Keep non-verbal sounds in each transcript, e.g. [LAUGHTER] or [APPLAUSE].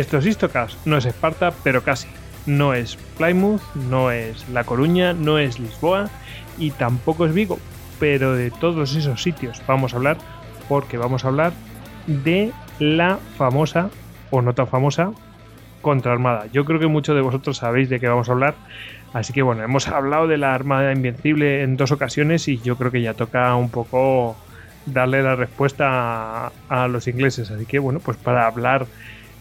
Esto es no es Esparta, pero casi. No es Plymouth, no es La Coruña, no es Lisboa y tampoco es Vigo. Pero de todos esos sitios vamos a hablar porque vamos a hablar de la famosa o no tan famosa contraarmada. Yo creo que muchos de vosotros sabéis de qué vamos a hablar. Así que bueno, hemos [LAUGHS] hablado de la Armada Invencible en dos ocasiones y yo creo que ya toca un poco darle la respuesta a, los ingleses. Así que bueno, pues para hablar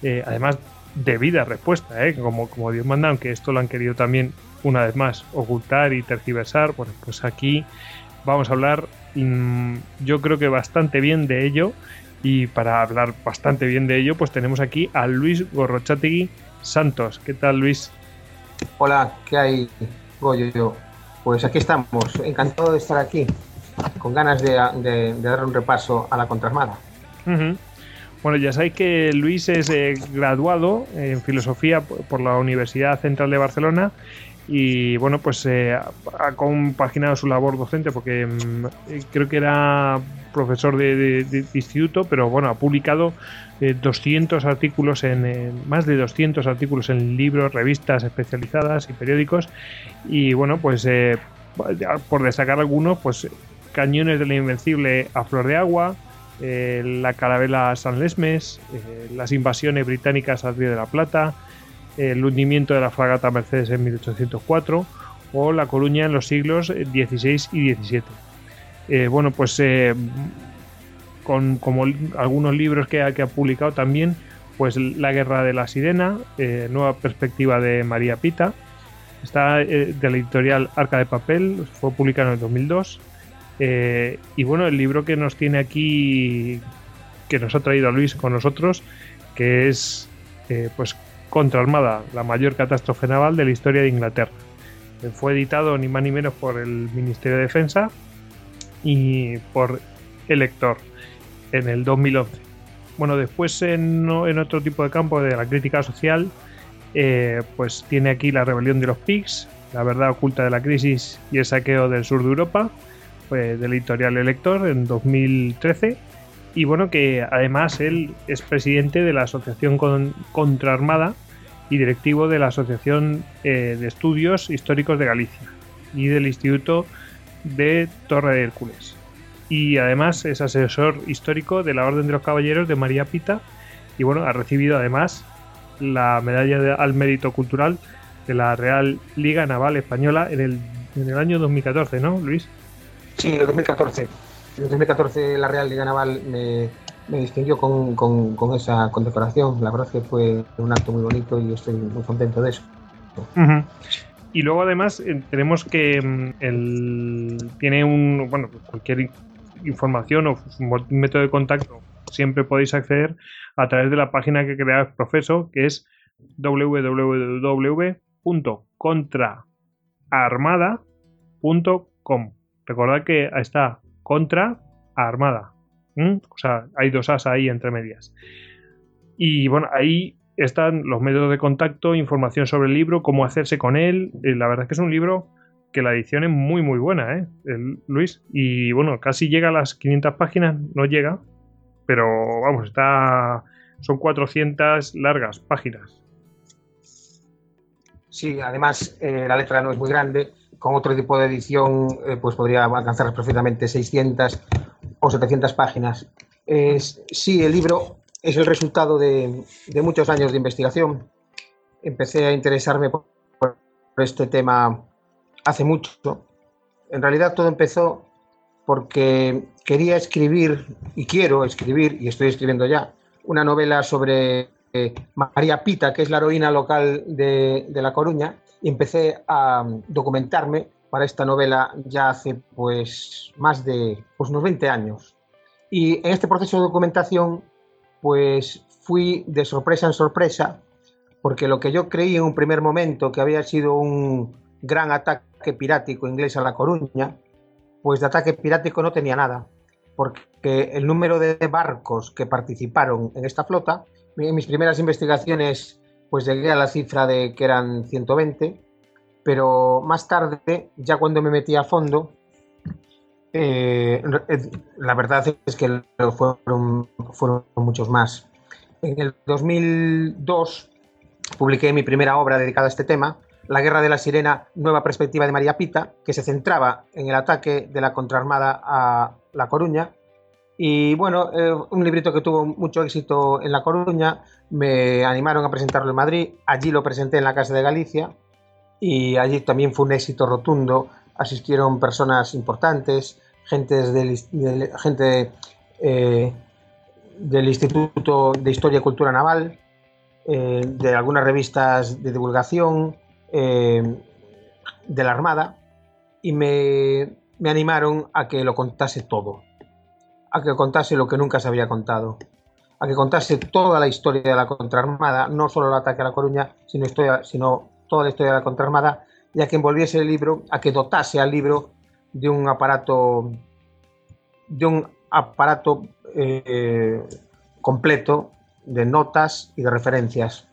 eh, además debida respuesta, ¿eh? como, como Dios manda, aunque esto lo han querido también una vez más ocultar y tergiversar, bueno, pues aquí vamos a hablar mm, yo creo que bastante bien de ello y para hablar bastante bien de ello pues tenemos aquí a Luis Gorrochategui Santos. ¿Qué tal Luis? Hola, ¿qué hay Goyo? Pues aquí estamos, encantado de estar aquí, con ganas de, dar un repaso a la contraarmada. Bueno, ya sabéis que Luis es eh, graduado en filosofía por la Universidad Central de Barcelona y bueno, pues eh, ha compaginado su labor docente porque mm, creo que era profesor de, instituto, pero bueno, ha publicado 200 eh, artículos en, más de 200 artículos en libros, revistas especializadas y periódicos y bueno, pues por destacar algunos, pues Cañones de la Invencible a Flor de Agua, eh, la carabela San Lesmes, eh, las invasiones británicas al Río de la Plata, el hundimiento de la fragata Mercedes en 1804 o La Coruña en los siglos XVI y XVII. bueno, pues con como algunos libros que ha, que ha, publicado también, pues La Guerra de la Sirena, Nueva Perspectiva de María Pita, está de la editorial Arca de Papel, fue publicado en el 2002, eh, y bueno, el libro que nos tiene aquí, que nos ha traído Luis con nosotros, que es eh, pues Contra Armada, la mayor catástrofe naval de la historia de Inglaterra. Eh, fue editado ni más ni menos por el Ministerio de Defensa y por el lector en el 2011. Bueno, después en, otro tipo de campo de la crítica social, pues tiene aquí la rebelión de los pigs, la verdad oculta de la crisis y el saqueo del sur de Europa, del editorial Elector en 2013 y bueno que además él es presidente de la Asociación Contraarmada y directivo de la Asociación eh, de Estudios Históricos de Galicia y del Instituto de Torre de Hércules. Y además es asesor histórico de la Orden de los Caballeros de María Pita y bueno, ha recibido además la medalla al mérito cultural de la Real Liga Naval Española en el, en el año 2014, ¿no, Luis? Sí, en 2014. En 2014 la Real Liga Naval me, distinguió con, esa condecoración. La verdad es que fue un acto muy bonito y estoy muy contento de eso. Y luego además eh, tenemos que mm, el, tiene un, bueno, cualquier información o método de contacto siempre podéis acceder a través de la página que crea el Profeso, que es www.contraarmada.com. Recordad que está contra armada. O sea, hay dos as ahí entre medias. Y bueno, ahí están los métodos de contacto, información sobre el libro, cómo hacerse con él. Eh, la verdad es que es un libro que la edición es muy muy buena, ¿eh? Luis. Y bueno, casi llega a las 500 páginas, no llega, pero vamos, está son 400 largas páginas. Sí, además eh, la letra no es muy grande con otro tipo de edición eh, pues podría alcanzar perfectamente 600 o 700 páginas. sí, el libro es el resultado de, muchos años de investigación. Empecé a interesarme por, este tema hace mucho. En realidad todo empezó porque quería escribir, y quiero escribir, y estoy escribiendo ya, una novela sobre eh, María Pita, que es la heroína local de, de La Coruña, y empecé a documentarme para esta novela ya hace pues más de pues, unos 20 años. Y en este proceso de documentación pues fui de sorpresa en sorpresa porque lo que yo creí en un primer momento que había sido un gran ataque pirático inglés a La Coruña, pues de ataque pirático no tenía nada, porque el número de barcos que participaron en esta flota, en mis primeras investigaciones pues llegué a la cifra de que eran 120, pero más tarde, ya cuando me metí a fondo, eh, la verdad es que fueron, fueron muchos más. En el 2002 publiqué mi primera obra dedicada a este tema, La Guerra de la Sirena, Nueva Perspectiva de María Pita, que se centraba en el ataque de la contraarmada a La Coruña. Y bueno, eh, un librito que tuvo mucho éxito en La Coruña, me animaron a presentarlo en Madrid, allí lo presenté en la Casa de Galicia y allí también fue un éxito rotundo, asistieron personas importantes, gente eh, del Instituto de Historia y Cultura Naval, eh, de algunas revistas de divulgación, de la Armada, y me, me animaron a que lo contase todo, a que contase lo que nunca se había contado a que contase toda la historia de la contraarmada, no solo el ataque a La Coruña, sino, historia, sino toda la historia de la contraarmada, y a que envolviese el libro, a que dotase al libro de un aparato, de un aparato eh, completo de notas y de referencias.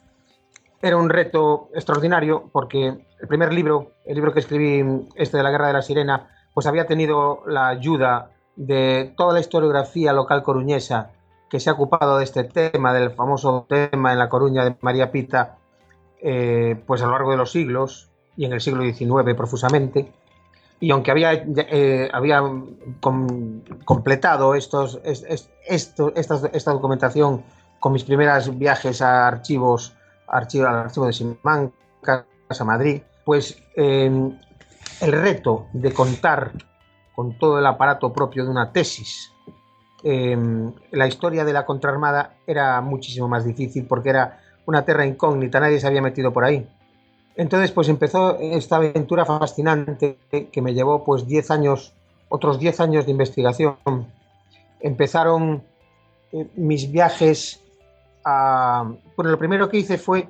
Era un reto extraordinario porque el primer libro, el libro que escribí, este de la Guerra de la Sirena, pues había tenido la ayuda de toda la historiografía local coruñesa que se ha ocupado de este tema, del famoso tema en La Coruña de María Pita, eh, pues a lo largo de los siglos y en el siglo XIX profusamente. Y aunque había, eh, había completado estos, esto, esta, documentación con mis primeros viajes a archivos, archivo, al archivo de Simancas, a Madrid, pues eh, el reto de contar con todo el aparato propio de una tesis Em, la historia de la contraarmada era muchísimo más difícil porque era una tierra incógnita, nadie se había metido por ahí. Entonces, pues empezó esta aventura fascinante que me llevó pues 10 años, otros 10 años de investigación. Empezaron eh, mis viajes a... Lo primero que hice fue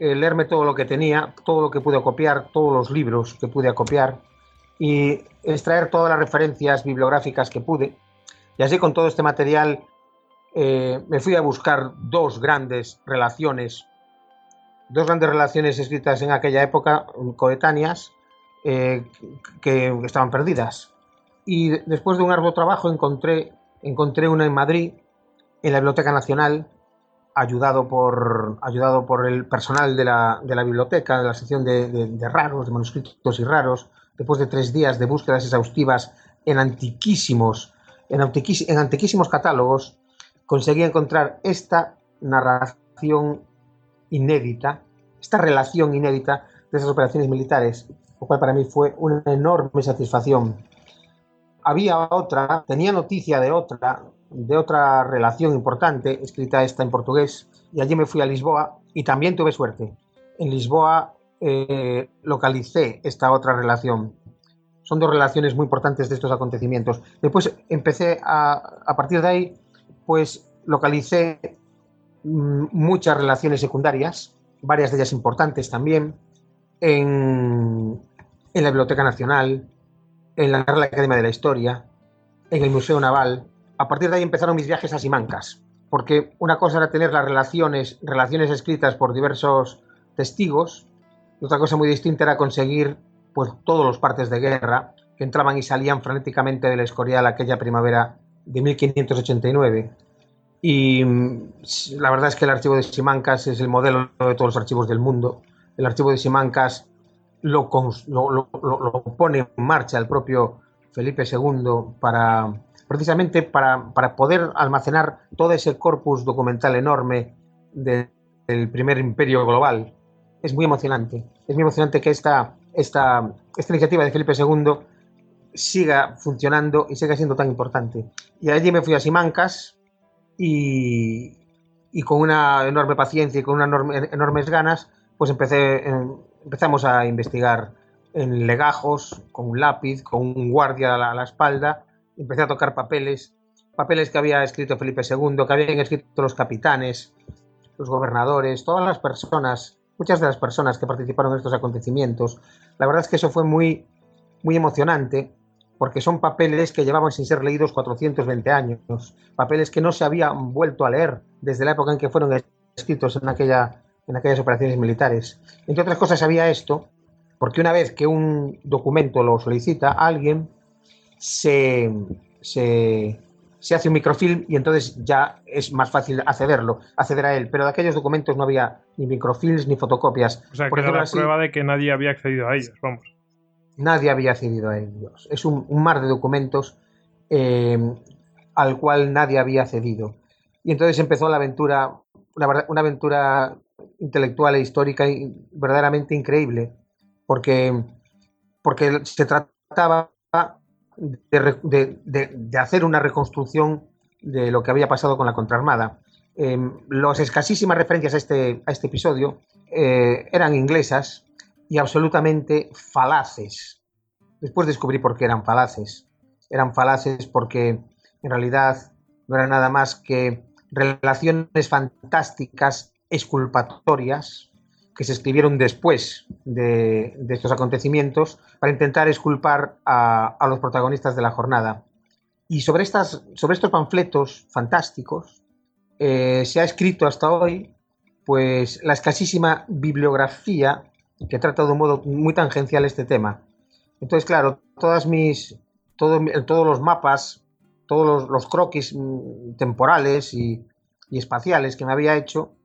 eh, leerme todo lo que tenía, todo lo que pude copiar, todos los libros que pude copiar y extraer todas las referencias bibliográficas que pude y así con todo este material eh, me fui a buscar dos grandes relaciones, dos grandes relaciones escritas en aquella época, coetáneas, eh, que estaban perdidas. Y después de un arduo trabajo encontré, encontré una en Madrid, en la Biblioteca Nacional, ayudado por, ayudado por el personal de la, de la biblioteca, de la sección de, de, raros, de manuscritos y raros, después de tres días de búsquedas exhaustivas en antiquísimos en, antiquísimos catálogos conseguí encontrar esta narración inédita, esta relación inédita de esas operaciones militares, lo cual para mí fue una enorme satisfacción. Había otra, tenía noticia de otra, de otra relación importante, escrita esta en portugués, y allí me fui a Lisboa y también tuve suerte. En Lisboa eh, localicé esta otra relación son dos relaciones muy importantes de estos acontecimientos. Después empecé a, partir de ahí, pues localicé mm, muchas relaciones secundarias, varias de ellas importantes también, en, en la Biblioteca Nacional, en la Real Academia de la Historia, en el Museo Naval. A partir de ahí empezaron mis viajes a Simancas, porque una cosa era tener las relaciones, relaciones escritas por diversos testigos, otra cosa muy distinta era conseguir pues todos los partes de guerra que entraban y salían frenéticamente del Escorial aquella primavera de 1589. Y mm, la verdad es que el archivo de Simancas es el modelo de todos los archivos del mundo. El archivo de Simancas lo, pone en marcha el propio Felipe II para precisamente para, para poder almacenar todo ese corpus documental enorme del primer imperio global. Es muy emocionante. Es muy emocionante que esta, esta, esta iniciativa de Felipe II siga funcionando y siga siendo tan importante. Y allí me fui a Simancas y, y con una enorme paciencia y con unas enormes ganas, pues empecé, empezamos a investigar en legajos, con un lápiz, con un guardia a la espalda, empecé a tocar papeles, papeles que había escrito Felipe II, que habían escrito los capitanes, los gobernadores, todas las personas muchas de las personas que participaron en estos acontecimientos. La verdad es que eso fue muy, muy emocionante porque son papeles que llevaban sin ser leídos 420 años, papeles que no se habían vuelto a leer desde la época en que fueron escritos en, aquella, en aquellas operaciones militares. Entre otras cosas había esto, porque una vez que un documento lo solicita alguien, se, se, se hace un microfilm y entonces ya es más fácil accederlo, acceder a él. Pero de aquellos documentos no había ni microfilms ni fotocopias. O sea, que era la prueba de que nadie había accedido a ellos, vamos. Nadie había accedido a ellos. Es un, mar de documentos eh, al cual nadie había accedido. Y entonces empezó la aventura, una, una aventura intelectual e histórica verdaderamente increíble, porque, porque se trataba de, hacer una reconstrucción de lo que había pasado con la contraarmada. Eh, las escasísimas referencias a este, a este episodio eh, eran inglesas y absolutamente falaces. Después descubrí por qué eran falaces. Eran falaces porque en realidad no eran nada más que relaciones fantásticas, exculpatorias, que se escribieron después de, estos acontecimientos para intentar exculpar a, los protagonistas de la jornada. Y sobre, estas, sobre estos panfletos fantásticos eh, se ha escrito hasta hoy pues la escasísima bibliografía que trata de un modo muy tangencial este tema. Entonces, claro, todas mis, todos los mapas, todos los, croquis mm, temporales y espaciales que me había hecho,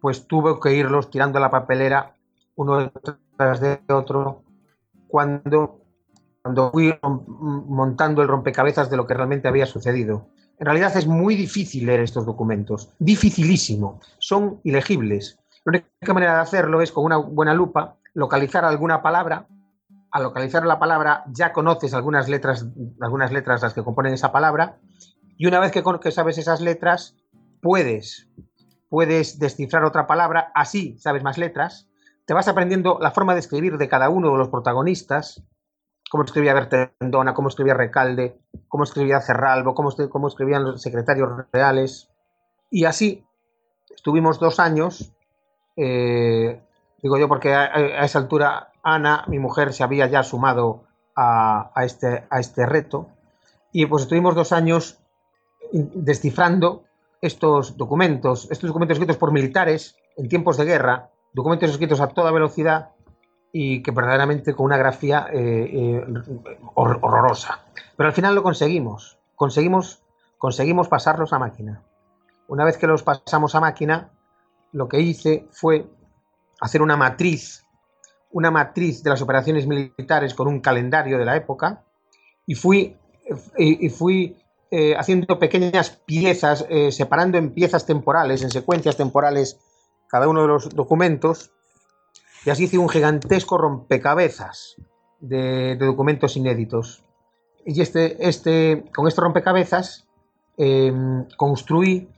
pues tuve que irlos tirando a la papelera uno tras de otro cuando, cuando fui montando el rompecabezas de lo que realmente había sucedido. En realidad es muy difícil leer estos documentos, dificilísimo, son ilegibles. La única manera de hacerlo es con una buena lupa localizar alguna palabra. Al localizar la palabra ya conoces algunas letras, algunas letras las que componen esa palabra y una vez que, que sabes esas letras puedes puedes descifrar otra palabra, así sabes más letras, te vas aprendiendo la forma de escribir de cada uno de los protagonistas, cómo escribía Bertendona, cómo escribía Recalde, cómo escribía Cerralbo, cómo, escribían los secretarios reales. Y así estuvimos dos años, eh, digo yo porque a, esa altura Ana, mi mujer, se había ya sumado a, este, a este reto, y pues estuvimos dos años descifrando estos documentos, estos documentos escritos por militares en tiempos de guerra, documentos escritos a toda velocidad y que verdaderamente con una grafía eh, eh, horrorosa. Pero al final lo conseguimos, conseguimos, conseguimos pasarlos a máquina. Una vez que los pasamos a máquina, lo que hice fue hacer una matriz, una matriz de las operaciones militares con un calendario de la época y fui, y fui eh, haciendo pequeñas piezas, eh, separando en piezas temporales, en secuencias temporales, cada uno de los documentos, y así hice un gigantesco rompecabezas de, documentos inéditos. Y este, este, con este rompecabezas em, construí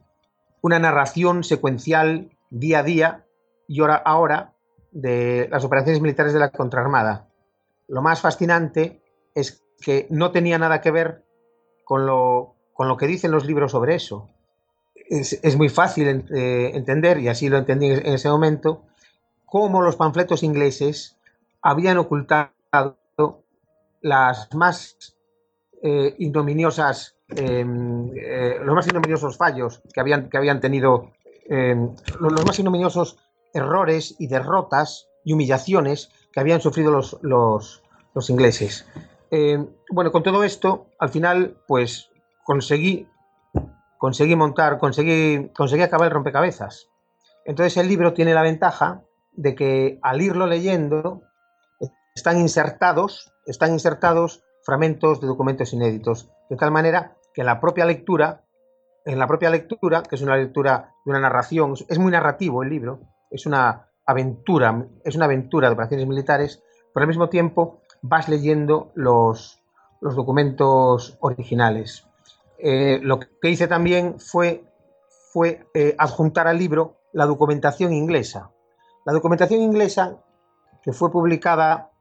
una narración secuencial día a día y hora a hora de las operaciones militares de la contraarmada. Lo más fascinante es que no tenía nada que ver con lo, con lo que dicen los libros sobre eso. Es, muy fácil eh, entender, y así lo entendí en ese momento, cómo los panfletos ingleses habían ocultado las más eh, ignominiosas, em, eh, los más ignominiosos fallos que habían, que habían tenido, em, los, más ignominiosos errores y derrotas y humillaciones que habían sufrido los, los, los ingleses. Eh, bueno, con todo esto, al final, pues conseguí, conseguí montar, conseguí, conseguí acabar el rompecabezas. Entonces el libro tiene la ventaja de que al irlo leyendo están insertados, están insertados fragmentos de documentos inéditos, de tal manera que en la propia lectura, en la propia lectura, que es una lectura de una narración, es muy narrativo el libro, es una aventura, es una aventura de operaciones militares, pero al mismo tiempo vas leyendo los, documentos originales. Eh, lo que hice también fue, fue eh, adjuntar al libro la documentación inglesa. La documentación inglesa, que fue publicada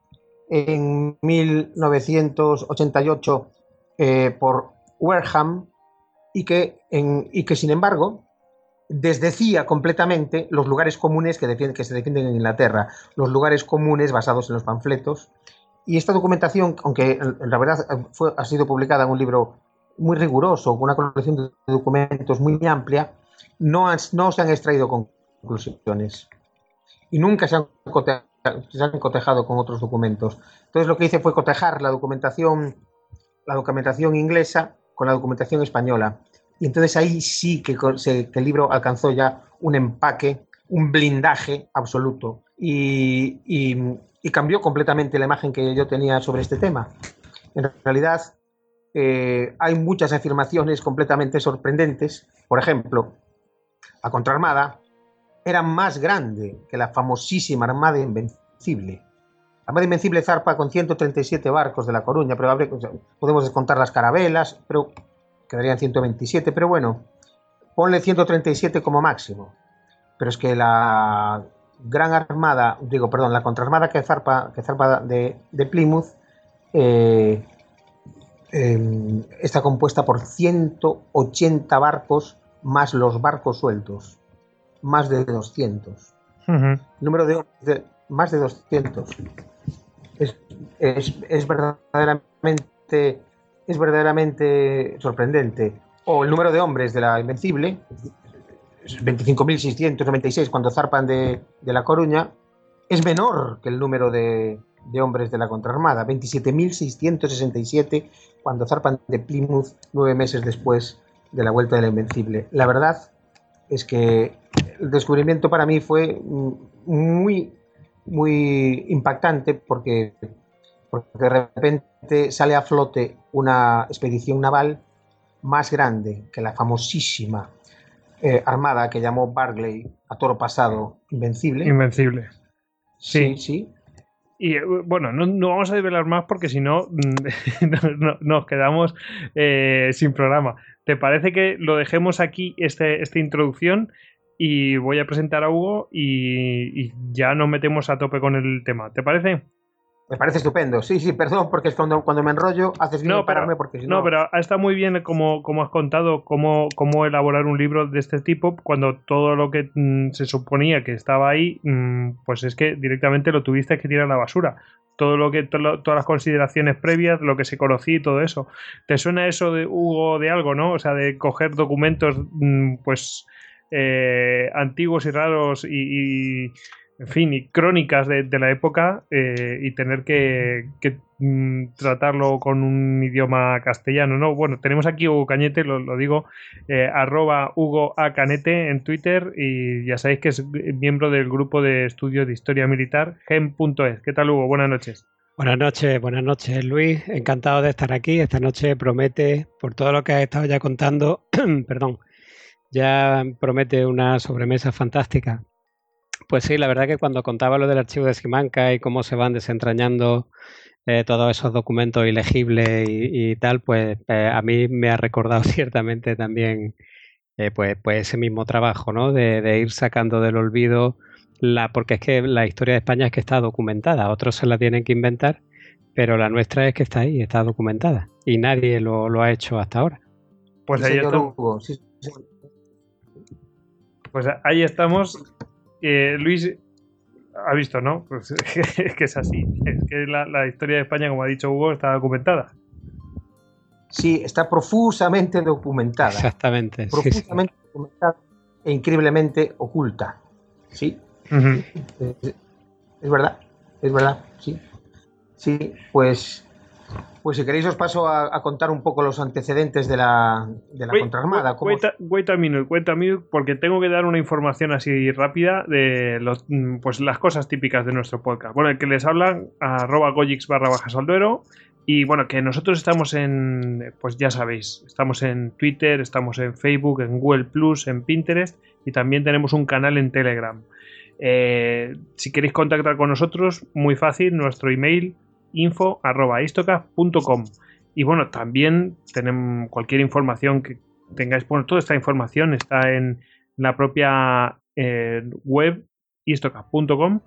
en 1988 eh, por Wareham y que, y que sin embargo desdecía completamente los lugares comunes que, que se defienden en Inglaterra, los lugares comunes basados en los panfletos y esta documentación, aunque en la verdad fue, ha sido publicada en un libro muy riguroso, con una colección de documentos muy amplia, no, no se han extraído conclusiones. Y nunca se han, cotejado con otros documentos. Entonces lo que hice fue cotejar la documentación, la documentación inglesa con la documentación española. Y entonces ahí sí que, el libro alcanzó ya un empaque, un blindaje absoluto y, y, cambió completamente la imagen que yo tenía sobre este tema. En realidad eh, hay muchas afirmaciones completamente sorprendentes. Por ejemplo, la contraarmada era más grande que la famosísima Armada Invencible. La Armada Invencible zarpa con 137 barcos de La Coruña, pero podemos descontar las carabelas, pero quedarían 127, pero bueno, ponle 137 como máximo. Pero es que la gran armada, digo, perdón, la contraarmada que zarpa, que zarpa de, Plymouth eh, em, está compuesta por 180 barcos más los barcos sueltos más de 200. Número de hombres, más de 200. Es, es, verdaderamente, es verdaderamente sorprendente. O el número de hombres de la Invencible, 25.696 cuando zarpan de, de, La Coruña, es menor que el número de, de hombres de la contraarmada, 27.667 cuando zarpan de Plymouth nueve meses después de la vuelta de la Invencible. La verdad es que el descubrimiento para mí fue muy, muy impactante porque, porque de repente sale a flote una expedición naval más grande que la famosísima eh, armada que llamó Barclay a toro pasado Invencible. Invencible. Sí, sí. Y eh, bueno, no, vamos a develar más porque si [LAUGHS] no, nos quedamos eh, sin programa. ¿Te parece que lo dejemos aquí, este, esta introducción, y voy a presentar a Hugo y, ya nos metemos a tope con el tema. ¿Te parece? Me parece estupendo. Sí, sí, perdón, porque es cuando, cuando me enrollo haces bien no, pararme porque si no... No, pero está muy bien como, como has contado cómo, cómo elaborar un libro de este tipo cuando todo lo que mm, se suponía que estaba ahí, mm, pues es que directamente lo tuviste que tirar a la basura. Todo lo que, todas las consideraciones previas, lo que se conocía y todo eso. ¿Te suena eso de Hugo de algo, no? O sea, de coger documentos, mm, pues eh, antiguos y raros y, en fin, y crónicas de, la época eh, y tener que, mm, tratarlo con un idioma castellano, ¿no? Bueno, tenemos aquí Hugo Cañete, lo, digo, eh, arroba Hugo A. Canete en Twitter y ya sabéis que es miembro del grupo de estudios de historia militar gem.es. ¿Qué tal, Hugo? Buenas noches. Buenas noches, buenas noches Luis, encantado de estar aquí. Esta noche promete, por todo lo que has estado ya contando, [CLEARS THROAT] perdón, ya promete una sobremesa fantástica. Pues sí, la verdad que cuando contaba lo del archivo de Simanca y cómo se van desentrañando eh, todos esos documentos ilegibles y, tal, pues eh, a mí me ha recordado [LAUGHS] ciertamente también eh, pues, pues ese mismo trabajo, ¿no? De, ir sacando del olvido la, porque es que la historia de España es que está documentada, otros se la tienen que inventar, pero la nuestra es que está ahí, está documentada y nadie lo, ha hecho hasta ahora. Pues ahí. Pues ahí estamos. Luis ha visto, ¿no? Pues es [LAUGHS] que es así. Es que la, historia de España, como ha dicho Hugo, está documentada. Sí, está profusamente documentada. Exactamente. Profusamente documentada e increíblemente oculta. Sí. es, verdad, es verdad, sí. Sí, pues pues si queréis os paso a, contar un poco los antecedentes de la, de la contraarmada. Wait, wait, a minute, wait a minute, porque tengo que dar una información así rápida de los, mm, pues las cosas típicas de nuestro podcast. Bueno, el que les hablan, arroba gojix barra baja salduero. Y bueno, que nosotros estamos en, pues ya sabéis, estamos en Twitter, estamos en Facebook, en Google Plus, en Pinterest y también tenemos un canal en Telegram. Eh, si queréis contactar con nosotros, muy fácil, nuestro email info.istocast.com. Y bueno, también tenemos cualquier información que tengáis, bueno, toda esta información está en la propia eh, web istocast.com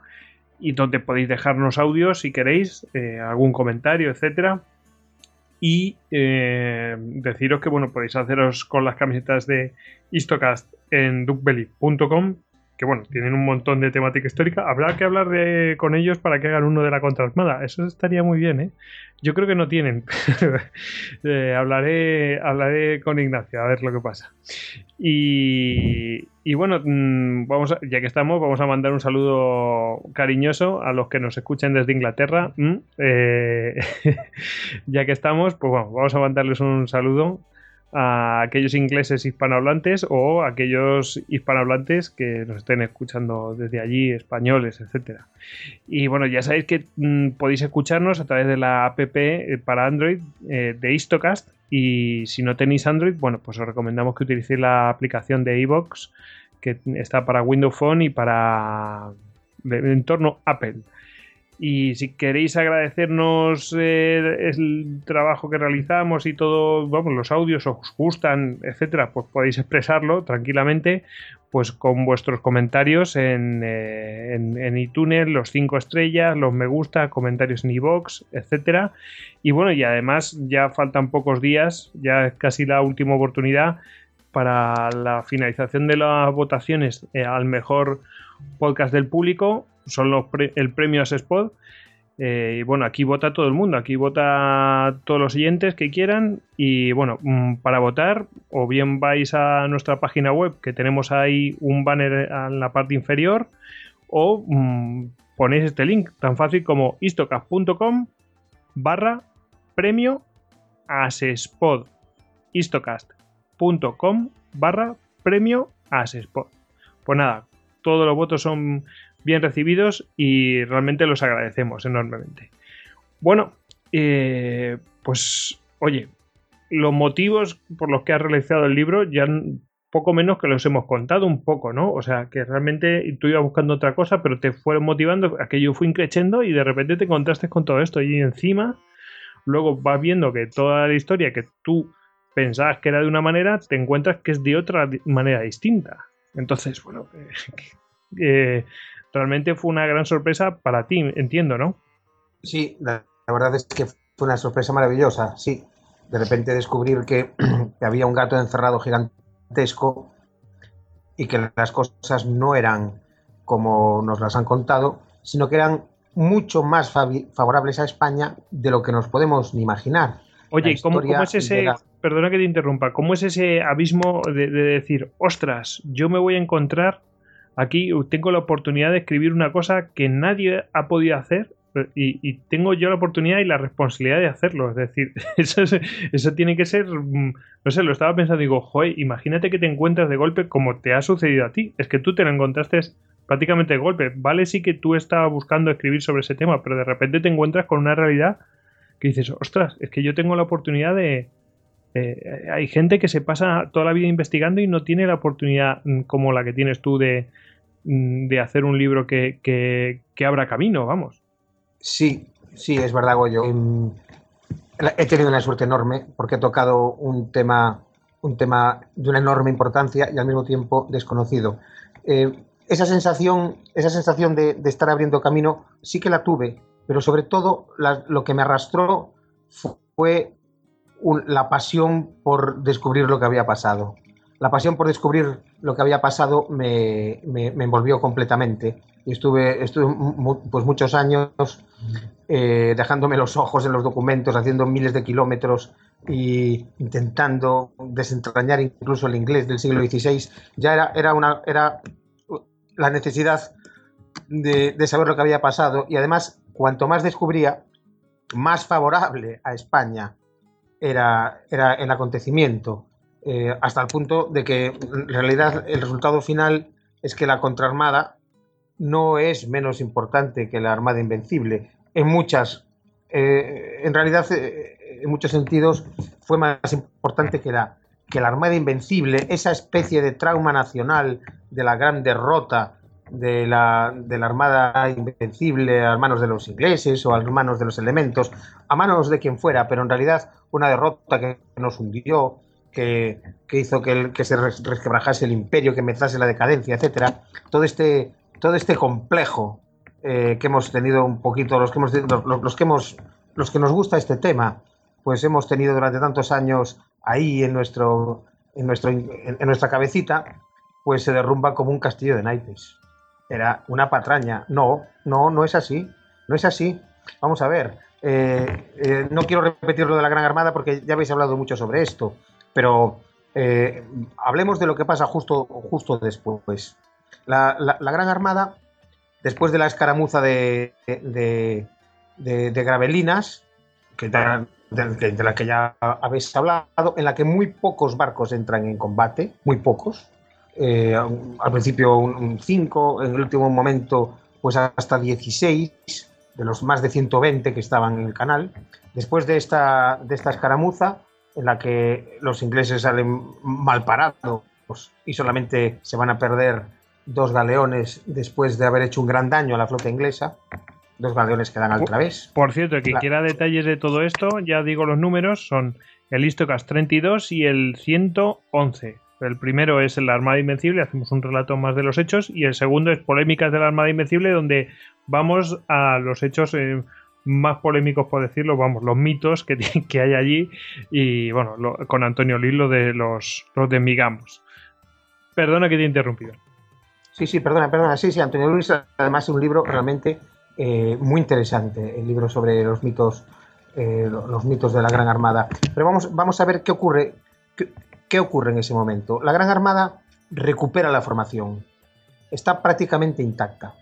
y donde podéis dejarnos audios si queréis, eh, algún comentario, etcétera. Y eh, deciros que bueno, podéis haceros con las camisetas de Istocast en duckbelly.com que bueno, tienen un montón de temática histórica. Habrá que hablar de, con ellos para que hagan uno de la contraarmada. Eso estaría muy bien, ¿eh? Yo creo que no tienen. [LAUGHS] Eh, hablaré, hablaré con Ignacio a ver lo que pasa. Y, y bueno, mm, vamos ya que estamos, vamos a mandar un saludo cariñoso a los que nos escuchen desde Inglaterra. Eh, [LAUGHS] ya que estamos, pues bueno, vamos a mandarles un saludo a aquellos ingleses hispanohablantes o aquellos hispanohablantes que nos estén escuchando desde allí, españoles, etcétera. Y bueno, ya sabéis que mm, podéis escucharnos a través de la app eh, para Android eh, de Istocast y si no tenéis Android, bueno, pues os recomendamos que utilicéis la aplicación de iVoox que está para Windows Phone y para el entorno Apple. Y si queréis agradecernos eh, el trabajo que realizamos y todo, vamos, los audios os gustan, etcétera, pues podéis expresarlo tranquilamente, pues con vuestros comentarios en, eh, en, iTunes, los cinco estrellas, los me gusta, comentarios en iBox, etcétera. Y bueno, y además ya faltan pocos días, ya es casi la última oportunidad para la finalización de las votaciones eh, al mejor podcast del público son los el premio a Spot. Eh, y bueno, aquí vota todo el mundo, aquí vota todos los siguientes que quieran. Y bueno, mm, para votar, o bien vais a nuestra página web, que tenemos ahí un banner en la parte inferior, o mm, ponéis este link tan fácil como istocast.com barra premio asespod istocast.com barra premio asespod pues nada, todos los votos son bien recibidos y realmente los agradecemos enormemente. Bueno, eh, pues oye, los motivos por los que has realizado el libro ya poco menos que los hemos contado un poco, ¿no? O sea, que realmente tú ibas buscando otra cosa, pero te fueron motivando, aquello fue increciendo y de repente te encontraste con todo esto y encima luego vas viendo que toda la historia que tú pensabas que era de una manera, te encuentras que es de otra manera distinta. Entonces, bueno, [LAUGHS] eh, realmente fue una gran sorpresa para ti, entiendo, ¿no? Sí, la, verdad es que fue una sorpresa maravillosa, sí. De repente descubrir [CLEARS THROAT] que, había un gato encerrado gigantesco y que las cosas no eran como nos las han contado, sino que eran mucho más favorables a España de lo que nos podemos ni imaginar. Oye, ¿cómo, es ese, perdona que te interrumpa, cómo es ese abismo de, decir, ostras, yo me voy a encontrar Aquí tengo la oportunidad de escribir una cosa que nadie ha podido hacer y, tengo yo la oportunidad y la responsabilidad de hacerlo. Es decir, [LAUGHS] eso, tiene que ser, mm, no sé, lo estaba pensando, digo, joder, imagínate que te encuentras de golpe como te ha sucedido a ti. Es que tú te lo encontraste prácticamente de golpe. Vale, sí que tú estabas buscando escribir sobre ese tema, pero de repente te encuentras con una realidad que dices, ostras, es que yo tengo la oportunidad de... hay gente que se pasa toda la vida investigando y no tiene la oportunidad mm, como la que tienes tú de, Mm, de hacer un libro que, que, abra camino, vamos. Sí, sí, es verdad, Goyo. Em, he tenido una suerte enorme porque he tocado un tema, un tema de una enorme importancia y al mismo tiempo desconocido. Eh, esa sensación, esa sensación de, estar abriendo camino sí que la tuve, pero sobre todo lo que me arrastró fue la pasión por descubrir lo que había pasado la pasión por descubrir lo que había pasado me, envolvió completamente. Y estuve, estuve pues muchos años eh, dejándome los ojos en los documentos, haciendo miles de kilómetros e intentando desentrañar incluso el inglés del siglo XVI. Ya era, era, una, era la necesidad de saber lo que había pasado. Y además, cuanto más descubría, más favorable a España era, era el acontecimiento. Eh, hasta el punto de que en realidad el resultado final es que la contraarmada no es menos importante que la Armada Invencible. En muchas, eh, en realidad, eh, en muchos sentidos, fue más importante que la, que la Armada Invencible, esa especie de trauma nacional de la gran derrota de la, de la Armada Invencible a manos de los ingleses o a manos de los elementos, a manos de quien fuera, pero en realidad una derrota que nos hundió, que, hizo que, que, se resquebrajase el imperio, que empezase la decadencia, etcétera. Todo este, todo este complejo eh, que hemos tenido un poquito, los que, hemos, los, que hemos, los que nos gusta este tema, pues hemos tenido durante tantos años ahí en, nuestro, en, nuestro, en, nuestra cabecita, pues se derrumba como un castillo de naipes. Era una patraña. No, no, no es así. No es así. Vamos a ver. Eh, eh, no quiero repetir lo de la Gran Armada porque ya habéis hablado mucho sobre esto. Pero eh, hablemos de lo que pasa justo, justo después. La, Gran Armada, después de la escaramuza de, de, Gravelinas, que de, la que ya habéis hablado, en la que muy pocos barcos entran en combate, muy pocos. Eh, al principio un 5, en el último momento pues hasta 16 de los más de 120 que estaban en el canal. Después de esta, de esta escaramuza, en la que los ingleses salen mal parados y solamente se van a perder dos galeones después de haber hecho un gran daño a la flota inglesa, dos galeones que dan al través. Por cierto, que quiera detalles de todo esto, ya digo los números, son el Istocas 32 y el 111. El primero es la Armada Invencible, hacemos un relato más de los hechos, y el segundo es Polémicas de la Armada Invencible, donde vamos a los hechos eh, más polémicos, por decirlo, vamos, los mitos que, [LAUGHS] que hay allí, y bueno, con Antonio Lilo de los, los de Migamos. Perdona que te he interrumpido. Sí, sí, perdona, perdona. Sí, sí, Antonio Luis, además es un libro realmente eh, muy interesante, el libro sobre los mitos, eh, los mitos de la Gran Armada. Pero vamos, vamos a ver qué ocurre, qué, ocurre en ese momento. La Gran Armada recupera la formación, está prácticamente intacta.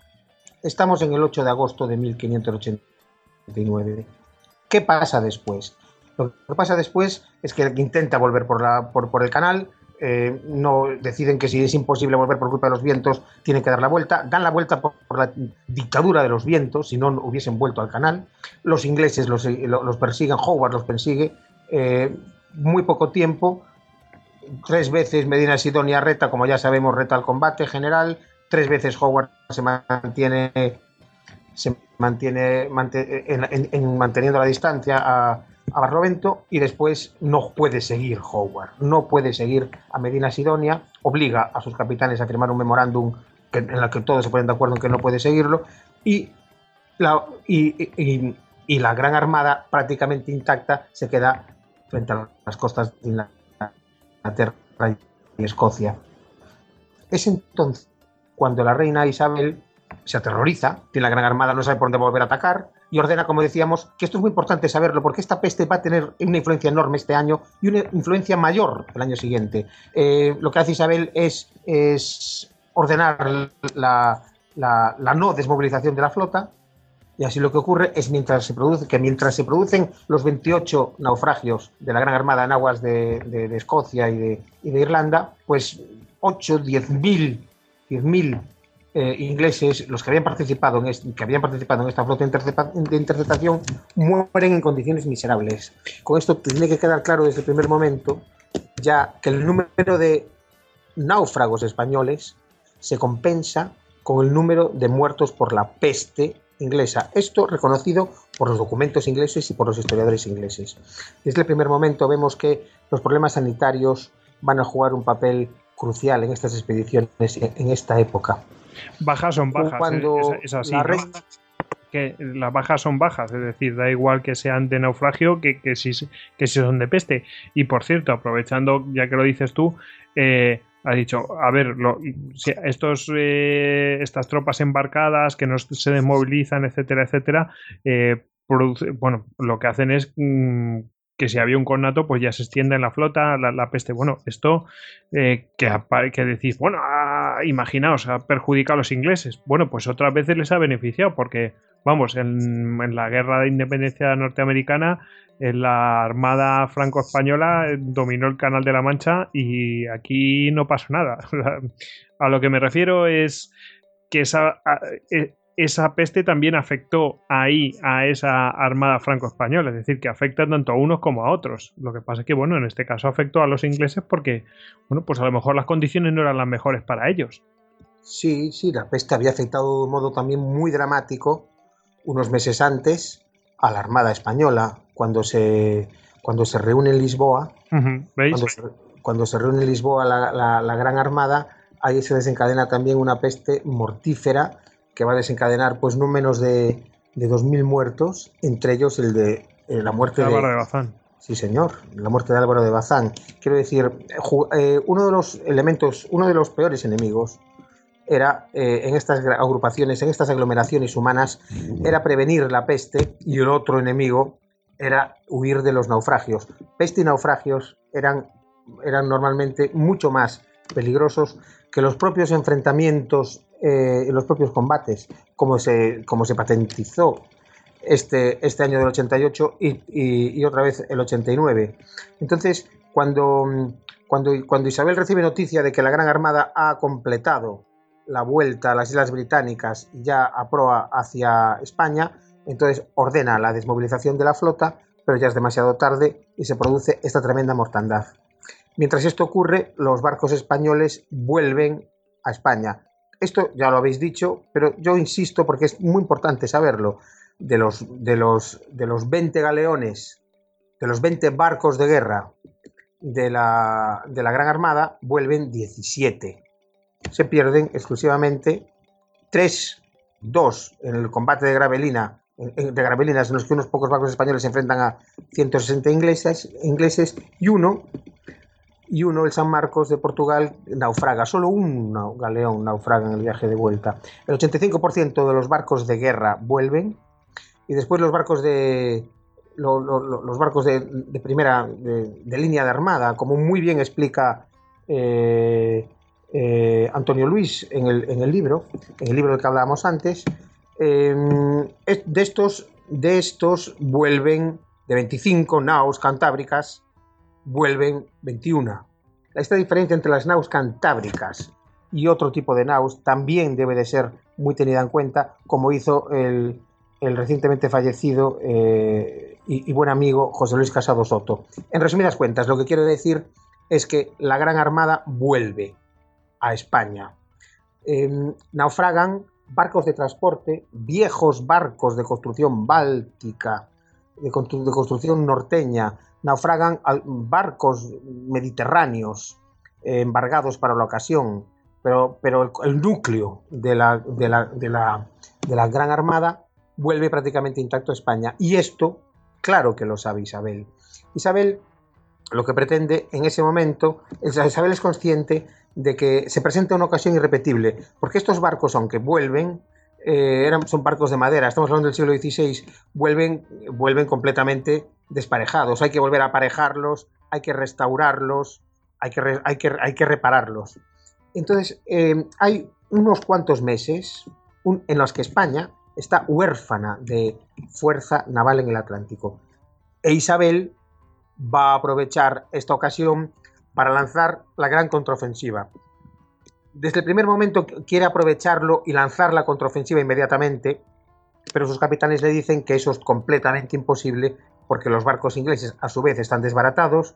Estamos en el 8 de agosto de 1589. ¿Qué pasa después? Lo que pasa después es que intenta volver por, la, por, el canal, eh, no deciden que si es imposible volver por culpa de los vientos, tienen que dar la vuelta, dan la vuelta por, la dictadura de los vientos, si no hubiesen vuelto al canal, los ingleses los, persiguen, Howard los persigue, eh, muy poco tiempo, tres veces Medina Sidonia reta, como ya sabemos, reta al combate general, tres veces Howard se mantiene se mantiene en, manteniendo la distancia a, Barlovento y después no puede seguir Howard, no puede seguir a Medina Sidonia, obliga a sus capitanes a firmar un memorándum en el que todos se ponen de acuerdo en que no puede seguirlo y la, y, la Gran Armada prácticamente intacta se queda frente a las costas de Inglaterra y Escocia. Es entonces cuando la reina Isabel se aterroriza, tiene la Gran Armada, no sabe por dónde volver a atacar, y ordena, como decíamos, que esto es muy importante saberlo, porque esta peste va a tener una influencia enorme este año y una influencia mayor el año siguiente. Eh, lo que hace Isabel es, es ordenar la, no desmovilización de la flota, y así lo que ocurre es mientras se produce, que mientras se producen los 28 naufragios de la Gran Armada en aguas de, Escocia y de, y de, Irlanda, pues 8, 10 mil, 10 mil eh, ingleses, los que habían participado en que habían participado en esta flota de interceptación, mueren en condiciones miserables. Con esto tiene que quedar claro desde el primer momento ya que el número de náufragos españoles se compensa con el número de muertos por la peste inglesa. Esto reconocido por los documentos ingleses y por los historiadores ingleses. Desde el primer momento vemos que los problemas sanitarios van a jugar un papel crucial en estas expediciones en esta época. Bajas son bajas. ¿eh? es, así. Que las bajas son bajas, es decir, da igual que sean de naufragio que, que, si, que si son de peste. Y por cierto, aprovechando, ya que lo dices tú, eh, ha dicho, a ver, estos, eh, estas tropas embarcadas que no se desmovilizan, etcétera, etcétera, bueno, lo que hacen es mm, que si había un conato, pues ya se extiende en la flota la, peste. Bueno, esto eh, que, que decís, bueno, ah, imaginaos, ha perjudicado a los ingleses. Bueno, pues otras veces les ha beneficiado, porque, vamos, en, la guerra de independencia norteamericana, en la Armada franco-española eh, dominó el Canal de la Mancha y aquí no pasó nada. [LAUGHS] a lo que me refiero es que esa, eh, esa peste también afectó ahí a esa armada franco-española, es decir, que afecta tanto a unos como a otros. Lo que pasa es que, bueno, en este caso afectó a los ingleses porque, bueno, pues a lo mejor las condiciones no eran las mejores para ellos. Sí, sí, la peste había afectado de un modo también muy dramático unos meses antes a la Armada Española, cuando se, cuando se reúne en Lisboa. Cuando, se, reúne en Lisboa la, la Gran Armada, ahí se desencadena también una peste mortífera que va a desencadenar pues no menos de, de 2.000 muertos, entre ellos el de eh, la muerte de Álvaro de Bazán. Sí, señor, la muerte de Álvaro de Bazán. Quiero decir, eh, uno de los elementos, uno de los peores enemigos era eh, en estas agrupaciones, en estas aglomeraciones humanas, era prevenir la peste y el otro enemigo era huir de los naufragios. Peste y naufragios eran, eran normalmente mucho más peligrosos que los propios enfrentamientos eh, los propios combates, como se, como se patentizó este, este año del 88 y, y, otra vez el 89. Entonces, cuando, cuando, cuando Isabel recibe noticia de que la Gran Armada ha completado la vuelta a las Islas Británicas y ya a proa hacia España, entonces ordena la desmovilización de la flota, pero ya es demasiado tarde y se produce esta tremenda mortandad. Mientras esto ocurre, los barcos españoles vuelven a España. Esto ya lo habéis dicho, pero yo insisto porque es muy importante saberlo. De los, de los, de los 20 galeones, de los 20 barcos de guerra de la, de la Gran Armada, vuelven 17. Se pierden exclusivamente 3, 2 en el combate de Gravelina de Gravelinas en los que unos pocos barcos españoles se enfrentan a 160 ingleses, ingleses y uno y uno, el San Marcos de Portugal, naufraga. Solo un galeón naufraga en el viaje de vuelta. El 85% de los barcos de guerra vuelven y después los barcos de los barcos de, primera de, línea de armada, como muy bien explica eh, eh, Antonio Luis en el, libro, en el libro del que hablábamos antes, em, de estos de estos vuelven de 25 naos cantábricas vuelven 21. Esta diferencia entre las naus cantábricas y otro tipo de naus también debe de ser muy tenida en cuenta, como hizo el, recientemente fallecido eh, y, buen amigo José Luis Casado Soto. En resumidas cuentas, lo que quiero decir es que la Gran Armada vuelve a España. Em, naufragan barcos de transporte, viejos barcos de construcción báltica, de construcción norteña, naufragan barcos mediterráneos eh, embargados para la ocasión, pero, pero el, núcleo de la, de, la, de, la, de la Gran Armada vuelve prácticamente intacto a España. Y esto, claro que lo sabe Isabel. Isabel lo que pretende en ese momento, Isabel es consciente de que se presenta una ocasión irrepetible, porque estos barcos, aunque vuelven, eh, eran, son barcos de madera, estamos hablando del siglo XVI, vuelven, vuelven completamente desparejados. Hay que volver a aparejarlos, hay que restaurarlos, hay que, hay que, hay que repararlos. Entonces, eh, hay unos cuantos meses en los que España está huérfana de fuerza naval en el Atlántico. E Isabel va a aprovechar esta ocasión para lanzar la gran contraofensiva desde el primer momento quiere aprovecharlo y lanzar la contraofensiva inmediatamente, pero sus capitanes le dicen que eso es completamente imposible porque los barcos ingleses a su vez están desbaratados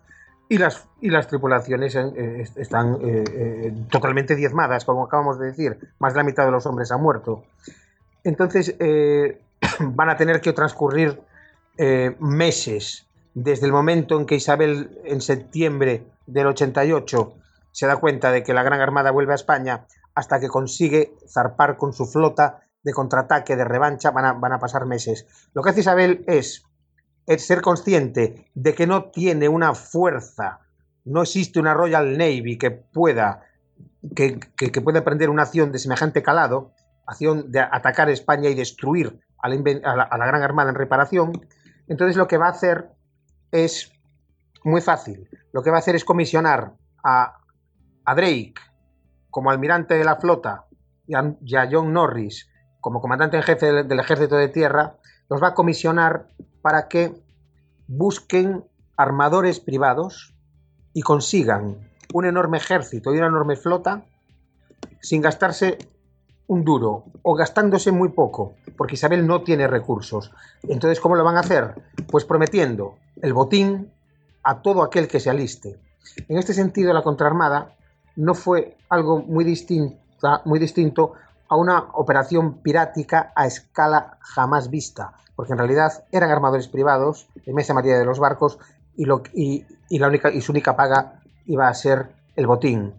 y las, y las tripulaciones eh, están eh, eh, totalmente diezmadas, como acabamos de decir, más de la mitad de los hombres han muerto. Entonces [CLEARS THROAT] van a tener que transcurrir meses desde el momento en que Isabel en septiembre del 88 se da cuenta de que la Gran Armada vuelve a España hasta que consigue zarpar con su flota de contraataque, de revancha, van a, pasar meses. Lo que hace Isabel es, ser consciente de que no tiene una fuerza, no existe una Royal Navy que pueda, que, pueda emprender una acción de semejante calado, acción de atacar España y destruir a la Gran Armada en reparación. Entonces lo que va a hacer es muy fácil. Lo que va a hacer es comisionar a a Drake como almirante de la flota y a, John Norris como comandante en jefe del, ejército de tierra, los va a comisionar para que busquen armadores privados y consigan un enorme ejército y una enorme flota sin gastarse un duro o gastándose muy poco, porque Isabel no tiene recursos. Entonces, ¿cómo lo van a hacer? Pues prometiendo el botín a todo aquel que se aliste. En este sentido, la contraarmada no fue algo muy, distinta, muy distinto a una operación pirática a escala jamás vista, porque en realidad eran armadores privados, en inmensa mayoría de los barcos, y, lo, y, la única, y su única paga iba a ser el botín.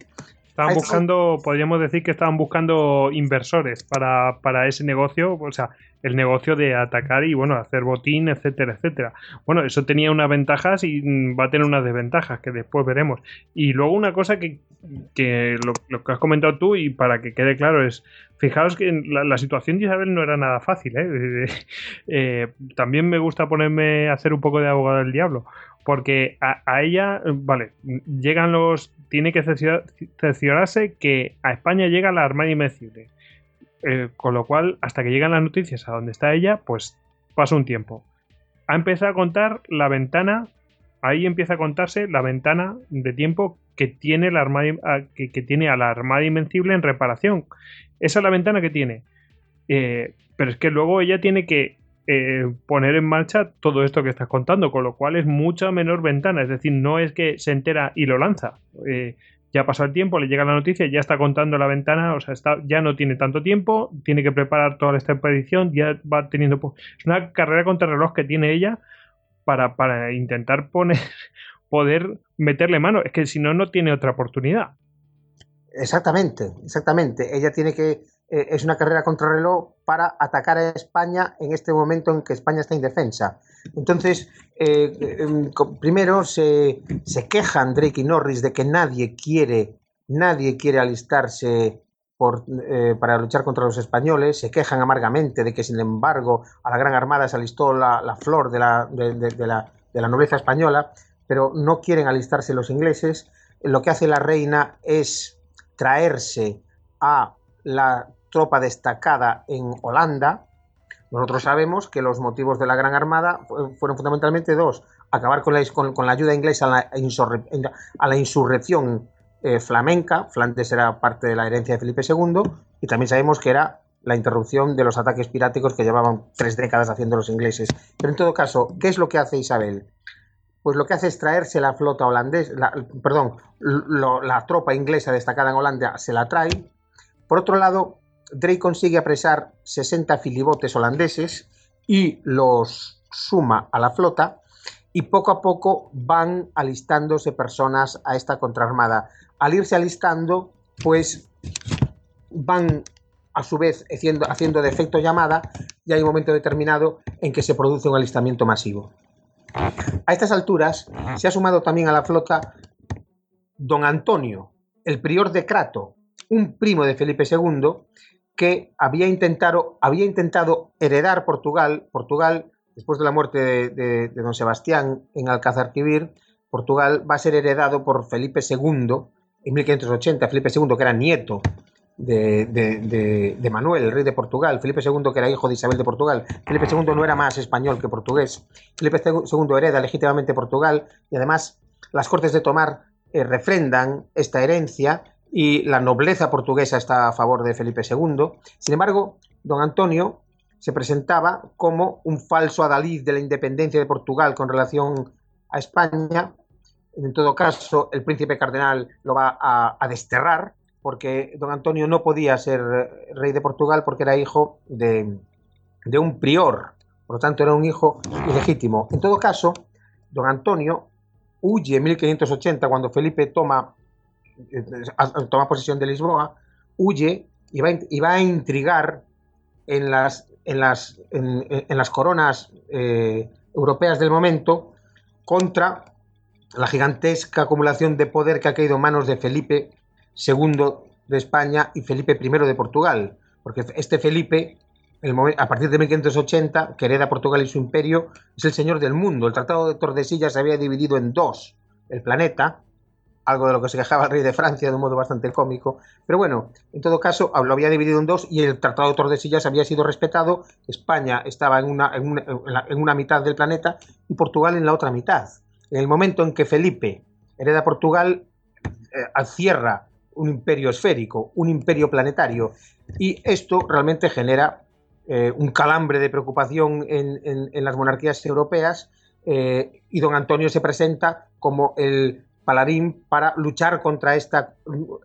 Estaban buscando, podríamos decir que estaban buscando inversores para, para, ese negocio, o sea, el negocio de atacar y, bueno, hacer botín, etcétera, etcétera. Bueno, eso tenía unas ventajas y va a tener unas desventajas que después veremos. Y luego una cosa que, que lo, que has comentado tú y para que quede claro es, fijaos que la, situación de Isabel no era nada fácil, ¿eh? [LAUGHS] Eh, también me gusta ponerme a hacer un poco de abogado del diablo porque a, ella, vale, llegan los. Tiene que cerciorarse que a España llega la Armada Invencible. Eh, con lo cual, hasta que llegan las noticias a donde está ella, pues pasa un tiempo. Ha empezado a contar la ventana, ahí empieza a contarse la ventana de tiempo que tiene, la armada, que, tiene a la Armada Invencible en reparación. Esa es la ventana que tiene. Eh, pero es que luego ella tiene que eh, poner en marcha todo esto que estás contando, con lo cual es mucha menor ventana. Es decir, no es que se entera y lo lanza. Eh, ya pasó el tiempo, le llega la noticia, ya está contando la ventana, o sea, está, ya no tiene tanto tiempo, tiene que preparar toda esta expedición, ya va teniendo... Es una carrera contra reloj que tiene ella para, para intentar poner, [LAUGHS] poder meterle mano. Es que si no, no tiene otra oportunidad. Exactamente, exactamente. Ella tiene que eh, es una carrera contra reloj para atacar a España en este momento en que España está indefensa. Entonces, eh, em, primero se, quejan Drake y Norris de que nadie quiere, nadie quiere alistarse eh, para luchar contra los españoles, se quejan amargamente de que, sin embargo, a la Gran Armada se alistó la, flor de la, de la nobleza española, pero no quieren alistarse los ingleses. Lo que hace la reina es traerse a la tropa destacada en Holanda. Nosotros sabemos que los motivos de la Gran Armada fueron fundamentalmente dos. Acabar con la, con, la ayuda inglesa a la, la insurrección eh, flamenca. Flandes era parte de la herencia de Felipe II. Y también sabemos que era la interrupción de los ataques piráticos que llevaban tres décadas haciendo los ingleses. Pero en todo caso, ¿qué es lo que hace Isabel? Pues lo que hace es traerse la flota holandesa, perdón, la tropa inglesa destacada en Holanda se la trae. Por otro lado, Drake consigue apresar 60 filibotes holandeses y los suma a la flota y poco a poco van alistándose personas a esta contraarmada. Al irse alistando, pues van a su vez haciendo, haciendo efecto llamada y hay un momento determinado en que se produce un alistamiento masivo. A estas alturas se ha sumado también a la flota don Antonio, el prior de Crato, un primo de Felipe II, que había intentado, había intentado heredar Portugal, Portugal, después de la muerte de, don Sebastián en Alcázar Quibir, Portugal va a ser heredado por Felipe II en 1580, Felipe II que era nieto de, de, Manuel, el rey de Portugal, Felipe II que era hijo de Isabel de Portugal, Felipe II no era más español que portugués, Felipe II hereda legítimamente Portugal y además las Cortes de Tomar eh, refrendan esta herencia y la nobleza portuguesa está a favor de Felipe II. Sin embargo, don Antonio se presentaba como un falso adalid de la independencia de Portugal con relación a España. En todo caso, el príncipe cardenal lo va a, desterrar porque don Antonio no podía ser rey de Portugal porque era hijo de, de un prior, por lo tanto era un hijo ilegítimo. En todo caso, don Antonio huye en 1580 cuando Felipe toma toma posesión de Lisboa, huye y va, a intrigar en, las coronas eh, europeas del momento contra la gigantesca acumulación de poder que ha caído en manos de Felipe II de España y Felipe I de Portugal. Porque este Felipe, a partir de 1580, que hereda Portugal y su imperio, es el señor del mundo. El Tratado de Tordesillas se había dividido en dos el planeta, algo de lo que se quejaba el rey de Francia de un modo bastante cómico. Pero bueno, en todo caso, lo había dividido en dos y el Tratado de Tordesillas había sido respetado. España estaba en una, en una, mitad del planeta y Portugal en la otra mitad. En el momento en que Felipe hereda Portugal, eh, cierra un imperio esférico, un imperio planetario. Y esto realmente genera eh, un calambre de preocupación en, las monarquías europeas. Eh, y don Antonio se presenta como el paladín para luchar contra esta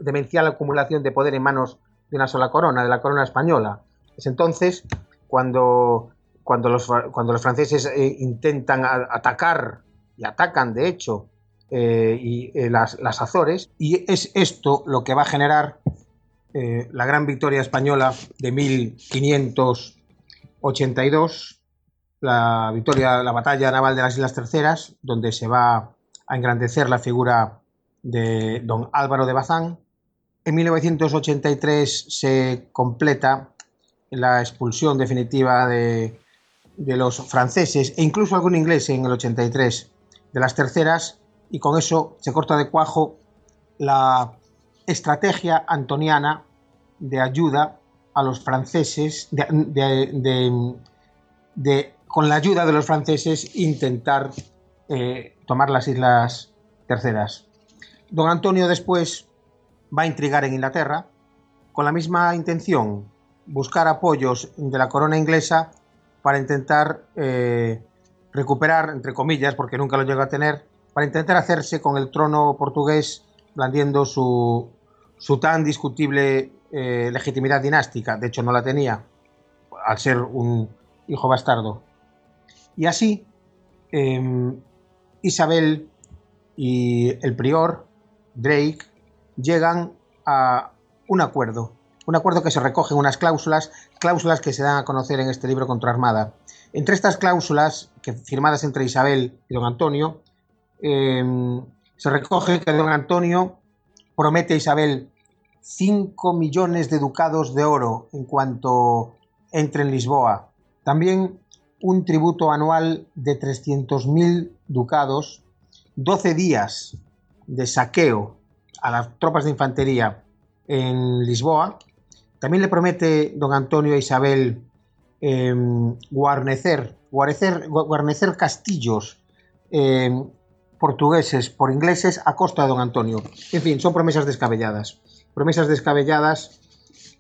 demencial acumulación de poder en manos de una sola corona, de la corona española. Es entonces cuando, cuando, los, cuando los franceses eh, intentan atacar, y atacan de hecho, eh, y, eh, las, las, Azores, y es esto lo que va a generar la gran victoria española de 1582, la victoria, la batalla naval de las Islas Terceras, donde se va a engrandecer la figura de don Álvaro de Bazán. En 1983 se completa la expulsión definitiva de, los franceses e incluso algún inglés en el 83 de las terceras y con eso se corta de cuajo la estrategia antoniana de ayuda a los franceses, de con la ayuda de los franceses, intentar eh, tomar las Islas Terceras. Don Antonio después va a intrigar en Inglaterra con la misma intención, buscar apoyos de la corona inglesa para intentar eh, recuperar, entre comillas, porque nunca lo llegó a tener, para intentar hacerse con el trono portugués blandiendo su, su tan discutible eh, legitimidad dinástica. De hecho, no la tenía al ser un hijo bastardo. Y así, em, Isabel y el prior, Drake, llegan a un acuerdo. Un acuerdo que se recoge en unas cláusulas, cláusulas que se dan a conocer en este libro contra Armada. Entre estas cláusulas, que, firmadas entre Isabel y don Antonio, em, se recoge que don Antonio promete a Isabel 5 millones de ducados de oro en cuanto entre en Lisboa. También un tributo anual de 300.000 ducados, 12 días de saqueo a las tropas de infantería en Lisboa. También le promete don Antonio a Isabel em, guarnecer, castillos em, portugueses por ingleses a costa de don Antonio. En fin, son promesas descabelladas. Promesas descabelladas,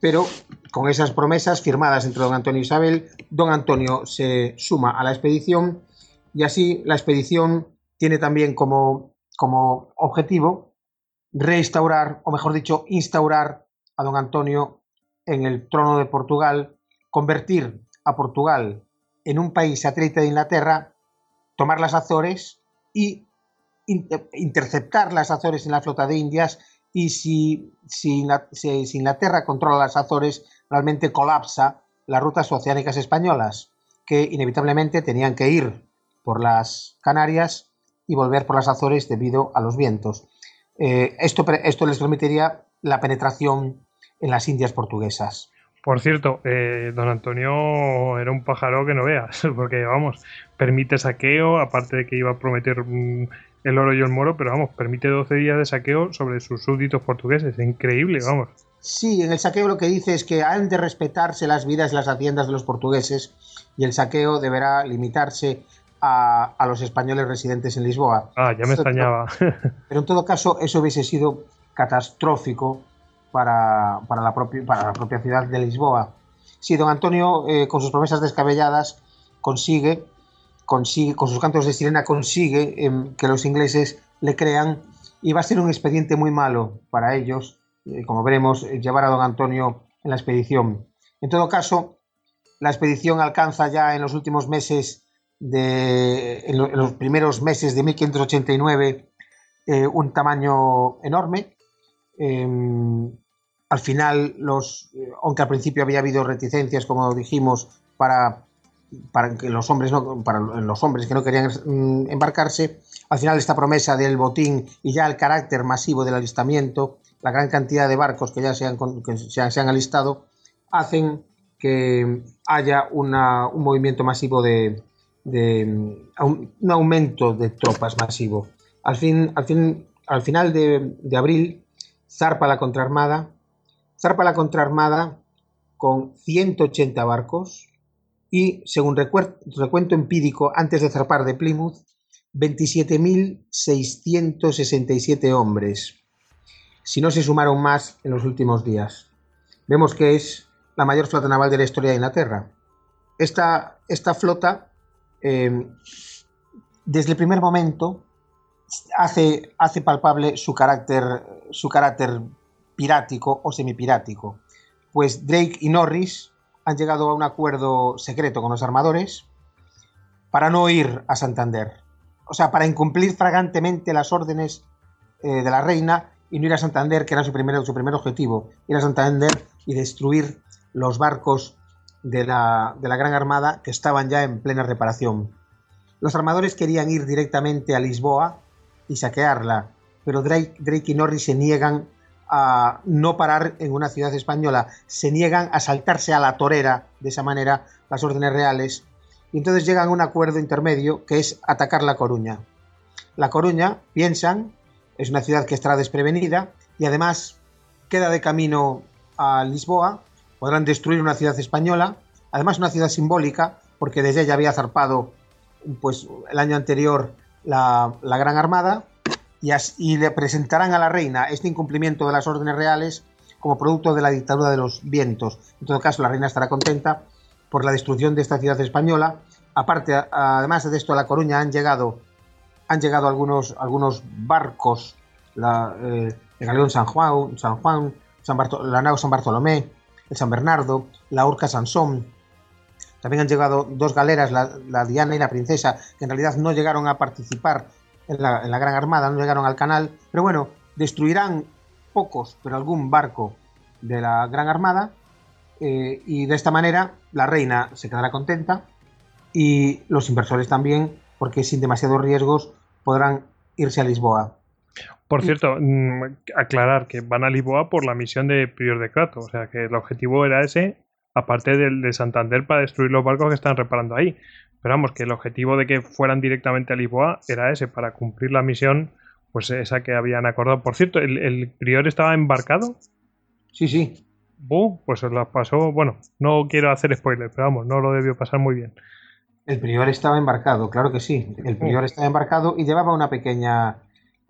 pero con esas promesas firmadas entre don Antonio y Isabel, don Antonio se suma a la expedición y así la expedición tiene también como, como objetivo restaurar, o mejor dicho, instaurar a don Antonio en el trono de Portugal, convertir a Portugal en un país satélite de Inglaterra, tomar las Azores y interceptar las Azores en la flota de Indias y si, si, Inglaterra controla las Azores, realmente colapsa las rutas oceánicas españolas, que inevitablemente tenían que ir por las Canarias y volver por las Azores debido a los vientos. Eh, esto, esto les permitiría la penetración en las Indias portuguesas. Por cierto, eh, don Antonio era un pájaro que no veas, [LAUGHS] porque vamos, permite saqueo, aparte de que iba a prometer mm, el oro y el moro, pero vamos, permite 12 días de saqueo sobre sus súbditos portugueses. Increíble, vamos. Sí, en el saqueo lo que dice es que han de respetarse las vidas y las haciendas de los portugueses y el saqueo deberá limitarse a, los españoles residentes en Lisboa. Ah, ya me extrañaba. [LAUGHS] Pero en todo caso, eso hubiese sido catastrófico para, la, propia, para la propia ciudad de Lisboa. Sí, don Antonio, eh, con sus promesas descabelladas, consigue, consigue, con sus cantos de sirena, consigue em, que los ingleses le crean y va a ser un expediente muy malo para ellos, eh, como veremos, eh, llevar a don Antonio en la expedición. En todo caso, la expedición alcanza ya en los últimos meses en, los primeros meses de 1589 eh, un tamaño enorme. Em, al final, los, eh, aunque al principio había habido reticencias, como dijimos, para, para que los hombres no, para los hombres que no querían mm, embarcarse, al final esta promesa del botín y ya el carácter masivo del alistamiento, la gran cantidad de barcos que ya se han, que se han alistado, hacen que haya un movimiento masivo de, de un aumento de tropas masivo. Al, fin, al, fin, al final de, abril zarpa la contraarmada, zarpa la contraarmada con 180 barcos y, según recuento empírico, antes de zarpar de Plymouth, 27.667 hombres, si no se sumaron más en los últimos días. Vemos que es la mayor flota naval de la historia de Inglaterra. Esta, esta flota Em, desde el primer momento hace, hace palpable su carácter, su carácter pirático o semipirático. Pues Drake y Norris han llegado a un acuerdo secreto con los armadores para no ir a Santander. O sea, para incumplir fragantemente las órdenes eh, de la reina y no ir a Santander, que era su primer, su primer objetivo, ir a Santander y destruir los barcos de la, Gran Armada que estaban ya en plena reparación. Los armadores querían ir directamente a Lisboa y saquearla, pero Drake, Drake y Norris se niegan a no parar en una ciudad española, se niegan a saltarse a la torera de esa manera las órdenes reales y entonces llegan a un acuerdo intermedio que es atacar La Coruña. La Coruña, piensan, es una ciudad que estará desprevenida y además queda de camino a Lisboa podrán destruir una ciudad española, además una ciudad simbólica, porque desde ella había zarpado pues, el año anterior la, Gran Armada y, le presentarán a la reina este incumplimiento de las órdenes reales como producto de la dictadura de los vientos. En todo caso, la reina estará contenta por la destrucción de esta ciudad española. Aparte, además de esto, a La Coruña han llegado, han llegado algunos, algunos barcos, la, eh, el galeón San Juan, San Juan la nao San Bartolomé, el San Bernardo, la Urca Sansón. También han llegado dos galeras, la, Diana y la Princesa, que en realidad no llegaron a participar en la, Gran Armada, no llegaron al canal, pero bueno, destruirán pocos, pero algún barco de la Gran Armada, eh, y de esta manera la reina se quedará contenta y los inversores también, porque sin demasiados riesgos podrán irse a Lisboa. Por cierto, mm, aclarar que van a Lisboa por la misión de Prior de Crato, o sea que el objetivo era ese, aparte del de Santander para destruir los barcos que están reparando ahí. Pero vamos, que el objetivo de que fueran directamente a Lisboa era ese, para cumplir la misión, pues esa que habían acordado. Por cierto, ¿el, Prior estaba embarcado? Sí, sí. pues se las pasó, bueno, no quiero hacer spoilers, pero vamos, no lo debió pasar muy bien. El prior estaba embarcado, claro que sí. El prior estaba embarcado y llevaba una pequeña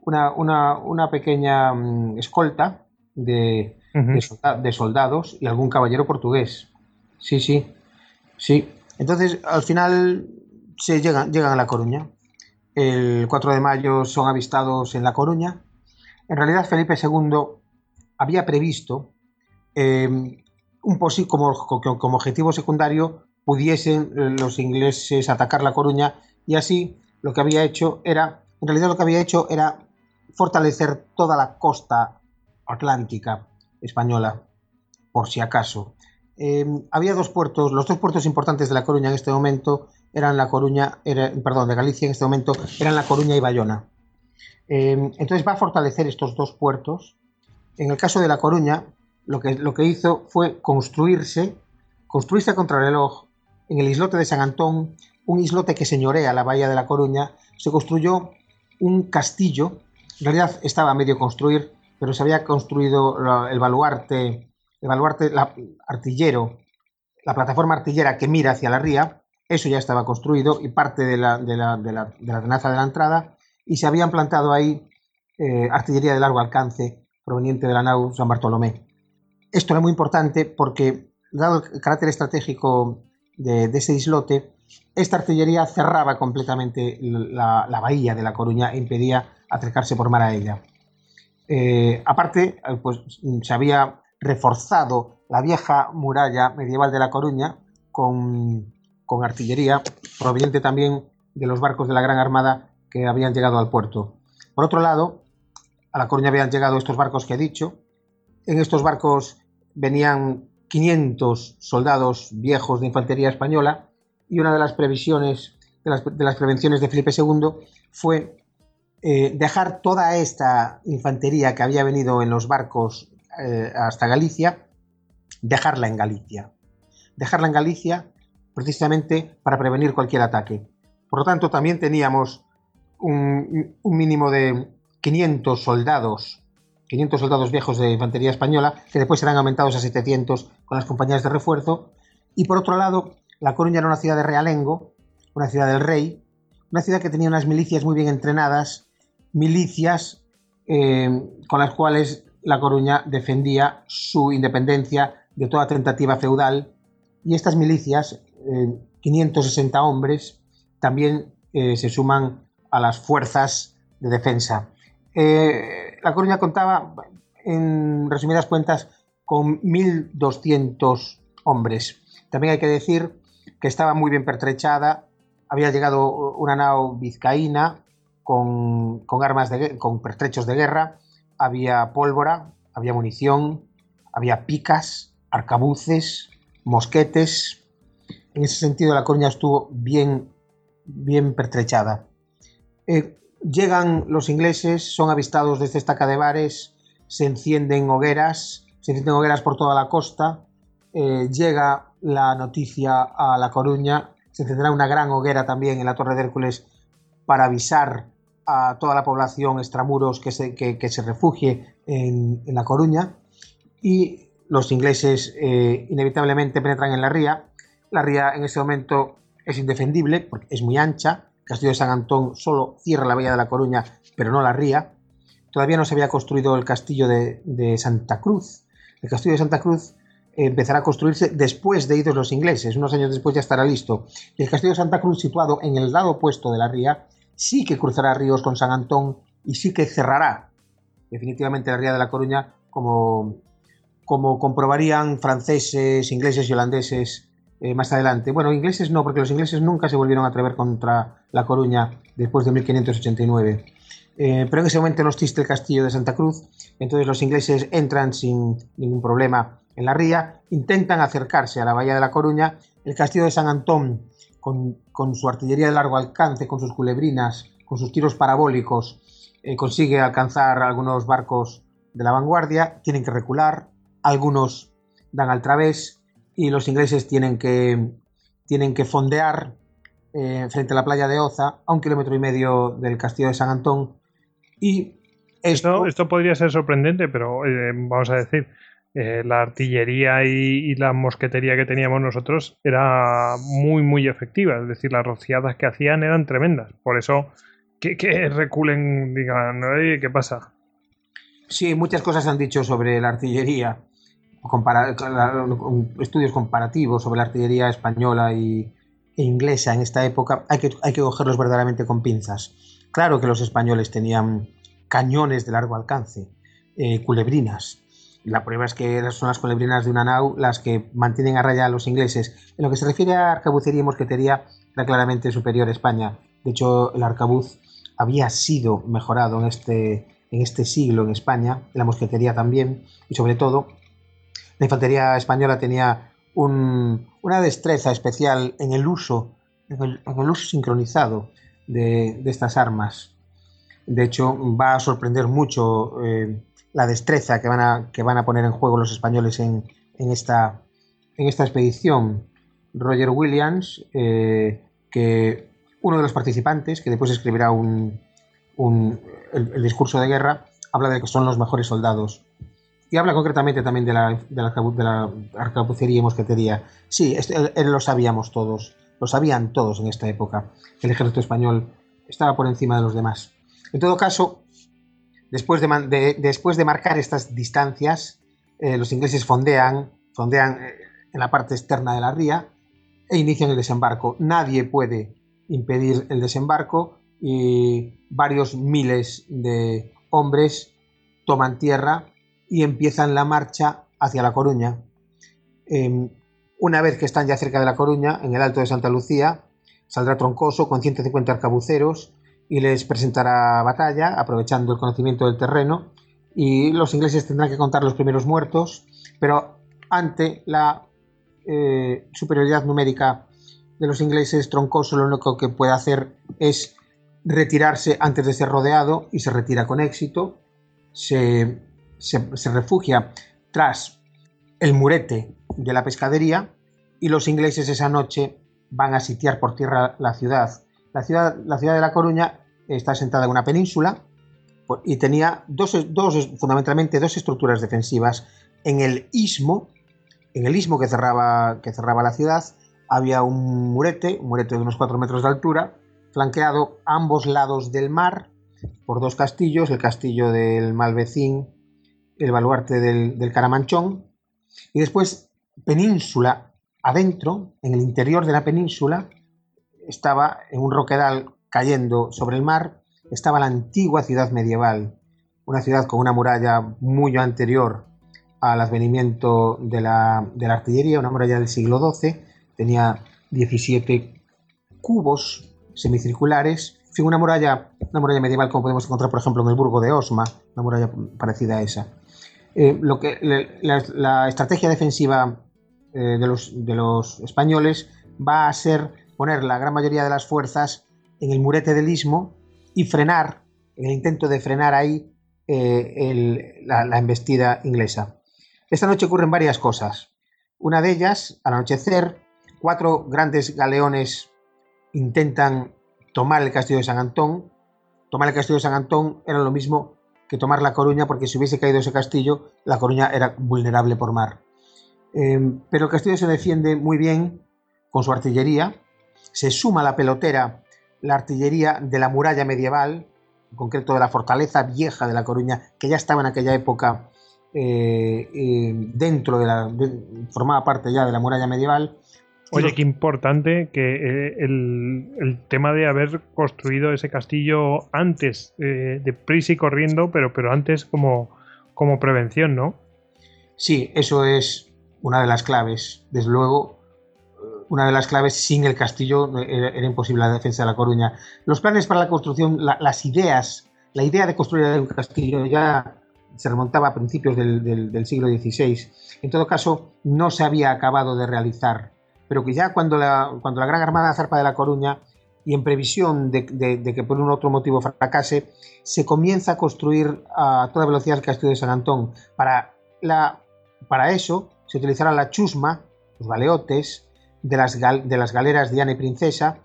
una, una, una pequeña mm, escolta de, de, soldados y algún caballero portugués. Sí, sí, sí. Entonces, al final se llegan, llegan a La Coruña. El 4 de mayo son avistados en La Coruña. En realidad, Felipe II había previsto eh, un como, como objetivo secundario pudiesen los ingleses atacar La Coruña y así lo que había hecho era, en realidad lo que había hecho era fortalecer toda la costa atlántica española, por si acaso. Em, había dos puertos, los dos puertos importantes de La Coruña en este momento eran La Coruña, perdón, de Galicia en este momento eran La Coruña y Bayona. Em, entonces va a fortalecer estos dos puertos. En el caso de La Coruña, lo que, hizo fue construirse, construirse a contrarreloj en el islote de San Antón, un islote que señorea la bahía de La Coruña, se construyó un castillo en realidad estaba a medio construir, pero se había construido el baluarte, el baluarte artillero, la plataforma artillera que mira hacia la ría, eso ya estaba construido y parte de la, de la, de la, de la tenaza de la entrada, y se habían plantado ahí eh, artillería de largo alcance proveniente de la nau San Bartolomé. Esto era muy importante porque, dado el carácter estratégico de, ese islote, esta artillería cerraba completamente la, la, bahía de La Coruña e impedía acercarse por mar a ella. Eh, aparte, eh, pues se había reforzado la vieja muralla medieval de La Coruña con, artillería proveniente también de los barcos de la Gran Armada que habían llegado al puerto. Por otro lado, a La Coruña habían llegado estos barcos que he dicho. En estos barcos venían 500 soldados viejos de infantería española y una de las previsiones, de las, de las prevenciones de Felipe II fue eh, dejar toda esta infantería que había venido en los barcos eh, hasta Galicia, dejarla en Galicia. Dejarla en Galicia precisamente para prevenir cualquier ataque. Por lo tanto, también teníamos un, mínimo de 500 soldados 500 soldados viejos de infantería española, que después serán aumentados a 700 con las compañías de refuerzo. Y por otro lado, La Coruña era una ciudad de realengo, una ciudad del rey, una ciudad que tenía unas milicias muy bien entrenadas milicias eh, con las cuales La Coruña defendía su independencia de toda tentativa feudal y estas milicias, 560 eh, hombres, también eh, se suman a las fuerzas de defensa. la Coruña contaba, en resumidas cuentas, con 1.200 hombres. También hay que decir que estaba muy bien pertrechada, había llegado una nao vizcaína con, armas, de, con pertrechos de guerra, había pólvora, había munición, había picas, arcabuces, mosquetes. En ese sentido, la Coruña estuvo bien, bien pertrechada. Eh, llegan los ingleses, son avistados desde estaca de se encienden hogueras, se encienden hogueras por toda la costa. Eh, llega la noticia a La Coruña, se encenderá una gran hoguera también en la Torre de Hércules para avisar a toda la población extramuros que se, que, se refugie en, La Coruña y los ingleses eh, inevitablemente penetran en la ría. La ría en ese momento es indefendible porque es muy ancha. El castillo de San Antón solo cierra la bahía de La Coruña, pero no la ría. Todavía no se había construido el castillo de, de Santa Cruz. El castillo de Santa Cruz empezará a construirse después de idos los ingleses, unos años después ya estará listo. El castillo de Santa Cruz, situado en el lado opuesto de la ría, sí que cruzará ríos con San Antón y sí que cerrará definitivamente la ría de la Coruña, como, como comprobarían franceses, ingleses y holandeses eh, más adelante. Bueno, ingleses no, porque los ingleses nunca se volvieron a atrever contra la Coruña después de 1589. Eh, pero en ese momento no existe el castillo de Santa Cruz, entonces los ingleses entran sin ningún problema en la ría, intentan acercarse a la bahía de la Coruña, el castillo de San Antón, con, su artillería de largo alcance, con sus culebrinas, con sus tiros parabólicos, eh, consigue alcanzar algunos barcos de la vanguardia, tienen que recular, algunos dan al través y los ingleses tienen que, tienen que fondear eh, frente a la playa de Oza, a un kilómetro y medio del castillo de San Antón. Y esto, esto, podría ser sorprendente, pero eh, vamos a decir, eh, la artillería y, la mosquetería que teníamos nosotros era muy, muy efectiva. Es decir, las rociadas que hacían eran tremendas. Por eso, que, reculen, digan, ¿qué pasa? Sí, muchas cosas han dicho sobre la artillería. estudios comparativos sobre la artillería española y, e inglesa en esta época. Hay que, hay que cogerlos verdaderamente con pinzas. Claro que los españoles tenían cañones de largo alcance, eh, culebrinas, la prueba es que son las colebrinas de una nau las que mantienen a raya a los ingleses. En lo que se refiere a arcabucería y mosquetería, era claramente superior a España. De hecho, el arcabuz había sido mejorado en este, en este siglo en España, la mosquetería también, y sobre todo, la infantería española tenía una destreza especial en el uso, en el, uso sincronizado de, estas armas. De hecho, va a sorprender mucho eh, la destreza que van a, que van a poner en juego los españoles en, esta, en esta expedición. Roger Williams, eh, que uno de los participantes, que después escribirá un, el, discurso de guerra, habla de que son los mejores soldados. Y habla concretamente también de la, de la, arcabucería y mosquetería. Sí, él, lo sabíamos todos, lo sabían todos en esta época, el ejército español estaba por encima de los demás. En todo caso, Después de, marcar estas distancias, eh, los ingleses fondean, fondean eh, en la parte externa de la ría e inician el desembarco. Nadie puede impedir el desembarco y varios miles de hombres toman tierra y empiezan la marcha hacia La Coruña. Em, una vez que están ya cerca de La Coruña, en el Alto de Santa Lucía, saldrá Troncoso con 150 arcabuceros y les presentará batalla, aprovechando el conocimiento del terreno, y los ingleses tendrán que contar los primeros muertos, pero ante la eh, superioridad numérica de los ingleses, Troncoso lo único que puede hacer es retirarse antes de ser rodeado y se retira con éxito, se, se refugia tras el murete de la pescadería y los ingleses esa noche van a sitiar por tierra la ciudad la ciudad, la ciudad de La Coruña está sentada en una península y tenía dos, fundamentalmente dos estructuras defensivas. En el istmo, en el istmo que cerraba, que cerraba la ciudad, había un murete, un murete de unos 4 metros de altura, flanqueado a ambos lados del mar por dos castillos, el castillo del Malvecín, el baluarte del, del Caramanchón, y después península adentro, en el interior de la península, estaba en un roquedal cayendo sobre el mar, estaba la antigua ciudad medieval, una ciudad con una muralla muy anterior al advenimiento de la, artillería, una muralla del siglo XII, tenía 17 cubos semicirculares, en una muralla, una muralla medieval como podemos encontrar, por ejemplo, en el Burgo de Osma, una muralla parecida a esa. Eh, lo que, la, estrategia defensiva eh, de, los, de los españoles va a ser poner la gran mayoría de las fuerzas en el murete del istmo y frenar, en el intento de frenar ahí eh, la, embestida inglesa. Esta noche ocurren varias cosas. Una de ellas, al anochecer, cuatro grandes galeones intentan tomar el castillo de San Antón. Tomar el castillo de San Antón era lo mismo que tomar La Coruña, porque si hubiese caído ese castillo, La Coruña era vulnerable por mar. Eh, pero el castillo se defiende muy bien con su artillería, se suma a la pelotera la artillería de la muralla medieval, en concreto de la fortaleza vieja de La Coruña, que ya estaba en aquella época eh, eh, dentro de la. formaba parte ya de la muralla medieval. Oye, qué importante que eh, el, tema de haber construido ese castillo antes, de prisa y corriendo, pero, pero antes como, como prevención, ¿no? Sí, eso es una de las claves. Desde luego, una de las claves, sin el castillo era, imposible la defensa de La Coruña. Los planes para la construcción, las ideas, la idea de construir un castillo ya se remontaba a principios del, siglo XVI. En todo caso, no se había acabado de realizar, pero que ya cuando la, cuando la Gran Armada zarpa de La Coruña y en previsión de, que por un otro motivo fracase, se comienza a construir a toda velocidad el castillo de San Antón. Para, la, para eso se utilizará la chusma, los galeotes, de las, de las galeras Diana y Princesa,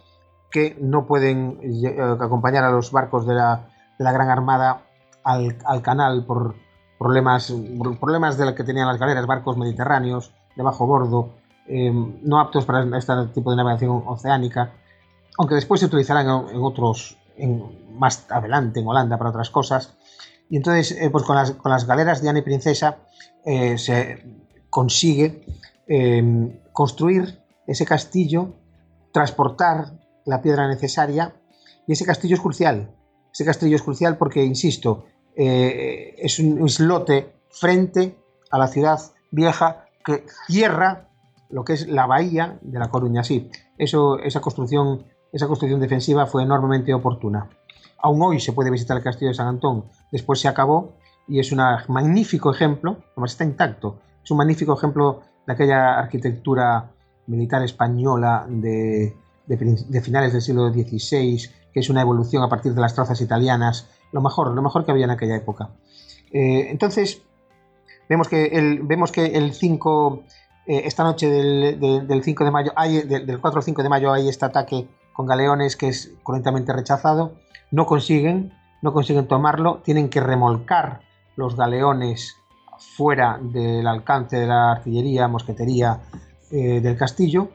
que no pueden eh, acompañar a los barcos de la, la Gran Armada al, canal por problemas, problemas de que tenían las galeras, barcos mediterráneos de bajo bordo, eh, no aptos para este tipo de navegación oceánica, aunque después se utilizarán en, otros, más adelante en Holanda para otras cosas. Y entonces, eh, pues con las, con las galeras Diana y Princesa eh, se consigue construir ese castillo, transportar la piedra necesaria, y ese castillo es crucial. Ese castillo es crucial porque, insisto, eh, es un islote frente a la ciudad vieja que cierra lo que es la bahía de La Coruña. Sí, eso, esa, construcción, esa construcción defensiva fue enormemente oportuna. Aún hoy se puede visitar el castillo de San Antón, después se acabó y es un magnífico ejemplo, además está intacto, es un magnífico ejemplo de aquella arquitectura militar española de, finales del siglo XVI, que es una evolución a partir de las trazas italianas lo mejor, lo mejor que había en aquella época. Eh, entonces, vemos que el, vemos que el 5, eh, esta noche del, 5 de mayo, hay, del, 4 al 5 de mayo hay este ataque con galeones que es correctamente rechazado. No consiguen, no consiguen tomarlo, tienen que remolcar los galeones fuera del alcance de la artillería, mosquetería eh, del castillo.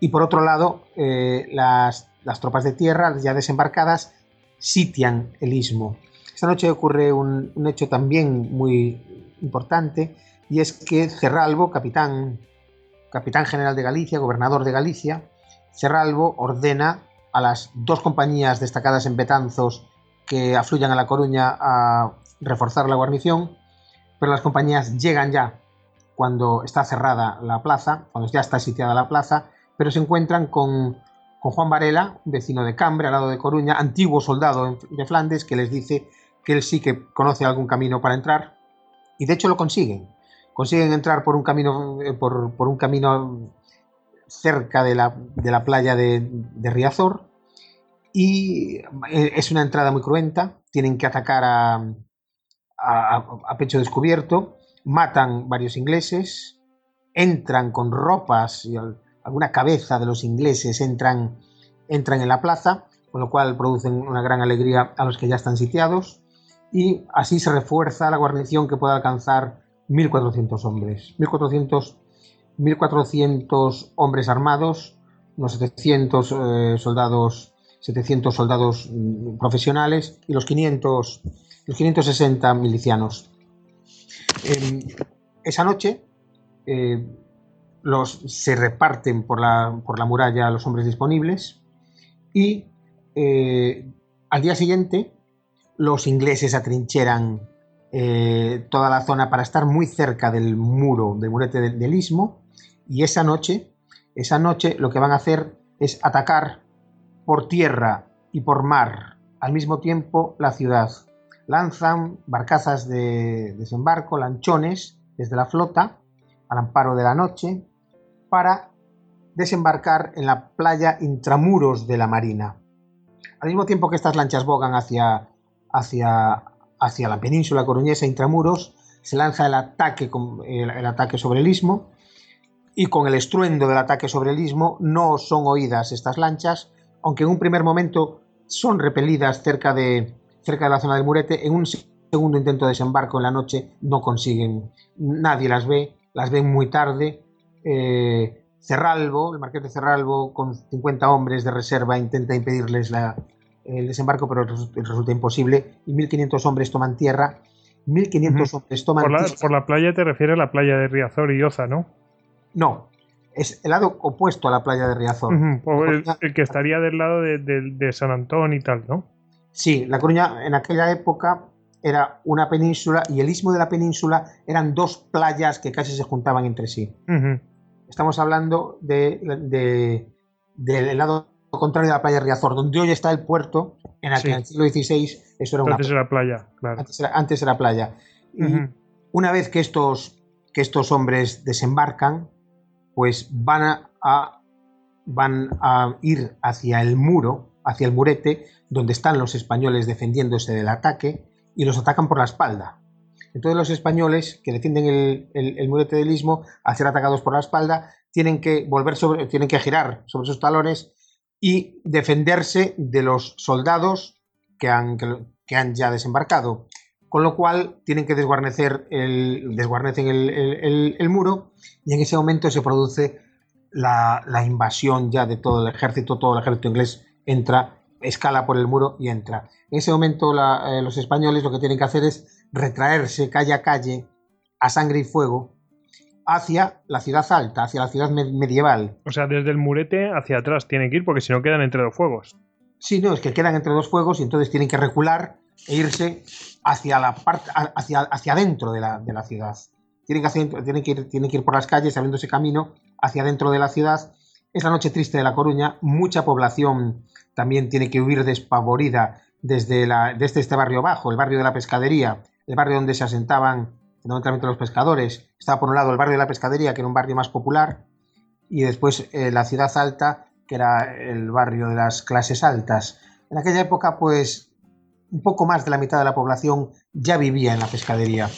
Y por otro lado, las, las tropas de tierra ya desembarcadas sitian el istmo. Esta noche ocurre un, hecho también muy importante y es que Cerralbo, capitán, capitán general de Galicia, gobernador de Galicia, Cerralbo ordena a las dos compañías destacadas en Betanzos que afluyan a La Coruña a reforzar la guarnición, pero las compañías llegan ya cuando está cerrada la plaza, cuando ya está sitiada la plaza, pero se encuentran con con Juan Varela, vecino de Cambre, al lado de Coruña, antiguo soldado de Flandes, que les dice que él sí que conoce algún camino para entrar, y de hecho lo consiguen. Consiguen entrar por un camino, eh, por, un camino cerca de la, playa de, Riazor, y eh, es una entrada muy cruenta, tienen que atacar a, a pecho descubierto, matan varios ingleses, entran con ropas y alguna cabeza de los ingleses entran, entran en la plaza, con lo cual producen una gran alegría a los que ya están sitiados, y así se refuerza la guarnición que puede alcanzar 1.400 hombres. 1.400, 1.400 hombres armados, unos 700 eh, soldados 700 soldados mm, profesionales y los 500 los 560 milicianos. Esa noche eh, los, se reparten por la, por la muralla los hombres disponibles y eh, al día siguiente los ingleses atrincheran eh, toda la zona para estar muy cerca del muro, del murete del, istmo y esa noche, esa noche lo que van a hacer es atacar por tierra y por mar al mismo tiempo la ciudad. Lanzan barcazas de desembarco, lanchones desde la flota al amparo de la noche para desembarcar en la playa intramuros de la marina. Al mismo tiempo que estas lanchas bogan hacia, hacia, hacia la península coruñesa intramuros, se lanza el ataque, el, ataque sobre el istmo y con el estruendo del ataque sobre el istmo no son oídas estas lanchas, aunque en un primer momento son repelidas cerca de, cerca de la zona del murete, en un segundo intento de desembarco en la noche no consiguen, nadie las ve, las ven muy tarde eh, Cerralbo, el marqués de Cerralbo, con 50 hombres de reserva, intenta impedirles la, el desembarco, pero resulta imposible. Y 1.500 hombres toman tierra. 1.500 hombres toman por la, tierra. Por la playa te refieres a la playa de Riazor y Oza, ¿no? No, es el lado opuesto a la playa de Riazor. Uh -huh. el, el, que estaría del lado de, de, de, San Antón y tal, ¿no? Sí, La Coruña en aquella época era una península y el istmo de la península eran dos playas que casi se juntaban entre sí. Uh -huh. Estamos hablando de, de, del lado contrario de la playa de Riazor, donde hoy está el puerto, en, Sí. en el siglo XVI eso era una Antes era playa, claro. antes era, antes era playa. Y una vez que estos, que estos hombres desembarcan, pues van a, a- van a ir hacia el muro, hacia el murete, donde están los españoles defendiéndose del ataque, y los atacan por la espalda. Entonces los españoles que defienden el, el- el murete del istmo, al ser atacados por la espalda, tienen que volver sobre, tienen que girar sobre sus talones y defenderse de los soldados que han, que, han ya desembarcado. Con lo cual tienen que desguarnecer el, desguarnecen el- el muro y en ese momento se produce la, la invasión ya de todo el ejército, todo el ejército inglés entra, escala por el muro y entra. En ese momento la- eh, los españoles lo que tienen que hacer es retraerse calle a calle, a sangre y fuego, hacia la ciudad alta, hacia la ciudad me- medieval. O sea, desde el murete hacia atrás tienen que ir porque si no quedan entre dos fuegos. Sí, no, es que quedan entre dos fuegos y entonces tienen que recular e irse hacia la parte, hacia, hacia adentro de la, de la ciudad. Tienen que, hacer- tienen, que ir, tienen que ir por las calles abriéndose camino hacia adentro de la ciudad. Es la noche triste de La Coruña, mucha población también tiene que huir despavorida desde, la, desde este barrio bajo, el barrio de la pescadería, el barrio donde se asentaban fundamentalmente los pescadores. Estaba por un lado el barrio de la pescadería, que era un barrio más popular, y después eh, la ciudad alta, que era el barrio de las clases altas. En aquella época, pues, un poco más de la mitad de la población ya vivía en la pescadería.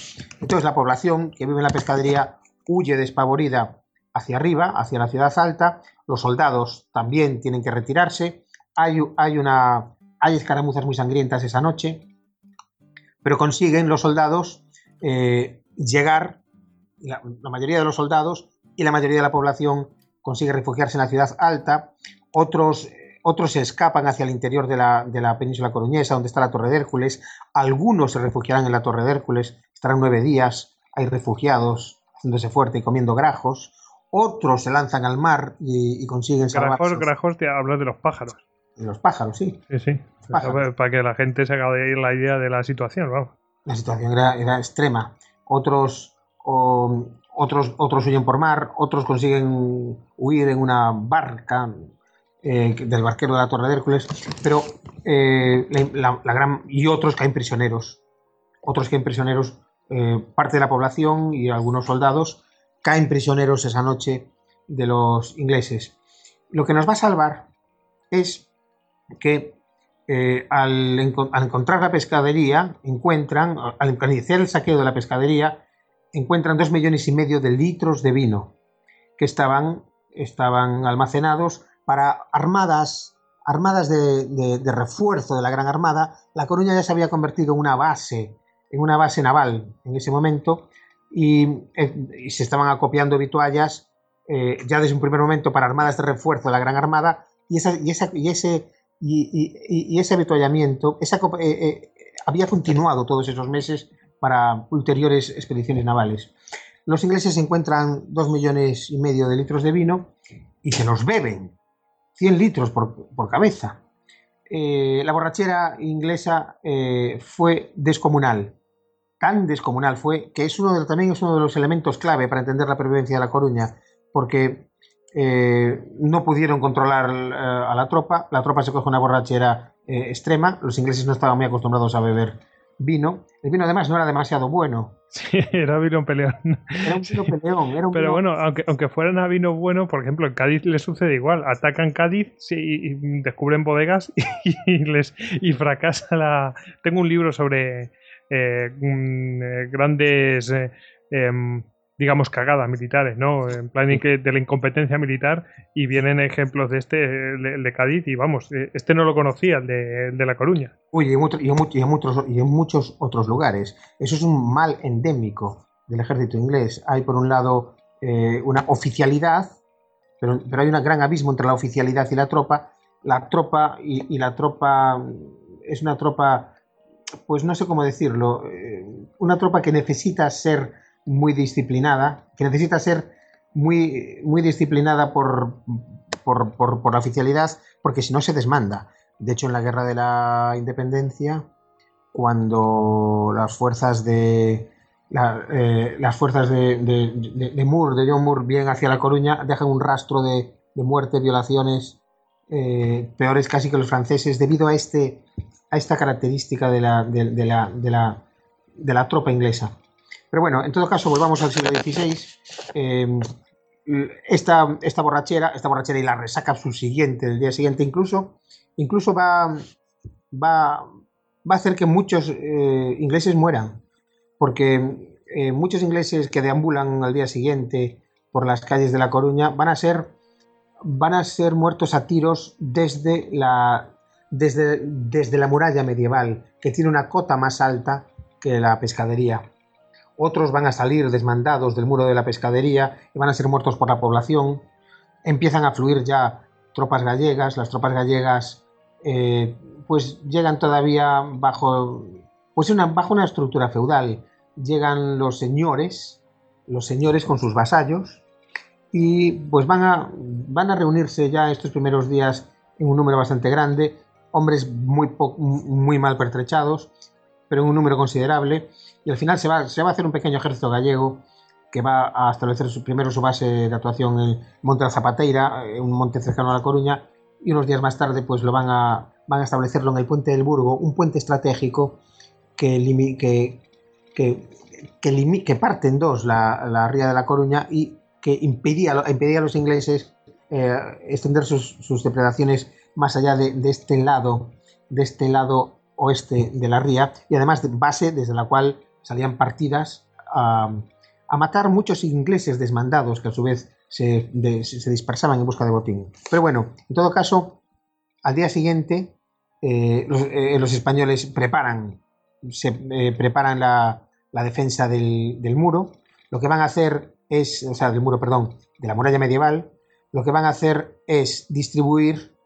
Entonces, la población que vive en la pescadería huye despavorida hacia arriba, hacia la ciudad alta. Los soldados también tienen que retirarse. Hay, hay, una, hay escaramuzas muy sangrientas esa noche, pero consiguen los soldados eh, llegar, la, la mayoría de los soldados y la mayoría de la población consigue refugiarse en la ciudad alta, otros, otros se escapan hacia el interior de la, de la península coruñesa, donde está la Torre de Hércules, algunos se refugiarán en la Torre de Hércules, estarán nueve días, hay refugiados haciéndose fuerte y comiendo grajos, otros se lanzan al mar y, y consiguen salvarse. Grajos, grajos te hablas de los pájaros. De los pájaros, sí. Sí, sí. Pájaros. Para que la gente se haga de ahí la idea de la situación, vamos. La situación era, era extrema. Otros, o, otros, otros huyen por mar, otros consiguen huir en una barca eh, del barquero de la Torre de Hércules, pero eh, la gran y otros caen prisioneros. Otros caen prisioneros, eh, parte de la población y algunos soldados caen prisioneros esa noche de los ingleses. Lo que nos va a salvar es que eh, al, enco- al encontrar la pescadería, encuentran, al iniciar el saqueo de la pescadería, encuentran dos millones y medio de litros de vino que estaban, estaban almacenados para armadas, armadas de, refuerzo de la Gran Armada. La Coruña ya se había convertido en una base, en una base naval en ese momento, y, eh, se estaban acopiando vituallas eh, ya desde un primer momento para armadas de refuerzo de la Gran Armada, y, esa, y, esa- y ese y, ese avituallamiento eh, eh, había continuado todos esos meses para ulteriores expediciones navales. Los ingleses encuentran dos millones y medio de litros de vino y se los beben, 100 litros por, cabeza. Eh, la borrachera inglesa fue descomunal, tan descomunal fue que es también es uno de los elementos clave para entender la pervivencia de La Coruña, porque eh, no pudieron controlar eh, a la tropa, la tropa se coge una borrachera eh, extrema, los ingleses no estaban muy acostumbrados a beber vino, el vino además no era demasiado bueno, Sí, [LAUGHS] era vino peleón. era un vino peleón, era un Pero vino- bueno, aunque, aunque fueran a vino bueno, por ejemplo, en Cádiz les sucede igual. Atacan Cádiz sí, y y descubren bodegas [LAUGHS] y, les y fracasa la. Tengo un libro sobre mm, grandes, eh, em, digamos, cagadas militares, ¿no? En plan de la incompetencia militar y vienen ejemplos de este, el de, Cádiz y vamos, eh, este no lo conocía, el de, el de La Coruña. Uy, y en, otro- y en mu- y en muchos, y en muchos otros lugares. Eso es un mal endémico del ejército inglés. Hay, por un lado, eh, una oficialidad, pero, pero hay un gran abismo entre la oficialidad y la tropa. La tropa y, la tropa es una tropa, pues no sé cómo decirlo, eh, una tropa que necesita ser muy disciplinada, que necesita ser muy, muy disciplinada por, por, por, la oficialidad, porque si no se desmanda. De hecho, en la guerra de la independencia, cuando las fuerzas de, eh, las fuerzas de, de, Moore, de John Moore, vienen hacia La Coruña, dejan un rastro de, muerte, violaciones eh, peores casi que los franceses, debido a, este, a esta característica de la, la, de la tropa inglesa. Pero bueno, en todo caso, volvamos al siglo XVI. Eh, esta, borrachera, esta borrachera y la resaca subsiguiente, el día siguiente incluso, incluso va, a hacer que muchos ingleses mueran porque eh, muchos ingleses que deambulan al día siguiente por las calles de La Coruña van a ser, van a ser muertos a tiros desde la, desde la muralla medieval, que tiene una cota más alta que la pescadería. Otros van a salir desmandados del muro de la pescadería y van a ser muertos por la población. Empiezan a fluir ya tropas gallegas. Las tropas gallegas eh, pues llegan todavía bajo pues una, bajo una estructura feudal llegan los señores, los señores con sus vasallos, y pues van a, van a reunirse ya estos primeros días en un número bastante grande, hombres muy, muy mal pertrechados, pero en un número considerable, y al final se va, se va a hacer un pequeño ejército gallego que va a establecer su, primero su base de actuación en Monte Zapateira, un monte cercano a La Coruña, y unos días más tarde pues lo van a, van a establecerlo en el puente del Burgo, un puente estratégico que, que, que, parte en dos la, ría de la Coruña y que impedía, impedía a los ingleses eh, extender sus, depredaciones más allá de, este lado, de este lado oeste de la ría y además de base desde la cual salían partidas a, matar muchos ingleses desmandados que a su vez se, dispersaban en busca de botín. Pero bueno, en todo caso, al día siguiente eh, eh, los, españoles preparan se eh, preparan la, defensa del, muro. Lo que van a hacer es, o sea, del muro, perdón, de la muralla medieval, lo que van a hacer es distribuir,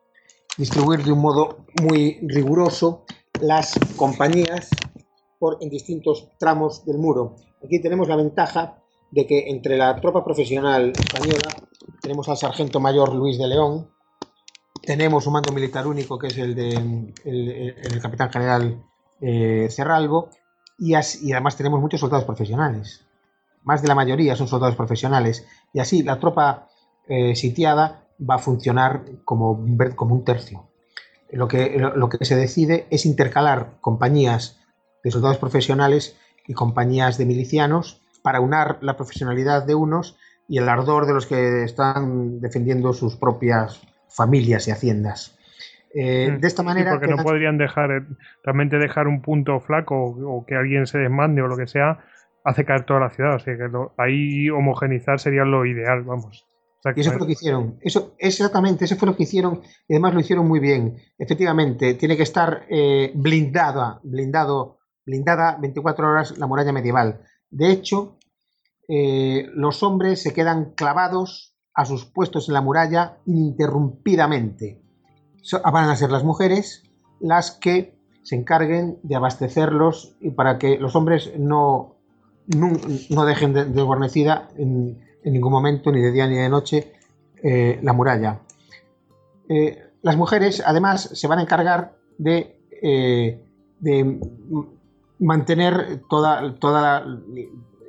distribuir de un modo muy riguroso las compañías por, en distintos tramos del muro. Aquí tenemos la ventaja de que entre la tropa profesional española tenemos al sargento mayor Luis de León, tenemos un mando militar único que es el de el capitán general eh, Cerralbo, y, además tenemos muchos soldados profesionales. Más de la mayoría son soldados profesionales. Y así la tropa eh, sitiada va a funcionar como, un tercio. Lo, que se decide es intercalar compañías de soldados profesionales y compañías de milicianos para unar la profesionalidad de unos y el ardor de los que están defendiendo sus propias familias y haciendas. Eh, mm. de esta manera. porque no podrían dejar, eh, realmente dejar un punto flaco o, que alguien se desmande o lo que sea, hace caer toda la ciudad. O sea que ahí homogenizar sería lo ideal, vamos. Y eso fue lo que hicieron. Eso, exactamente, eso fue lo que hicieron y además lo hicieron muy bien. Efectivamente, tiene que estar eh, blindada, blindado, blindada 24 horas la muralla medieval. De hecho, los hombres se quedan clavados a sus puestos en la muralla ininterrumpidamente van a ser las mujeres las que se encarguen de abastecerlos y para que los hombres no, no, dejen de, guarnecida en, ningún momento, ni de día ni de noche, eh, la muralla. Eh, las mujeres, además, se van a encargar eh, de mantener toda, toda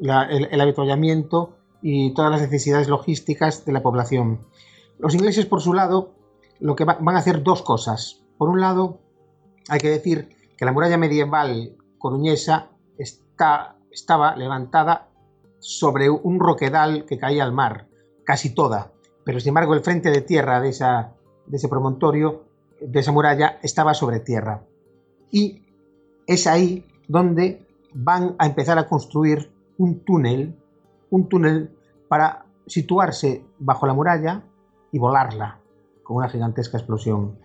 el, el avituallamiento y todas las necesidades logísticas de la población. Los ingleses, por su lado, lo que van a hacer dos cosas. Por un lado, hay que decir que la muralla medieval coruñesa está, estaba levantada sobre un roquedal que caía al mar, casi toda, pero sin embargo el frente de tierra de, esa, de ese promontorio, de esa muralla, estaba sobre tierra. Y es ahí donde van a empezar a construir un túnel, un túnel para situarse bajo la muralla y volarla con una gigantesca explosión.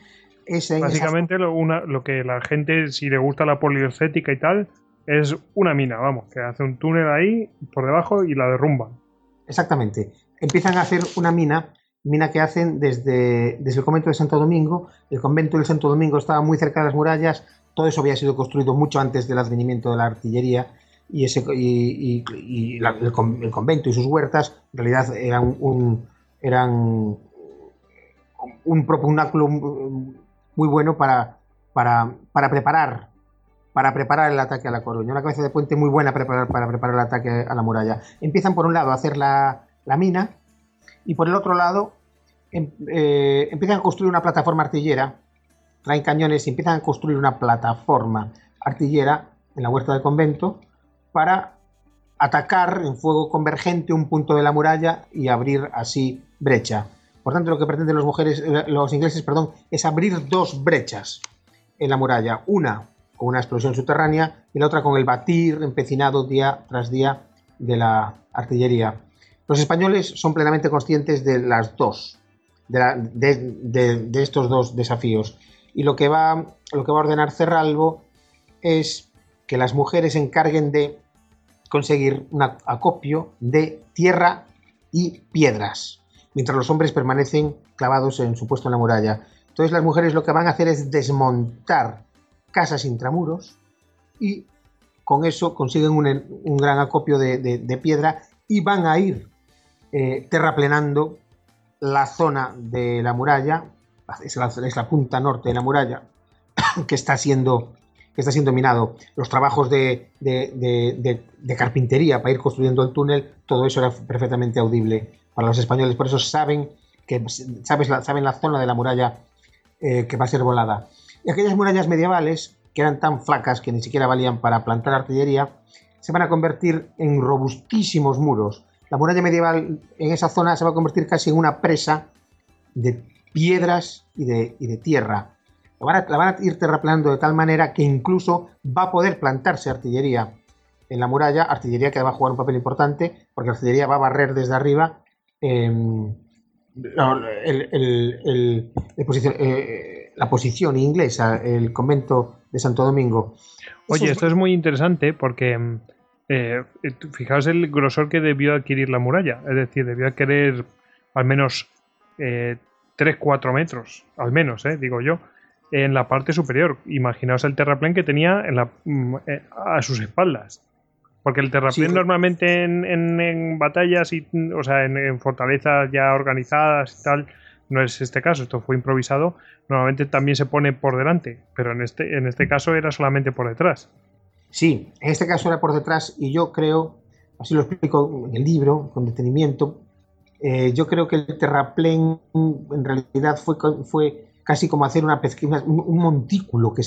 Básicamente lo, una, lo que la gente, si le gusta la poliocética y tal, es una mina, vamos, que hace un túnel ahí por debajo y la derrumba. Exactamente. Empiezan a hacer una mina mina que hacen desde, desde el convento de Santo Domingo. El convento de Santo Domingo estaba muy cerca de las murallas, todo eso había sido construido mucho antes del advenimiento de la artillería y, ese, y, el, convento y sus huertas en realidad eran un, eran propugnáculo muy bueno para, para, para, preparar para preparar el ataque a la Coruña. Una cabeza de puente muy buena para preparar, para preparar el ataque a la muralla. Empiezan por un lado a hacer la, la mina y por el otro lado em, eh, empiezan a construir una plataforma artillera, traen cañones y empiezan a construir una plataforma artillera en la huerta del convento para atacar en fuego convergente un punto de la muralla y abrir así brecha. Por tanto, lo que pretenden los, mujeres, eh, los ingleses perdón, es abrir dos brechas en la muralla. Una con una explosión subterránea y la otra con el batir empecinado día tras día de la artillería. Los españoles son plenamente conscientes de las dos, de, estos dos desafíos. Y lo que, va, a ordenar Cerralbo es que las mujeres se encarguen de conseguir un acopio de tierra y piedras, mientras los hombres permanecen clavados en su puesto en la muralla. Entonces las mujeres lo que van a hacer es desmontar casas intramuros y con eso consiguen un, gran acopio de, piedra y van a ir eh, terraplenando la zona de la muralla, es la, punta norte de la muralla, [COUGHS] que está siendo, que está siendo minado. Los trabajos de, carpintería para ir construyendo el túnel, todo eso era perfectamente audible para los españoles, por eso saben que sabes la, saben la zona de la muralla eh, que va a ser volada. Y aquellas murallas medievales, que eran tan flacas que ni siquiera valían para plantar artillería, se van a convertir en robustísimos muros la muralla medieval en esa zona se va a convertir casi en una presa de piedras y de, tierra. La van, a, ir terraplanando de tal manera que incluso va a poder plantarse artillería en la muralla, artillería que va a jugar un papel importante, porque la artillería va a barrer desde arriba eh, la posición inglesa, el convento de Santo Domingo. Oye, esto es muy interesante porque eh, fijaos el grosor que debió adquirir la muralla. Es decir, debió adquirir al menos eh, 3-4 metros, al menos, eh, digo yo, en la parte superior. Imaginaos el terraplén que tenía en la, mm, eh, a sus espaldas. Porque el terraplén normalmente en, batallas, y, o sea, en, fortalezas ya organizadas y tal, no es este caso, esto fue improvisado, normalmente también se pone por delante, pero en este, en este caso era solamente por detrás. Sí, en este caso era por detrás y yo creo, así lo explico en el libro, con detenimiento, eh, yo creo que el terraplén en realidad fue, fue casi como hacer una, un, montículo que,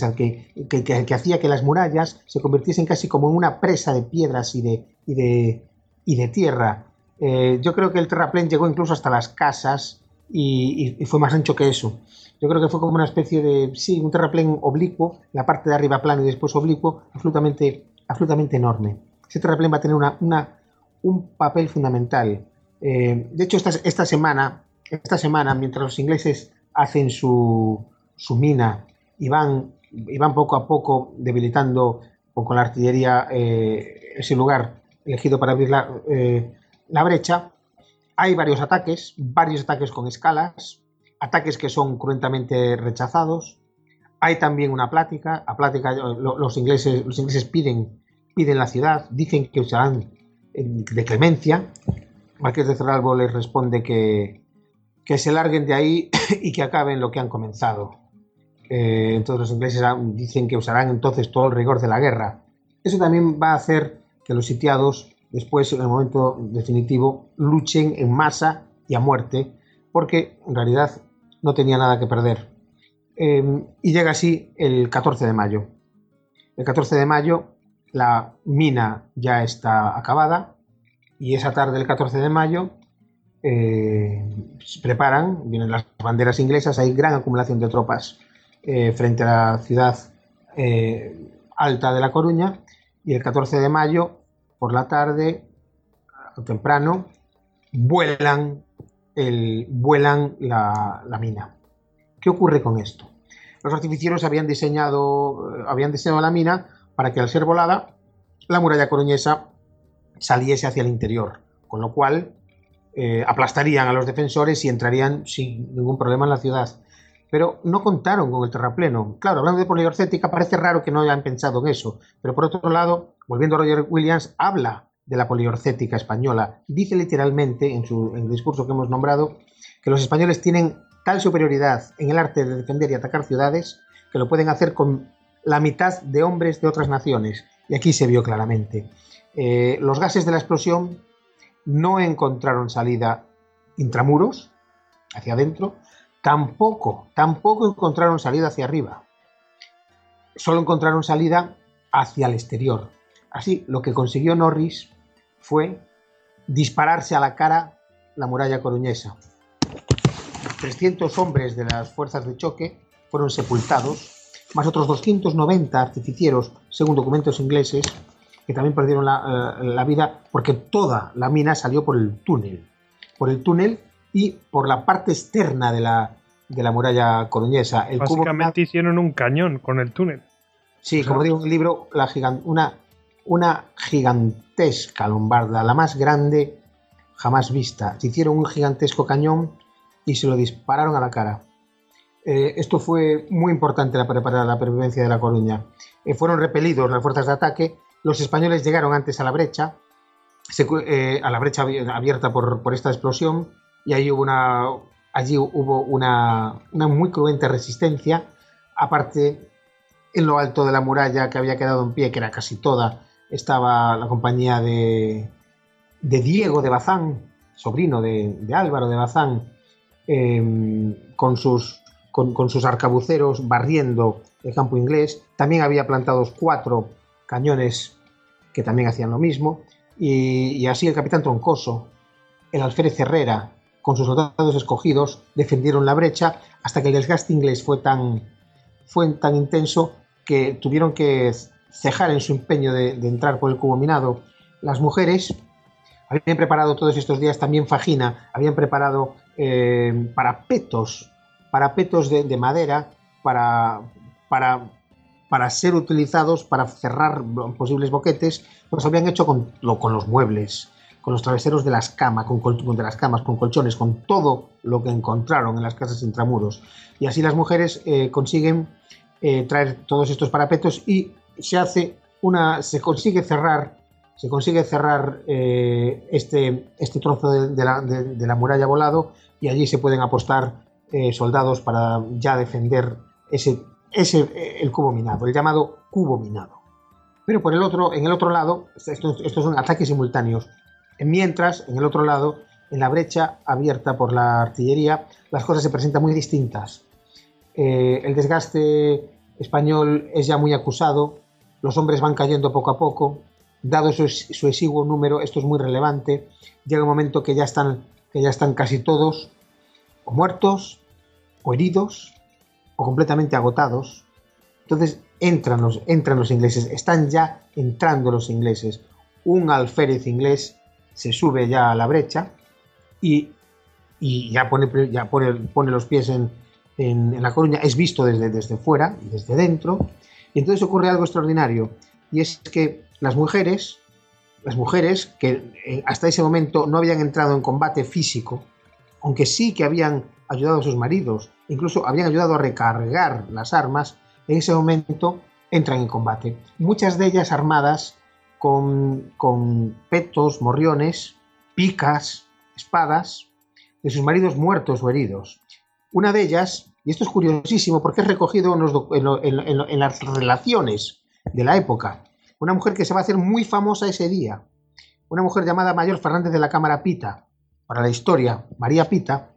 que, que, hacía que las murallas se convirtiesen casi como en una presa de piedras y de, y de, y de tierra. Eh, yo creo que el terraplén llegó incluso hasta las casas y, fue más ancho que eso. Yo creo que fue como una especie de, sí, un terraplén oblicuo, la parte de arriba plano y después oblicuo, absolutamente, absolutamente enorme. Ese terraplén va a tener una, un papel fundamental. Eh, de hecho, esta, semana, esta semana, mientras los ingleses hacen su, mina y van, poco a poco debilitando con la artillería eh, ese lugar elegido para abrir la, eh, la brecha, hay varios ataques, varios ataques con escalas, ataques que son cruentamente rechazados. Hay también una plática, a plática los ingleses, los ingleses piden, piden la ciudad, dicen que usarán de clemencia. Marqués de Cerralbo les responde que, que se larguen de ahí [COUGHS] y que acaben lo que han comenzado. Eh, entonces los ingleses dicen que usarán entonces todo el rigor de la guerra. Eso también va a hacer que los sitiados después, en el momento definitivo, luchen en masa y a muerte, porque en realidad no tenía nada que perder. Em, y llega así el 14 de mayo. El 14 de mayo la mina ya está acabada y esa tarde del 14 de mayo eh, preparan, vienen las banderas inglesas, hay gran acumulación de tropas eh, frente a la ciudad eh, alta de La Coruña y el 14 de mayo por la tarde temprano vuelan el, vuelan la, mina. ¿Qué ocurre con esto? Los artificieros habían diseñado, habían diseñado la mina para que al ser volada, la muralla coruñesa saliese hacia el interior, con lo cual eh, aplastarían a los defensores y entrarían sin ningún problema en la ciudad. Pero no contaron con el terrapleno. Claro, hablando de poliorcética, parece raro que no hayan pensado en eso. Pero por otro lado, volviendo a Roger Williams, habla de la poliorcética española. Dice literalmente en, su, en el discurso que hemos nombrado que los españoles tienen tal superioridad en el arte de defender y atacar ciudades que lo pueden hacer con la mitad de hombres de otras naciones. Y aquí se vio claramente. Eh, los gases de la explosión no encontraron salida intramuros, hacia adentro, tampoco, tampoco encontraron salida hacia arriba. Solo encontraron salida hacia el exterior. Así, lo que consiguió Norris fue dispararse a la cara la muralla coruñesa. 300 hombres de las fuerzas de choque fueron sepultados, más otros 290 artificieros, según documentos ingleses, que también perdieron la, eh, vida porque toda la mina salió por el túnel. Por el túnel y por la parte externa de la, de la muralla coruñesa. El Básicamente hicieron un cañón con el túnel. Sí, como digo en el libro, la una, una gigantesca lombarda, la más grande jamás vista. Se hicieron un gigantesco cañón y se lo dispararon a la cara. Eh, esto fue muy importante para, la pervivencia de La Coruña. Eh, fueron repelidos las fuerzas de ataque, los españoles llegaron antes a la brecha, eh, a la brecha abierta por, esta explosión, y ahí hubo una, allí hubo una, muy cruenta resistencia. Aparte, en lo alto de la muralla que había quedado en pie, que era casi toda, estaba la compañía de, Diego de Bazán, sobrino de, Álvaro de Bazán, Em, con, sus, con, sus arcabuceros barriendo el campo inglés. También había plantados cuatro cañones que también hacían lo mismo. Y, así el capitán Troncoso, el alférez Herrera, con sus soldados escogidos, defendieron la brecha hasta que el desgaste inglés fue tan, fue tan intenso que tuvieron que cejar en su empeño de, de entrar por el cubo minado. Las mujeres habían preparado todos estos días también fajina, habían preparado eh, parapetos, parapetos de, madera para, para, para, ser utilizados para cerrar posibles boquetes, los habían hecho con, los muebles, con los traveseros de las camas, con, colchones, con todo lo que encontraron en las casas intramuros. Y así las mujeres eh, consiguen eh, traer todos estos parapetos y se hace una, se consigue cerrar se consigue cerrar este, este trozo de, la, de, la, muralla volado y allí se pueden apostar eh, soldados para ya defender ese, eh, el cubo minado, el llamado cubo minado. Pero por el otro, en el otro lado, estos, son ataques simultáneos. Mientras, en el otro lado, en la brecha abierta por la artillería, las cosas se presentan muy distintas. Eh, el desgaste español es ya muy acusado, los hombres van cayendo poco a poco, dado su, su, exiguo número, esto es muy relevante, llega un momento que ya están que ya están casi todos o muertos, o heridos, o completamente agotados. Entonces entran los, entran los ingleses, están ya entrando los ingleses. Un alférez inglés se sube ya a la brecha y, ya, pone, ya pone, pone los pies en, en, La Coruña, es visto desde, desde fuera y desde dentro. Y entonces ocurre algo extraordinario, y es que las mujeres las mujeres que eh, hasta ese momento no habían entrado en combate físico, aunque sí que habían ayudado a sus maridos, incluso habían ayudado a recargar las armas, en ese momento entran en combate. Muchas de ellas armadas con, con petos, morriones, picas, espadas, de sus maridos muertos o heridos. Una de ellas, y esto es curiosísimo porque es recogido en las relaciones de la época, una mujer que se va a hacer muy famosa ese día, una mujer llamada Mayor Fernández de la Cámara Pita, para la historia, María Pita,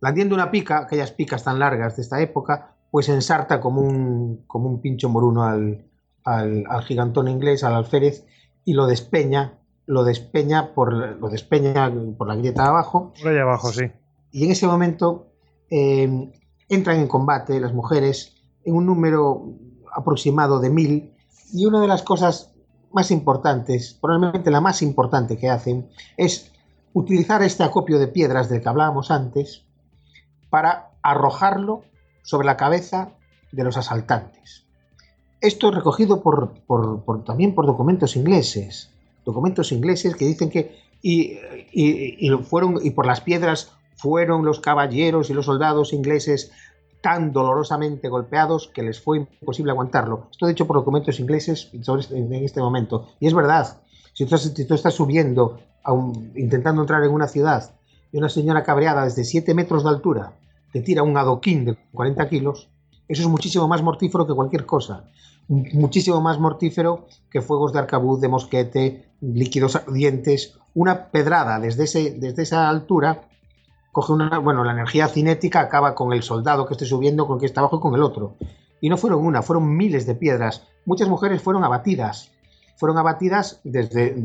blandiendo una pica, aquellas picas tan largas de esta época, pues ensarta como un, como un pincho moruno al, al, gigantón inglés, al alférez, y lo despeña, lo despeña por, lo despeña por la grieta de abajo. Por ahí abajo, sí. Y en ese momento eh, entran en combate las mujeres en un número aproximado de mil y una de las cosas más importantes, probablemente la más importante que hacen, es utilizar este acopio de piedras del que hablábamos antes para arrojarlo sobre la cabeza de los asaltantes. Esto es recogido por, también por documentos ingleses, documentos ingleses que dicen que Y, fueron, y por las piedras fueron los caballeros y los soldados ingleses tan dolorosamente golpeados que les fue imposible aguantarlo. Esto dicho por documentos ingleses este, en este momento. Y es verdad, si tú, estás subiendo, intentando entrar en una ciudad, y una señora cabreada desde 7 metros de altura te tira un adoquín de 40 kilos, eso es muchísimo más mortífero que cualquier cosa. Muchísimo más mortífero que fuegos de arcabuz, de mosquete, líquidos ardientes. Una pedrada desde, ese, desde esa altura coge una, bueno, la energía cinética acaba con el soldado que esté subiendo, con el que está abajo y con el otro. Y no fueron una, fueron miles de piedras. Muchas mujeres fueron abatidas. Fueron abatidas desde,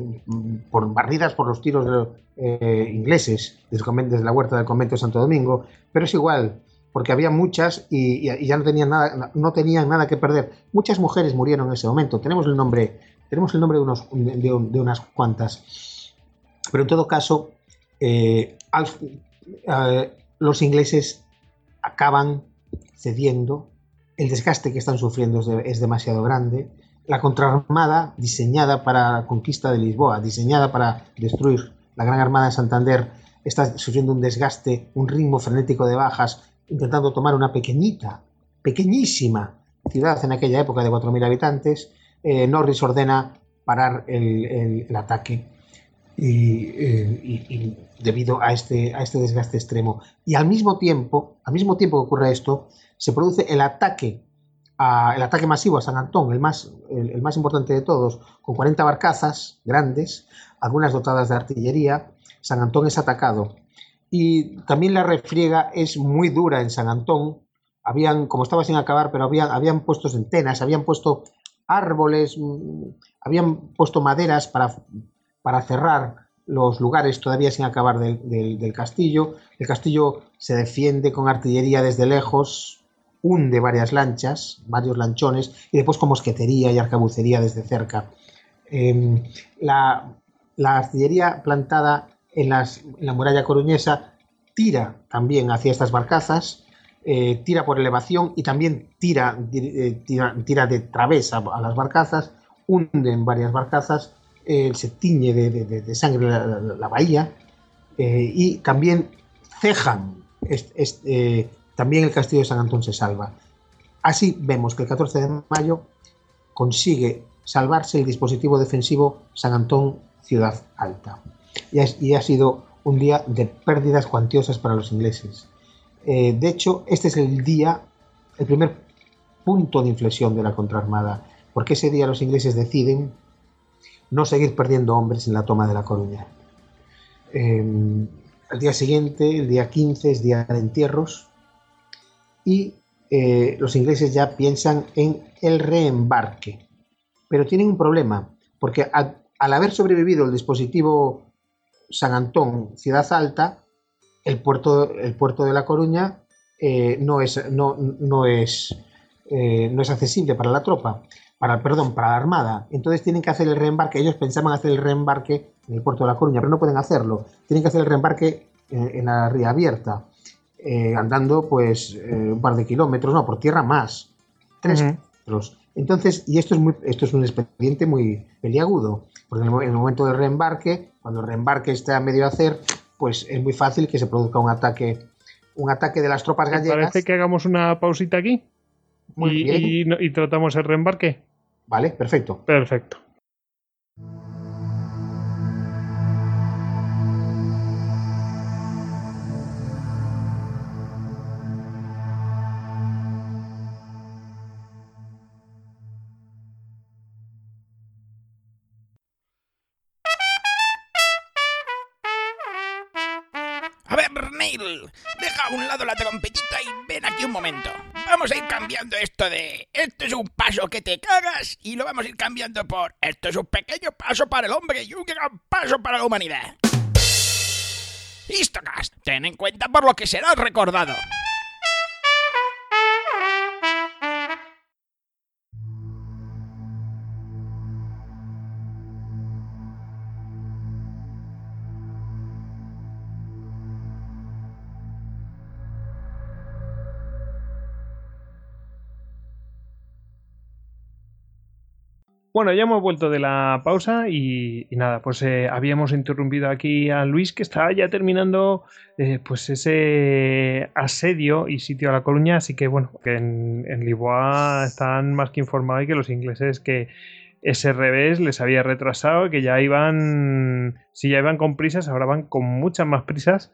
por, barridas por los tiros eh, ingleses desde, desde, la huerta del convento de Santo Domingo. Pero es igual, porque había muchas y, ya no tenían, nada, no tenían nada que perder. Muchas mujeres murieron en ese momento. Tenemos el nombre, tenemos el nombre de, unos, de, unas cuantas. Pero en todo caso, eh, eh, los ingleses acaban cediendo, el desgaste que están sufriendo es, demasiado grande, la contraarmada diseñada para la conquista de Lisboa, diseñada para destruir la Gran Armada de Santander, está sufriendo un desgaste, un ritmo frenético de bajas, intentando tomar una pequeñita, pequeñísima ciudad en aquella época de 4.000 habitantes. Eh, Norris ordena parar el ataque eh, y, debido a este, a este desgaste extremo. Y al mismo tiempo, al mismo tiempo que ocurre esto, se produce el ataque, el ataque masivo a San Antón, el más, el, más importante de todos, con 40 barcazas grandes, algunas dotadas de artillería. San Antón es atacado. Y también la refriega es muy dura en San Antón. Habían, como estaba sin acabar, pero habían, habían puesto centenas, habían puesto árboles, mm, habían puesto maderas para para cerrar los lugares todavía sin acabar del, castillo. El castillo se defiende con artillería desde lejos, hunde varias lanchas, varios lanchones, y después con mosquetería y arcabucería desde cerca. Em, la, artillería plantada en, la muralla coruñesa tira también hacia estas barcazas, eh, tira por elevación y también tira, eh, tira, de través a, las barcazas, hunden varias barcazas eh, se tiñe de, sangre la, bahía eh, y también cejan, eh, también el castillo de San Antón se salva. Así vemos que el 14 de mayo consigue salvarse el dispositivo defensivo San Antón Ciudad Alta. Y ha, sido un día de pérdidas cuantiosas para los ingleses. de hecho, este es el día, el primer punto de inflexión de la contraarmada, porque ese día los ingleses deciden no seguir perdiendo hombres en la toma de La Coruña. el día siguiente, el día 15, es día de entierros y eh, los ingleses ya piensan en el reembarque. Pero tienen un problema, porque al, haber sobrevivido el dispositivo San Antón, Ciudad Alta, el puerto, el puerto de La Coruña eh, no, es, no, no, es, eh, no es accesible para la tropa para, perdón, para la Armada. Entonces tienen que hacer el reembarque. Ellos pensaban hacer el reembarque en el puerto de La Coruña, pero no pueden hacerlo. Tienen que hacer el reembarque en, la ría abierta, eh, andando pues eh, un par de kilómetros, no, por tierra más, tres kilómetros. Entonces, y esto es, muy, esto es un expediente muy peliagudo, porque en el, momento del reembarque, cuando el reembarque esté a medio hacer, pues es muy fácil que se produzca un ataque, un ataque de las tropas gallegas. Parece que hagamos una pausita aquí. y, tratamos el reembarque. ¿Vale? Perfecto. Perfecto. Esto de esto es un paso que te cagas y lo vamos a ir cambiando por esto es un pequeño paso para el hombre y un gran paso para la humanidad. Histocast, ten en cuenta por lo que serás recordado. Bueno, ya hemos vuelto de la pausa y, nada, pues eh, habíamos interrumpido aquí a Luis que estaba ya terminando eh, pues ese asedio y sitio a La Coruña, así que bueno, que en, en Lisboa están más que informados que los ingleses que ese revés les había retrasado, que ya iban, si ya iban con prisas, ahora van con muchas más prisas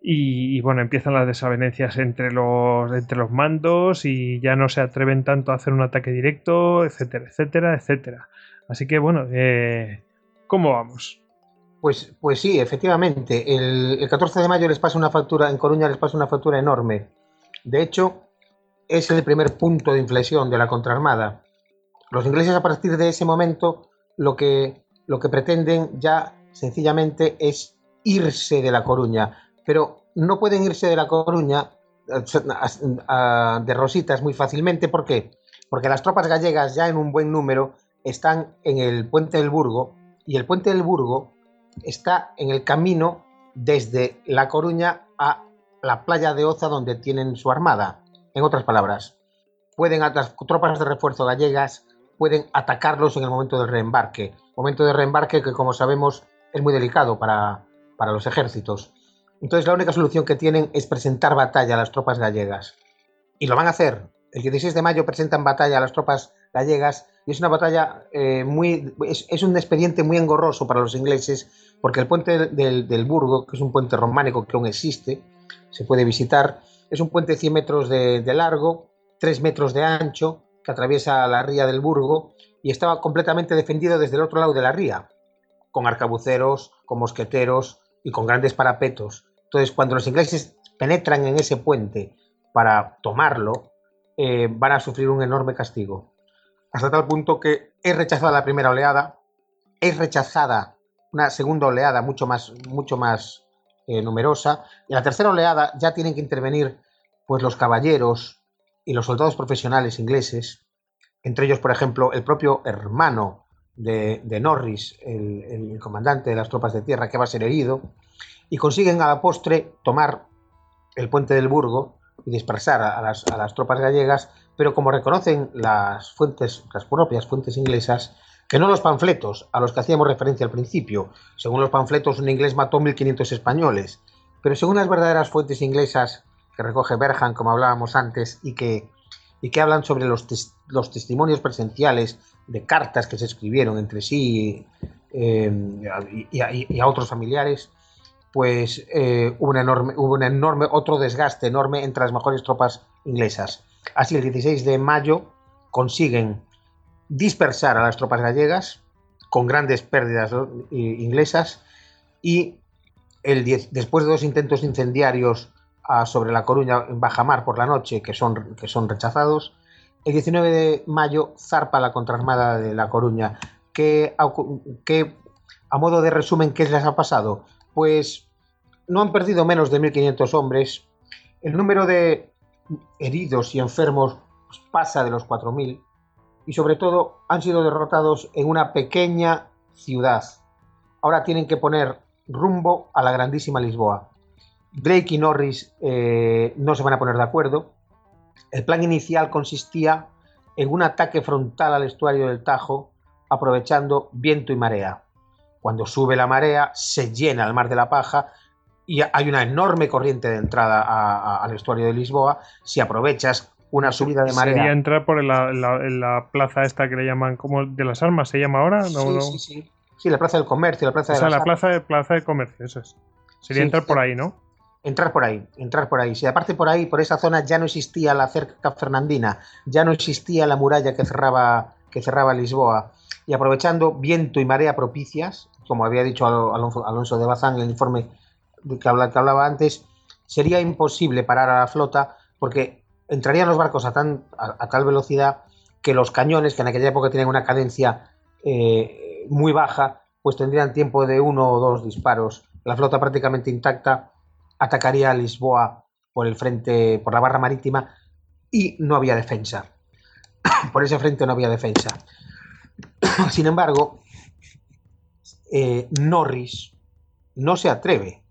y, bueno, empiezan las desavenencias entre los, entre los mandos y ya no se atreven tanto a hacer un ataque directo, etcétera, etcétera, etcétera. Así que bueno, eh, ¿cómo vamos? Pues, pues sí, efectivamente. El, el, 14 de mayo les pasa una factura, en Coruña les pasa una factura enorme. De hecho, es el primer punto de inflexión de la contraarmada. Los ingleses a partir de ese momento lo que, lo que pretenden ya sencillamente es irse de La Coruña pero no pueden irse de La Coruña de rositas muy fácilmente. ¿Por qué? Porque las tropas gallegas ya en un buen número están en el puente del Burgo y el puente del Burgo está en el camino desde La Coruña a la playa de Oza donde tienen su armada. En otras palabras, pueden las tropas de refuerzo gallegas pueden atacarlos en el momento del reembarque. Momento de reembarque que como sabemos es muy delicado para, para los ejércitos. Entonces la única solución que tienen es presentar batalla a las tropas gallegas. Y lo van a hacer. El 16 de mayo presentan batalla a las tropas gallegas y es una batalla eh, muy... Es, un expediente muy engorroso para los ingleses porque el puente del, Burgo, que es un puente románico que aún existe, se puede visitar, es un puente de 100 metros de, de largo, 3 metros de ancho, que atraviesa la ría del Burgo y estaba completamente defendido desde el otro lado de la ría, con arcabuceros, con mosqueteros y con grandes parapetos. Entonces, cuando los ingleses penetran en ese puente para tomarlo, eh, van a sufrir un enorme castigo. Hasta tal punto que es rechazada la primera oleada, es rechazada una segunda oleada mucho más, mucho más eh, numerosa, y la tercera oleada ya tienen que intervenir pues, los caballeros y los soldados profesionales ingleses, entre ellos, por ejemplo, el propio hermano de, Norris, el comandante de las tropas de tierra, que va a ser herido, y consiguen a la postre tomar el puente del Burgo y dispersar a las, tropas gallegas, pero como reconocen las fuentes, las propias fuentes inglesas, que no los panfletos a los que hacíamos referencia al principio. Según los panfletos, un inglés mató 1.500 españoles, pero según las verdaderas fuentes inglesas que recoge Berhan, como hablábamos antes, y que, y que hablan sobre los, los testimonios presenciales de cartas que se escribieron entre sí eh, y, a, otros familiares, pues eh, hubo, enorme, hubo un enorme, otro desgaste enorme entre las mejores tropas inglesas. Así, el 16 de mayo consiguen dispersar a las tropas gallegas con grandes pérdidas inglesas y el después de dos intentos incendiarios ah, sobre La Coruña en bajamar por la noche que son, que son rechazados, el 19 de mayo zarpa la contraarmada de La Coruña. que a modo de resumen, qué les ha pasado? Pues no han perdido menos de 1.500 hombres. El número de heridos y enfermos pasa de los 4.000 y sobre todo han sido derrotados en una pequeña ciudad. Ahora tienen que poner rumbo a la grandísima Lisboa. Drake y Norris eh, no se van a poner de acuerdo. El plan inicial consistía en un ataque frontal al estuario del Tajo, aprovechando viento y marea. Cuando sube la marea, se llena el mar de la paja y hay una enorme corriente de entrada al estuario de Lisboa. Si aprovechas una subida de marea. Sería entrar por la, la, plaza esta que le llaman como de las armas, ¿se llama ahora? sí, sí, sí. Sí, la plaza del comercio, la plaza de o sea, la plaza de, plaza de comercio, eso es. Sería entrar por ahí, ¿no? Entrar por ahí, entrar por ahí. Si aparte por ahí, por esa zona, ya no existía la cerca fernandina, ya no existía la muralla que cerraba, que cerraba Lisboa y aprovechando viento y marea propicias, como había dicho Alonso, de Bazán en el informe que, hablaba antes, sería imposible parar a la flota porque entrarían los barcos a, tan, a, tal velocidad que los cañones, que en aquella época tenían una cadencia eh, muy baja, pues tendrían tiempo de uno o dos disparos. La flota prácticamente intacta atacaría a Lisboa por el frente, por la barra marítima y no había defensa. [COUGHS] por ese frente no había defensa. [COUGHS] Sin embargo, eh, Norris no se atreve,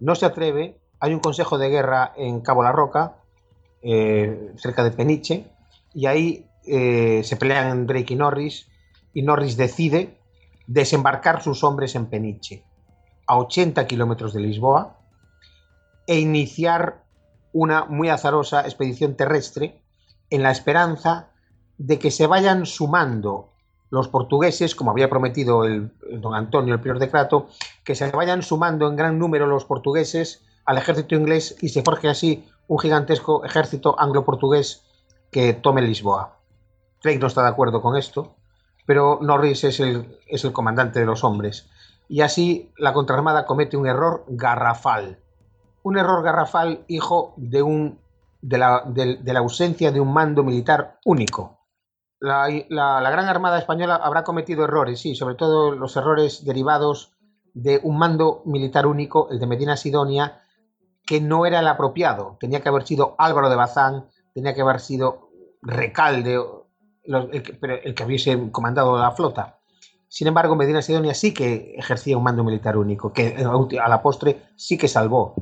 no se atreve. Hay un consejo de guerra en Cabo La Roca, eh, cerca de Peniche, y ahí eh, se pelean Drake y Norris, y Norris decide desembarcar sus hombres en Peniche, a 80 kilómetros de Lisboa, e iniciar una muy azarosa expedición terrestre en la esperanza de que se vayan sumando los portugueses, como había prometido el, don Antonio, el prior de Crato, que se vayan sumando en gran número los portugueses al ejército inglés y se forje así un gigantesco ejército anglo-portugués que tome Lisboa. Drake no está de acuerdo con esto, pero Norris es el, es el comandante de los hombres. Y así la contraarmada comete un error garrafal. Un error garrafal hijo de, un, de, la, de, la ausencia de un mando militar único. La, la, Gran Armada Española habrá cometido errores, sí, sobre todo los errores derivados de un mando militar único, el de Medina Sidonia, que no era el apropiado. Tenía que haber sido Álvaro de Bazán, tenía que haber sido Recalde, el, que, hubiese comandado la flota. Sin embargo, Medina Sidonia sí que ejercía un mando militar único, que a la postre sí que salvó,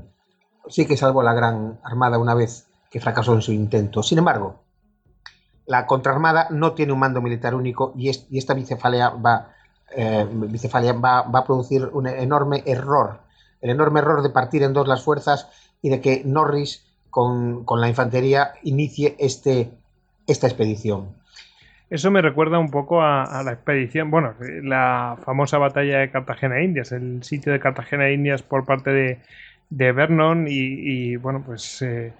sí que salvó la Gran Armada una vez que fracasó en su intento. Sin embargo, la contraarmada no tiene un mando militar único y, es, y esta bicefalia va, eh, va, va a producir un enorme error el enorme error de partir en dos las fuerzas y de que Norris con, la infantería inicie este, esta expedición. Eso me recuerda un poco a, la expedición, bueno, la famosa batalla de Cartagena de Indias, el sitio de Cartagena de Indias por parte de, Vernon y, bueno, pues, eh,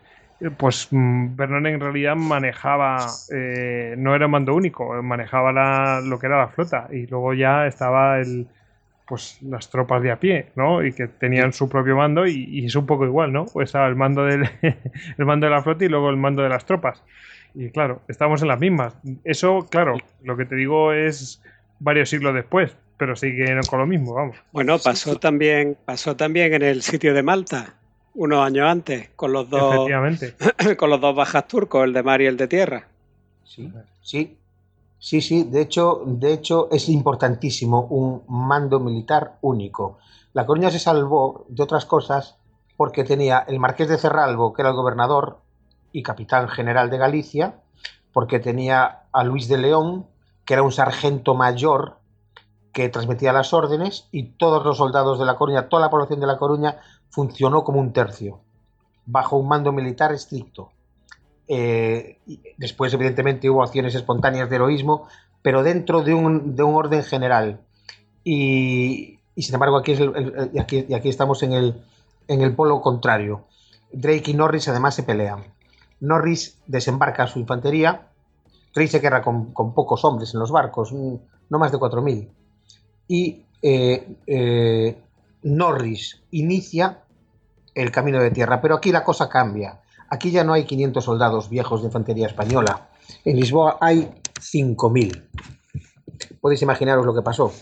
pues mm, Vernon en realidad manejaba, eh, no era mando único, manejaba lo que era la flota y luego ya estaba el, pues las tropas de a pie, ¿no? Y que tenían su propio mando y, es un poco igual, ¿no? Pues estaba el mando del [LAUGHS] el mando de la flota y luego el mando de las tropas. Y claro, estamos en las mismas. Eso, claro, lo que te digo es varios siglos después, pero sigue con lo mismo, vamos. Bueno, pasó también, pasó también en el sitio de Malta, unos años antes, con los dos, Efectivamente. [CLEARS THROAT] con los dos bajas turcos, el de mar y el de tierra. Sí, sí, Sí, sí, de hecho, de hecho es importantísimo un mando militar único. La Coruña se salvó de otras cosas porque tenía el marqués de Cerralbo, que era el gobernador y capitán general de Galicia, porque tenía a Luis de León, que era un sargento mayor que transmitía las órdenes, y todos los soldados de La Coruña, toda la población de La Coruña, funcionó como un tercio, bajo un mando militar estricto. Eh, después, evidentemente, hubo acciones espontáneas de heroísmo, pero dentro de un, de un orden general. Y, sin embargo, aquí, es aquí, y aquí, estamos en el, en el polo contrario. Drake y Norris además se pelean. Norris desembarca su infantería. Drake se queda con, con pocos hombres en los barcos, no más de 4.000. Y eh, eh, Norris inicia el camino de tierra. Pero aquí la cosa cambia. Aquí ya no hay 500 soldados viejos de infantería española. En Lisboa hay 5.000. Podéis imaginaros lo que pasó.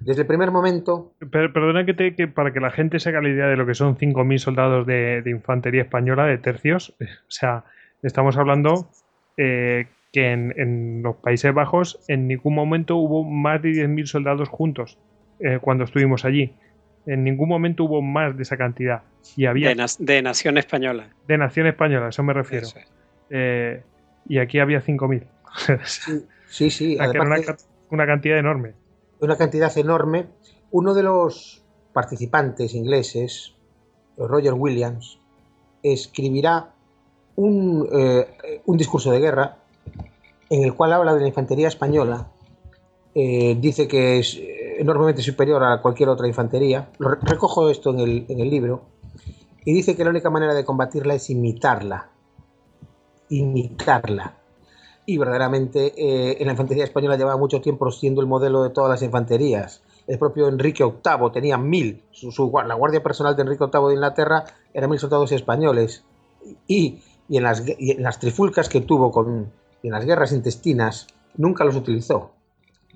Desde el primer momento. perdona que, te, para que la gente se haga la idea de lo que son 5.000 soldados de, infantería española, de tercios. [LAUGHS] O sea, estamos hablando eh, que en, los Países Bajos en ningún momento hubo más de 10.000 soldados juntos eh, cuando estuvimos allí. En ningún momento hubo más de esa cantidad. Y había, de, Nación Española. De Nación Española, eso me refiero. Eh, y aquí había 5.000. sí, sí. [LAUGHS] Además una, una cantidad enorme. Una cantidad enorme. Uno de los participantes ingleses, Roger Williams, escribirá un, eh, un, discurso de guerra en el cual habla de la infantería española. Eh, dice que es enormemente superior a cualquier otra infantería. Recojo esto en el, libro y dice que la única manera de combatirla es imitarla. Imitarla. Y verdaderamente eh, en la infantería española llevaba mucho tiempo siendo el modelo de todas las infanterías. El propio Enrique VIII tenía mil. Su, la guardia personal de Enrique VIII de Inglaterra eran mil soldados españoles. Y, en las trifulcas que tuvo con, en las guerras intestinas nunca los utilizó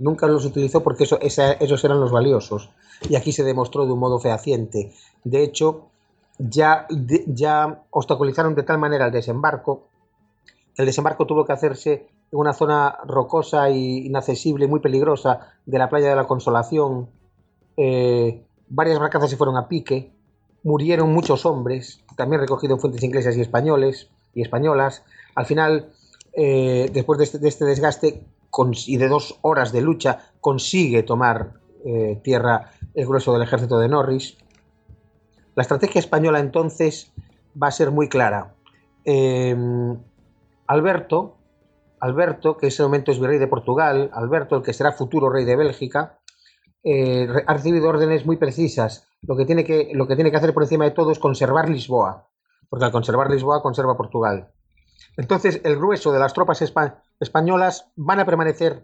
nunca los utilizó porque eso, esos eran los valiosos. Y aquí se demostró de un modo fehaciente. De hecho, ya, ya obstaculizaron de tal manera el desembarco el desembarco tuvo que hacerse en una zona rocosa e inaccesible, muy peligrosa, de la playa de la Consolación. Eh, varias barcazas se fueron a pique, murieron muchos hombres, también recogido en fuentes inglesas y españoles y españolas. Al final, eh, después de este, de este desgaste, y de dos horas de lucha consigue tomar eh, tierra el grueso del ejército de Norris. La estrategia española entonces va a ser muy clara. Em, Alberto, Alberto, que en ese momento es virrey de Portugal, Alberto, el que será futuro rey de Bélgica, eh, ha recibido órdenes muy precisas. Lo que, tiene que, lo que tiene que hacer por encima de todo es conservar Lisboa, porque al conservar Lisboa conserva Portugal. Entonces, el grueso de las tropas españolas van a permanecer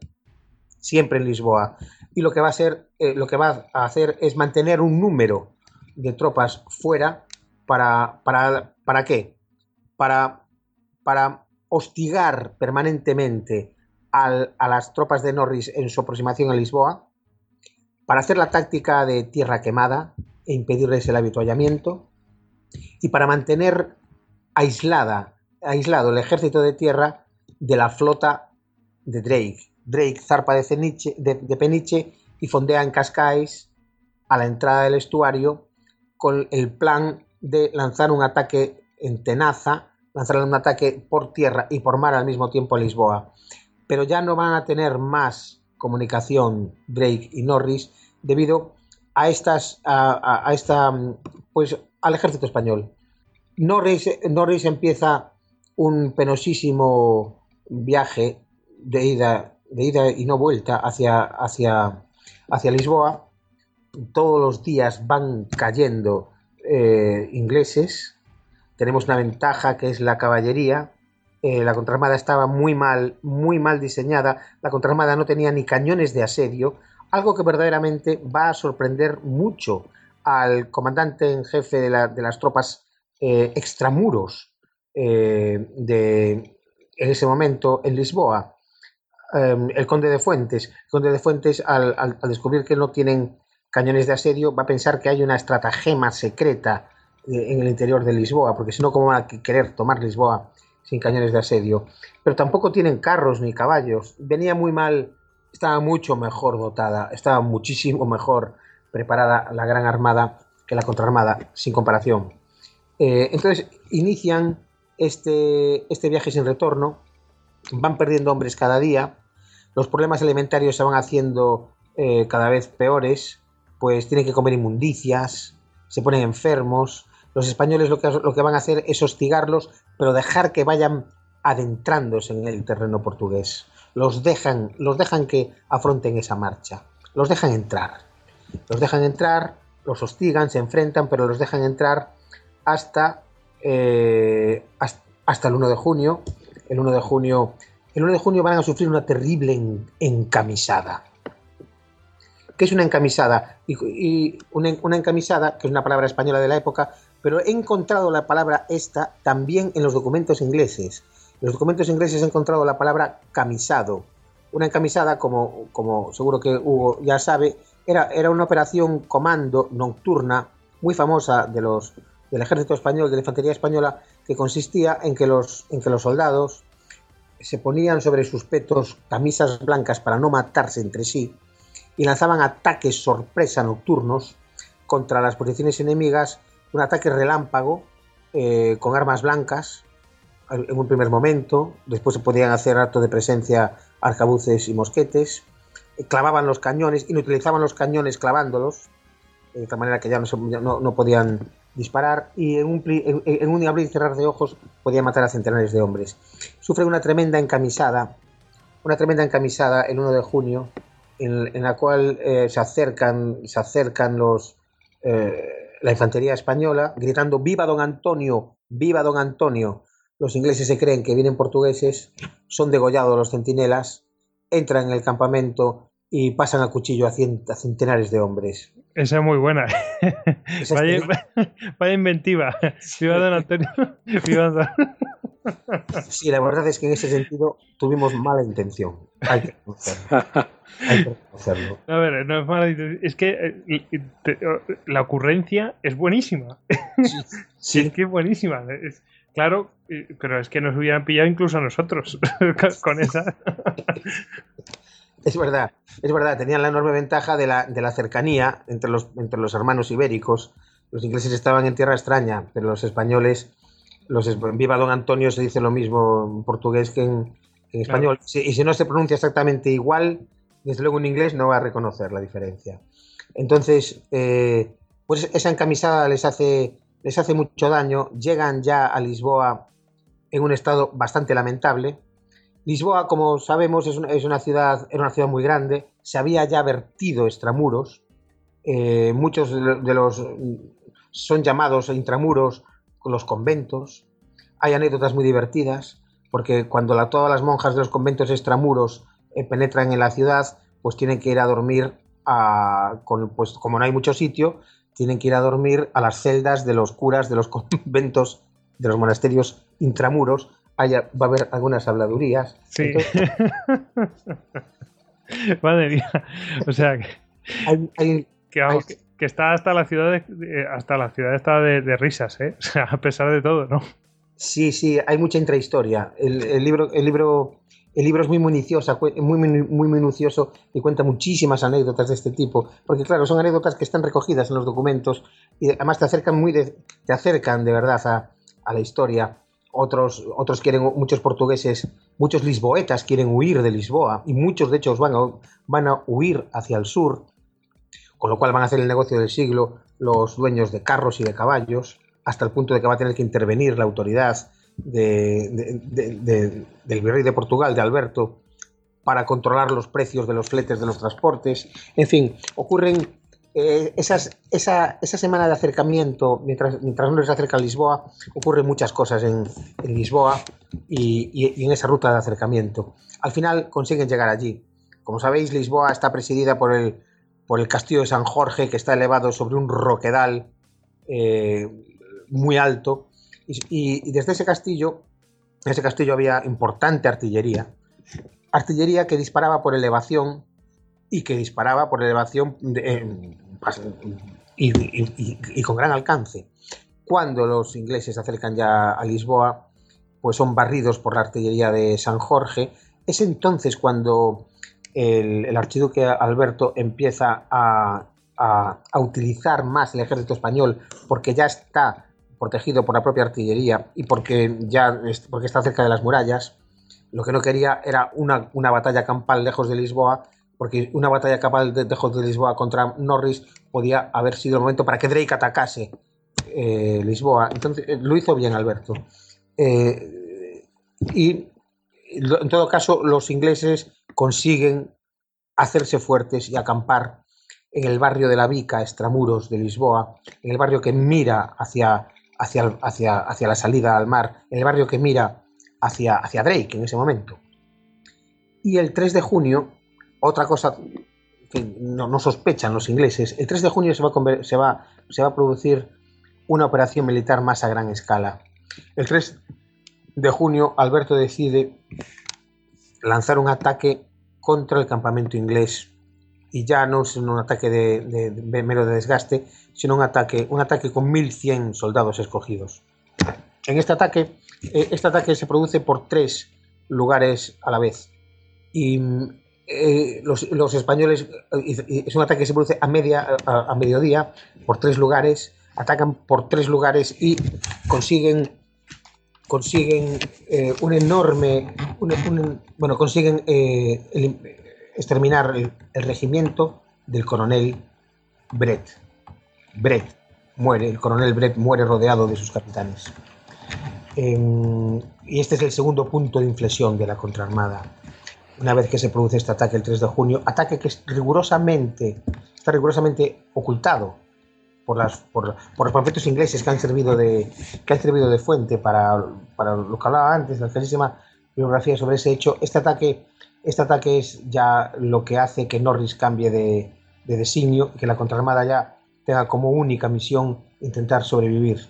siempre en Lisboa. Y lo que va a ser, eh, lo que va a hacer es mantener un número de tropas fuera para, para, ¿para qué? Para, para hostigar permanentemente a las tropas de Norris en su aproximación a Lisboa, para hacer la táctica de tierra quemada e impedirles el habituallamiento, y para mantener aislada, aislado el ejército de tierra de la flota de Drake. Drake zarpa de, Peniche y fondea en Cascais a la entrada del estuario con el plan de lanzar un ataque en Tenaza, lanzar un ataque por tierra y por mar al mismo tiempo a Lisboa. Pero ya no van a tener más comunicación Drake y Norris debido a estas a, esta pues al ejército español. Norris, Norris empieza un penosísimo viaje de ida de ida y no vuelta hacia, hacia, hacia Lisboa. Todos los días van cayendo eh, ingleses. Tenemos una ventaja que es la caballería. Eh, la contraarmada estaba muy mal, muy mal diseñada. La contraarmada no tenía ni cañones de asedio, algo que verdaderamente va a sorprender mucho al comandante en jefe de, las tropas eh, extramuros de, en ese momento en Lisboa, Em, el conde de Fuentes. Conde de Fuentes, al, descubrir que no tienen cañones de asedio, va a pensar que hay una estratagema secreta eh, en el interior de Lisboa, porque si no, ¿cómo van a querer tomar Lisboa sin cañones de asedio? Pero tampoco tienen carros ni caballos. Venía muy mal, estaba mucho mejor dotada, estaba muchísimo mejor preparada la gran armada que la contraarmada, sin comparación. Eh, entonces inician este, este viaje sin retorno van perdiendo hombres cada día, los problemas alimentarios se van haciendo eh, cada vez peores, pues tienen que comer inmundicias, se ponen enfermos. Los españoles lo que, lo que van a hacer es hostigarlos, pero dejar que vayan adentrándose en el terreno portugués. Los dejan, los dejan que afronten esa marcha. Los dejan entrar. Los dejan entrar, los hostigan, se enfrentan, pero los dejan entrar hasta, eh, hasta el 1 de junio, el 1 de junio, el 1 de junio van a sufrir una terrible encamisada. ¿Qué es una encamisada? Y, una, encamisada, que es una palabra española de la época, pero he encontrado la palabra esta también en los documentos ingleses. En los documentos ingleses he encontrado la palabra camisado. Una encamisada, como, como seguro que Hugo ya sabe, era, era una operación comando nocturna muy famosa de los, del ejército español, de la infantería española, que consistía en que los, en que los soldados se ponían sobre sus petos camisas blancas para no matarse entre sí y lanzaban ataques sorpresa nocturnos contra las posiciones enemigas, un ataque relámpago eh, con armas blancas en un primer momento, después se podían hacer acto de presencia arcabuces y mosquetes, clavaban los cañones, inutilizaban los cañones clavándolos, de tal manera que ya no, no podían disparar y en un, en, un, abrir y cerrar de ojos podía matar a centenares de hombres. Sufre una tremenda encamisada, una tremenda encamisada el 1 de junio, en, la cual eh, se acercan, se acercan los, eh, la infantería española gritando ¡Viva don Antonio! ¡Viva don Antonio! Los ingleses se creen que vienen portugueses, son degollados los centinelas, entran en el campamento y pasan a cuchillo a, centenares de hombres. Esa es muy buena. [LAUGHS] vaya, inventiva. Viva don Antonio. [LAUGHS] Sí, la verdad es que en ese sentido tuvimos mala intención. Hay que reconocerlo. A ver, no es mala intención. Es que eh, la ocurrencia es buenísima. Sí, es que es buenísima. claro, pero es que nos hubieran pillado incluso a nosotros [LAUGHS] con esa. Es verdad, es verdad, tenían la enorme ventaja de la, de la cercanía entre los, entre los hermanos ibéricos. Los ingleses estaban en tierra extraña, pero los españoles, los, viva don Antonio se dice lo mismo en portugués que en, en español. Y si no se pronuncia exactamente igual, desde luego en inglés no va a reconocer la diferencia. Entonces, eh, pues esa encamisada les hace, les hace mucho daño. Llegan ya a Lisboa en un estado bastante lamentable. Lisboa, como sabemos, es una, ciudad, era una ciudad muy grande. Se había ya vertido extramuros. Eh, muchos de los son llamados intramuros los conventos. Hay anécdotas muy divertidas, porque cuando todas las monjas de los conventos extramuros eh, penetran en la ciudad, pues tienen que ir a dormir a, pues como no hay mucho sitio, tienen que ir a dormir a las celdas de los curas de los [LAUGHS] conventos, de los monasterios intramuros. Haya, va a haber algunas habladurías. Sí. [LAUGHS] Madre mía. O sea, que, que, está hasta la ciudad de, hasta la ciudad está de, risas, ¿eh? O sea, a pesar de todo, ¿no? Sí, sí, hay mucha intrahistoria. El, libro, el libro el libro es muy minucioso, muy, muy minucioso y cuenta muchísimas anécdotas de este tipo, porque claro, son anécdotas que están recogidas en los documentos y además te acercan muy de, te acercan de verdad a, a, la historia. Otros, otros quieren, muchos portugueses, muchos lisboetas quieren huir de Lisboa y muchos de hecho van a, van a huir hacia el sur, con lo cual van a hacer el negocio del siglo los dueños de carros y de caballos, hasta el punto de que va a tener que intervenir la autoridad del virrey de Portugal, de Alberto, para controlar los precios de los fletes de los transportes. En fin, ocurren eh, esas, esa, esa, semana de acercamiento, mientras, mientras uno se acerca a Lisboa, ocurren muchas cosas en, Lisboa y, en esa ruta de acercamiento. Al final consiguen llegar allí. Como sabéis, Lisboa está presidida por el, por el castillo de San Jorge, que está elevado sobre un roquedal eh, muy alto y, desde ese castillo, en ese castillo había importante artillería, artillería que disparaba por elevación y que disparaba por elevación eh, y, con gran alcance. Cuando los ingleses se acercan ya a Lisboa, pues son barridos por la artillería de San Jorge. Es entonces cuando el, archiduque Alberto empieza a, a, utilizar más el ejército español porque ya está protegido por la propia artillería y porque ya porque está cerca de las murallas, lo que no quería era una, una batalla campal lejos de Lisboa, porque una batalla campal de, de Lisboa contra Norris podía haber sido el momento para que Drake atacase eh, Lisboa. Entonces eh, lo hizo bien Alberto. Eh, y en todo caso, los ingleses consiguen hacerse fuertes y acampar en el barrio de la Vica, extramuros de Lisboa, en el barrio que mira hacia hacia, hacia, hacia la salida al mar, en el barrio que mira hacia, hacia Drake en ese momento. Y el 3 de junio, otra cosa que no, sospechan los ingleses, el 3 de junio se va, a producir una operación militar más a gran escala. El 3 de junio, Alberto decide lanzar un ataque contra el campamento inglés. Y ya no es un ataque de, de mero de desgaste, sino un ataque, un ataque con 1.100 soldados escogidos. En este ataque, eh, este ataque se produce por tres lugares a la vez. Y eh, los, españoles, es un ataque que se produce a, media, a, mediodía, por tres lugares, atacan por tres lugares y consiguen consiguen eh, un enorme bueno consiguen exterminar el, el regimiento del coronel Brett Brett muere, el coronel Brett muere rodeado de sus capitanes. Em, y este es el segundo punto de inflexión de la contraarmada. Una vez que se produce este ataque el 3 de junio, ataque que es rigurosamente, está rigurosamente ocultado por, las, por, los panfletos ingleses que han servido de, que han servido de fuente para, para lo que hablaba antes, la clarísima biografía sobre ese hecho. Este ataque, este ataque es ya lo que hace que Norris cambie de, de designio, que la contraarmada ya tenga como única misión intentar sobrevivir.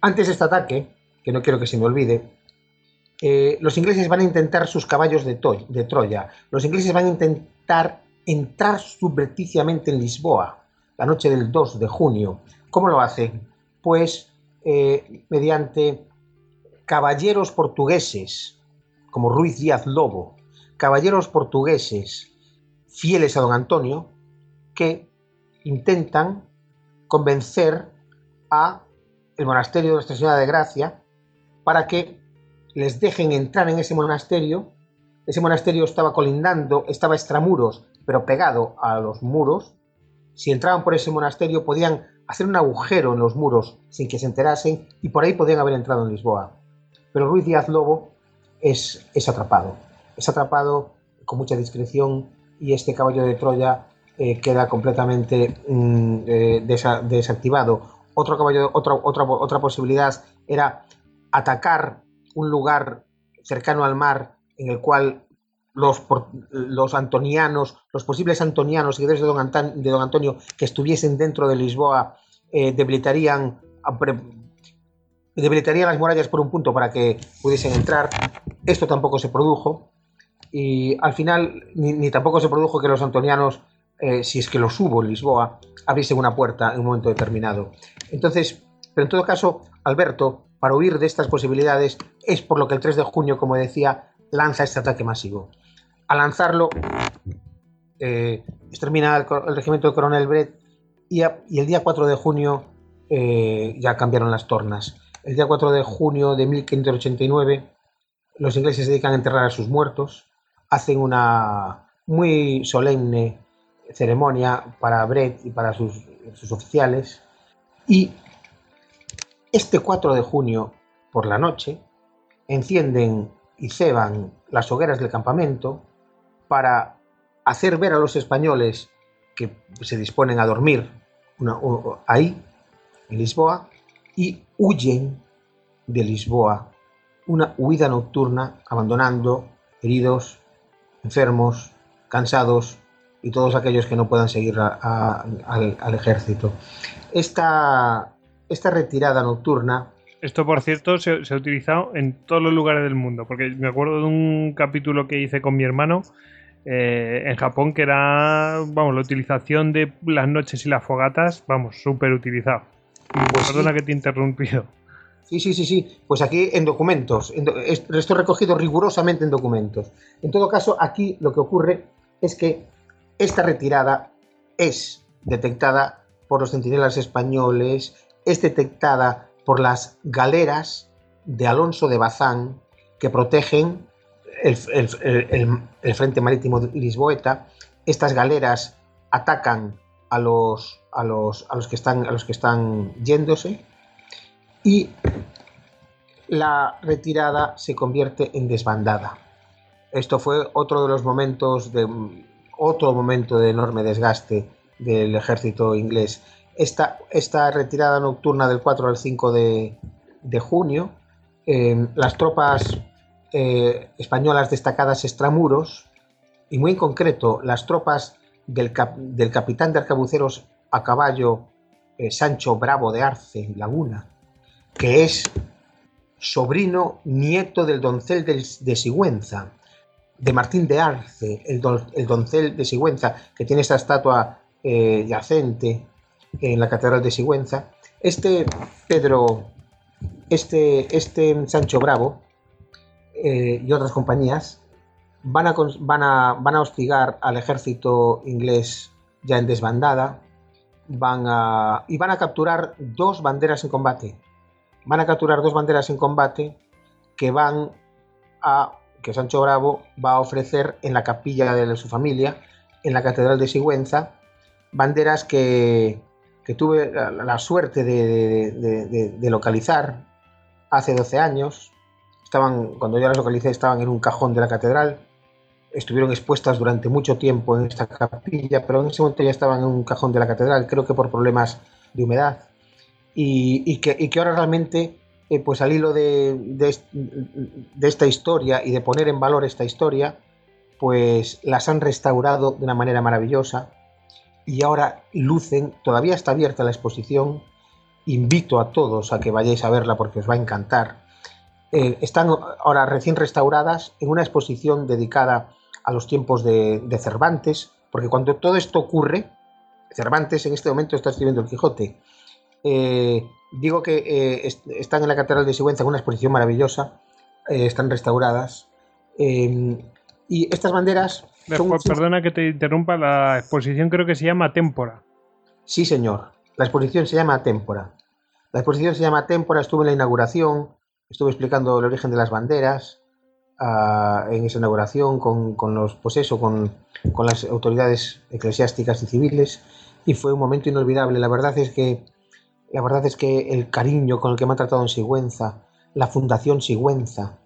Antes de este ataque, que no quiero que se me olvide, eh, los ingleses van a intentar sus caballos de, de, Troya. Los ingleses van a intentar entrar subrepticiamente en Lisboa la noche del 2 de junio. ¿Cómo lo hacen? Pues eh, mediante caballeros portugueses, como Ruiz Díaz Lobo, caballeros portugueses fieles a don Antonio, que intentan convencer a el monasterio de Nuestra Señora de Gracia para que les dejen entrar en ese monasterio ese monasterio estaba colindando, estaba extramuros, pero pegado a los muros. Si entraban por ese monasterio podían hacer un agujero en los muros sin que se enterasen y por ahí podían haber entrado en Lisboa. Pero Ruiz Díaz Lobo es, es atrapado. Es atrapado con mucha discreción y este caballo de Troya eh, queda completamente mm, eh, desactivado. Otra posibilidad era atacar un lugar cercano al mar en el cual los, los antonianos, los posibles antonianos, seguidores de don, de don Antonio, que estuviesen dentro de Lisboa, eh, debilitarían, debilitarían las murallas por un punto para que pudiesen entrar. Esto tampoco se produjo. Y al final, ni, tampoco se produjo que los antonianos, eh, si es que los hubo en Lisboa, abriesen una puerta en un momento determinado. Entonces, pero en todo caso, Alberto, para huir de estas posibilidades, es por lo que el 3 de junio, como decía, lanza este ataque masivo. Al lanzarlo, eh, extermina el, regimiento de Coronel Brett y, el día 4 de junio eh, ya cambiaron las tornas. El día 4 de junio de 1589 los ingleses se dedican a enterrar a sus muertos, hacen una muy solemne ceremonia para Brett y para sus, sus oficiales y este 4 de junio por la noche encienden y ceban las hogueras del campamento para hacer ver a los españoles que se disponen a dormir ahí, en Lisboa, y huyen de Lisboa, una huida nocturna, abandonando heridos, enfermos, cansados y todos aquellos que no puedan seguir al, ejército. Esta, esta retirada nocturna esto, por cierto, se, ha utilizado en todos los lugares del mundo, porque me acuerdo de un capítulo que hice con mi hermano eh, en Japón que era, vamos, la utilización de las noches y las fogatas, vamos, súper utilizado. Pues perdona que te he interrumpido. Sí, sí, sí, sí. Pues aquí en documentos. esto recogido rigurosamente en documentos. En todo caso, aquí lo que ocurre es que esta retirada es detectada por los centinelas españoles, es detectada por las galeras de Alonso de Bazán que protegen el, frente marítimo lisboeta. Estas galeras atacan a los, a los, a los, que, están, a los que están yéndose y la retirada se convierte en desbandada. Esto fue otro de los momentos de otro momento de enorme desgaste del ejército inglés esta, esta retirada nocturna del 4 al 5 de, junio, eh, las tropas eh, españolas destacadas extramuros, y muy en concreto las tropas del, del capitán de arcabuceros a caballo eh, Sancho Bravo de Arce, Laguna, que es sobrino nieto del doncel de Sigüenza, de Martín de Arce, el, el doncel de Sigüenza, que tiene esta estatua yacente en la Catedral de Sigüenza, este Pedro, este, este Sancho Bravo eh, y otras compañías van a, van, a, van a hostigar al ejército inglés ya en desbandada van a, y van a capturar dos banderas en combate. Van a capturar dos banderas en combate que van a que Sancho Bravo va a ofrecer en la capilla de su familia, en la Catedral de Sigüenza, banderas que, que tuve la, suerte de, localizar hace 12 años. Estaban, cuando yo las localicé, estaban en un cajón de la catedral. Estuvieron expuestas durante mucho tiempo en esta capilla, pero en ese momento ya estaban en un cajón de la catedral, creo que por problemas de humedad. Y, que, ahora realmente, eh, pues al hilo de, de esta historia y de poner en valor esta historia, pues las han restaurado de una manera maravillosa y ahora lucen, todavía está abierta la exposición, invito a todos a que vayáis a verla porque os va a encantar. Eh, están ahora recién restauradas en una exposición dedicada a los tiempos de, Cervantes, porque cuando todo esto ocurre, Cervantes en este momento está escribiendo el Quijote. Eh, digo que eh, están en la Catedral de Sigüenza en una exposición maravillosa, están restauradas. y estas banderas Perdona que te interrumpa, la exposición creo que se llama Témpora. Sí, señor. La exposición se llama Témpora. La exposición se llama Témpora, estuve en la inauguración, estuve explicando el origen de las banderas en esa inauguración con, los, pues eso, con, con, las autoridades eclesiásticas y civiles y fue un momento inolvidable. La verdad es que la verdad es que el cariño con el que me ha tratado en Sigüenza, la Fundación Sigüenza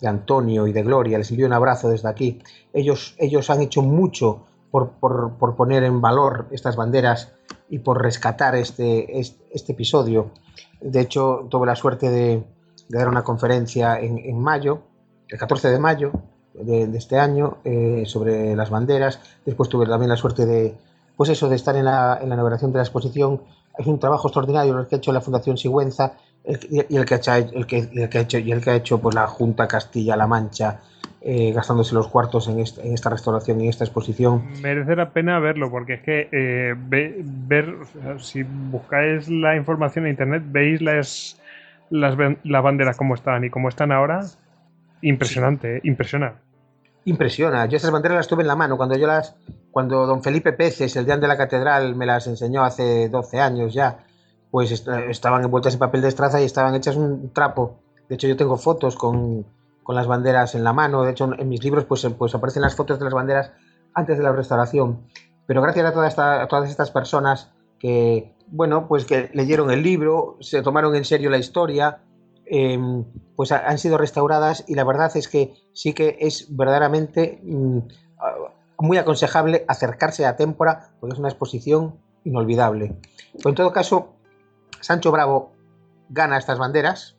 de Antonio y de Gloria, les envío un abrazo desde aquí. Ellos, ellos han hecho mucho por, por, poner en valor estas banderas y por rescatar este, este, episodio. De hecho, tuve la suerte de, dar una conferencia en, en mayo el 14 de mayo de, este año eh, sobre las banderas. Después tuve también la suerte de, pues eso, de estar en la, en la inauguración de la exposición. Es un trabajo extraordinario el que ha hecho la Fundación Sigüenza y el que ha hecho, el que, el que ha hecho, y el que ha hecho pues, la Junta Castilla-La Mancha. Eh, gastándose los cuartos en, esta restauración y en esta exposición. Merece la pena verlo, porque es que eh, ver, si buscáis la información en internet, veis las, las, las banderas como están y como están ahora, Impresionante, ¿eh? impresiona. Impresiona. Yo esas banderas las tuve en la mano cuando yo las, cuando don Felipe Peces, el deán de la catedral, me las enseñó hace 12 años ya, pues estaban envueltas en papel de estraza y estaban hechas un trapo. De hecho, yo tengo fotos con, las banderas en la mano. De hecho, en mis libros pues, pues aparecen las fotos de las banderas antes de la restauración. Pero gracias a, toda esta, a todas estas personas que, bueno, pues que leyeron el libro, se tomaron en serio la historia, Em, pues han sido restauradas y la verdad es que sí que es verdaderamente mm, muy aconsejable acercarse a Témpora porque es una exposición inolvidable. En todo caso, Sancho Bravo gana estas banderas,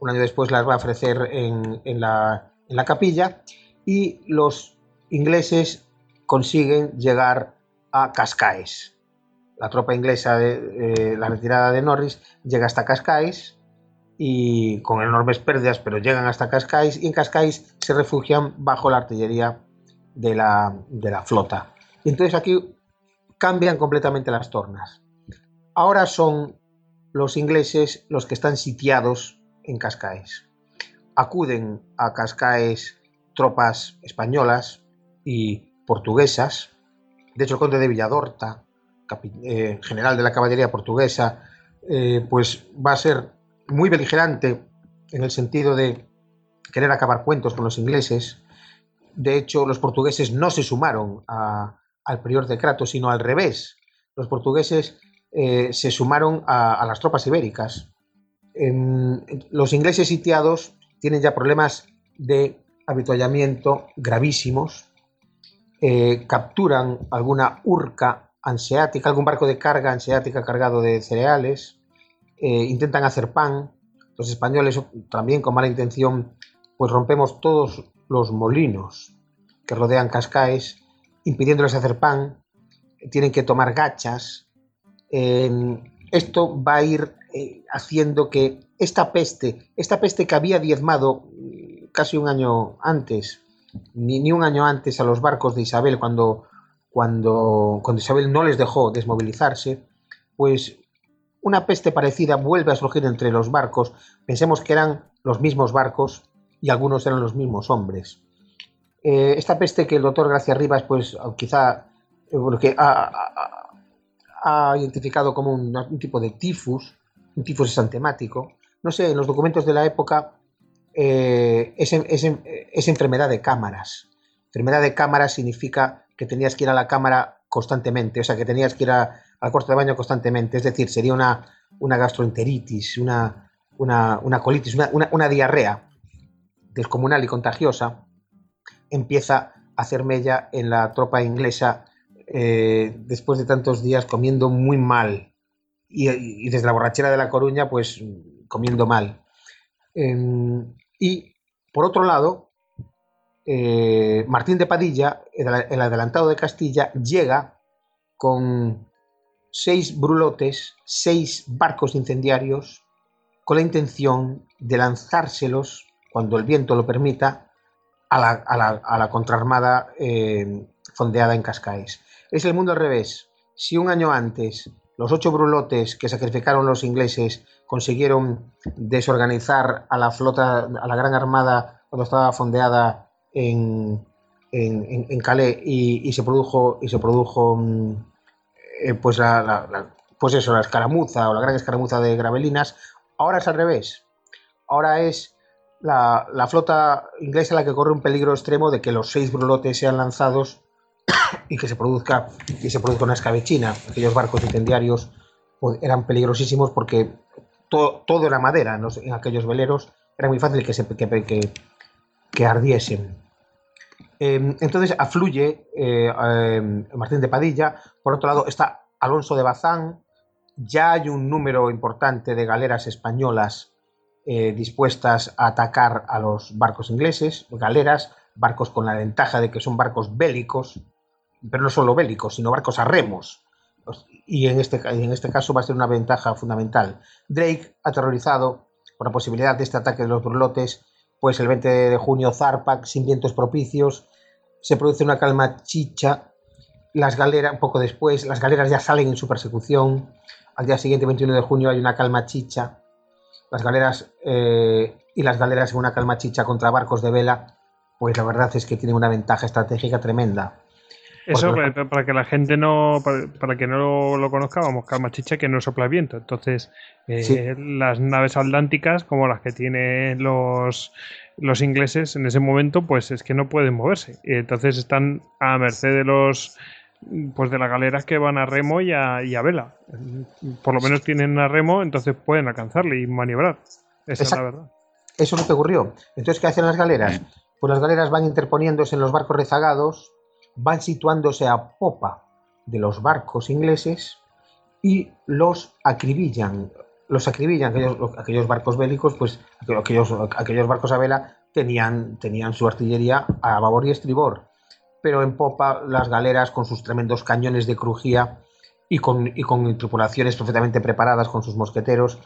un año después las va a ofrecer en, la, capilla y los ingleses consiguen llegar a Cascais. La tropa inglesa de la retirada de Norris llega hasta Cascais y con enormes pérdidas, pero llegan hasta Cascais y en Cascais se refugian bajo la artillería de la, flota. Entonces aquí cambian completamente las tornas. Ahora son los ingleses los que están sitiados en Cascais. Acuden a Cascais tropas españolas y portuguesas. De hecho, el conde de Villadorta, eh, general de la caballería portuguesa, eh, pues va a ser muy beligerante en el sentido de querer acabar cuentos con los ingleses. De hecho, los portugueses no se sumaron al prior de Crato, sino al revés. Los portugueses eh, se sumaron a, las tropas ibéricas. los ingleses sitiados tienen ya problemas de habituallamiento gravísimos. Eh, capturan alguna urca anseática, algún barco de carga anseática cargado de cereales. Eh, intentan hacer pan. Los españoles también con mala intención pues rompemos todos los molinos que rodean Cascais, impidiéndoles hacer pan, tienen que tomar gachas. Esto va a ir eh, haciendo que esta peste, esta peste que había diezmado mm, casi un año antes, ni, ni un año antes a los barcos de Isabel cuando, cuando, cuando Isabel no les dejó desmovilizarse, pues una peste parecida vuelve a surgir entre los barcos. Pensemos que eran los mismos barcos y algunos eran los mismos hombres. Eh, esta peste que el doctor Gracia Rivas, pues quizá eh, ha, identificado como un, tipo de tifus, un tifus esantemático, no sé, en los documentos de la época eh, es, es, enfermedad de cámaras. Enfermedad de cámaras significa que tenías que ir a la cámara constantemente, o sea, que tenías que ir al cuarto de baño constantemente. Es decir, sería una, una gastroenteritis, una, una, colitis, una, diarrea descomunal y contagiosa. Empieza a hacer mella en la tropa inglesa eh, después de tantos días comiendo muy mal. Y, desde la borrachera de La Coruña, pues comiendo mal. Em, y por otro lado, eh, Martín de Padilla, el adelantado de Castilla, llega con seis brulotes, seis barcos incendiarios, con la intención de lanzárselos, cuando el viento lo permita, a la, contraarmada eh, fondeada en Cascais. Es el mundo al revés. Si un año antes los ocho brulotes que sacrificaron los ingleses consiguieron desorganizar a la flota, a la gran armada cuando estaba fondeada en, en, Calais y, se produjo, y se produjo mm, eh, pues, la, pues eso, la escaramuza o la gran escaramuza de Gravelinas, ahora es al revés. Ahora es la, la, flota inglesa la que corre un peligro extremo de que los seis brulotes sean lanzados y que se produzca, y se produzca una escabechina. Aquellos barcos incendiarios pues, eran peligrosísimos porque todo era madera en aquellos veleros, era muy fácil que, se, que, que, ardiesen. Em, entonces afluye eh, em, Martín de Padilla, por otro lado está Alonso de Bazán, ya hay un número importante de galeras españolas eh, dispuestas a atacar a los barcos ingleses, galeras, barcos con la ventaja de que son barcos bélicos, pero no solo bélicos, sino barcos a remos. Y en este, en este caso va a ser una ventaja fundamental. Drake, aterrorizado por la posibilidad de este ataque de los burlotes, pues el 20 de junio zarpa sin vientos propicios, se produce una calma chicha, las galeras, un poco después, las galeras ya salen en su persecución, al día siguiente, 21 de junio, hay una calma chicha, las galeras eh, y las galeras en una calma chicha contra barcos de vela, pues la verdad es que tienen una ventaja estratégica tremenda. Eso para, que la gente no, para, que no lo, conozca, vamos, calma chicha que no sopla viento. Entonces, eh, las naves atlánticas, como las que tienen los, los ingleses en ese momento, pues es que no pueden moverse. Entonces están a merced de los pues de las galeras que van a remo y a, vela. Por lo menos tienen a remo, entonces pueden alcanzarle y maniobrar. Esa es la verdad. Eso es lo que ocurrió. Entonces, ¿qué hacen las galeras? Pues las galeras van interponiéndose en los barcos rezagados, van situándose a popa de los barcos ingleses y los acribillan. Los acribillan, aquellos, barcos bélicos, pues aquellos, barcos a vela tenían, tenían su artillería a babor y estribor pero en popa las galeras con sus tremendos cañones de crujía y con, y con tripulaciones perfectamente preparadas con sus mosqueteros,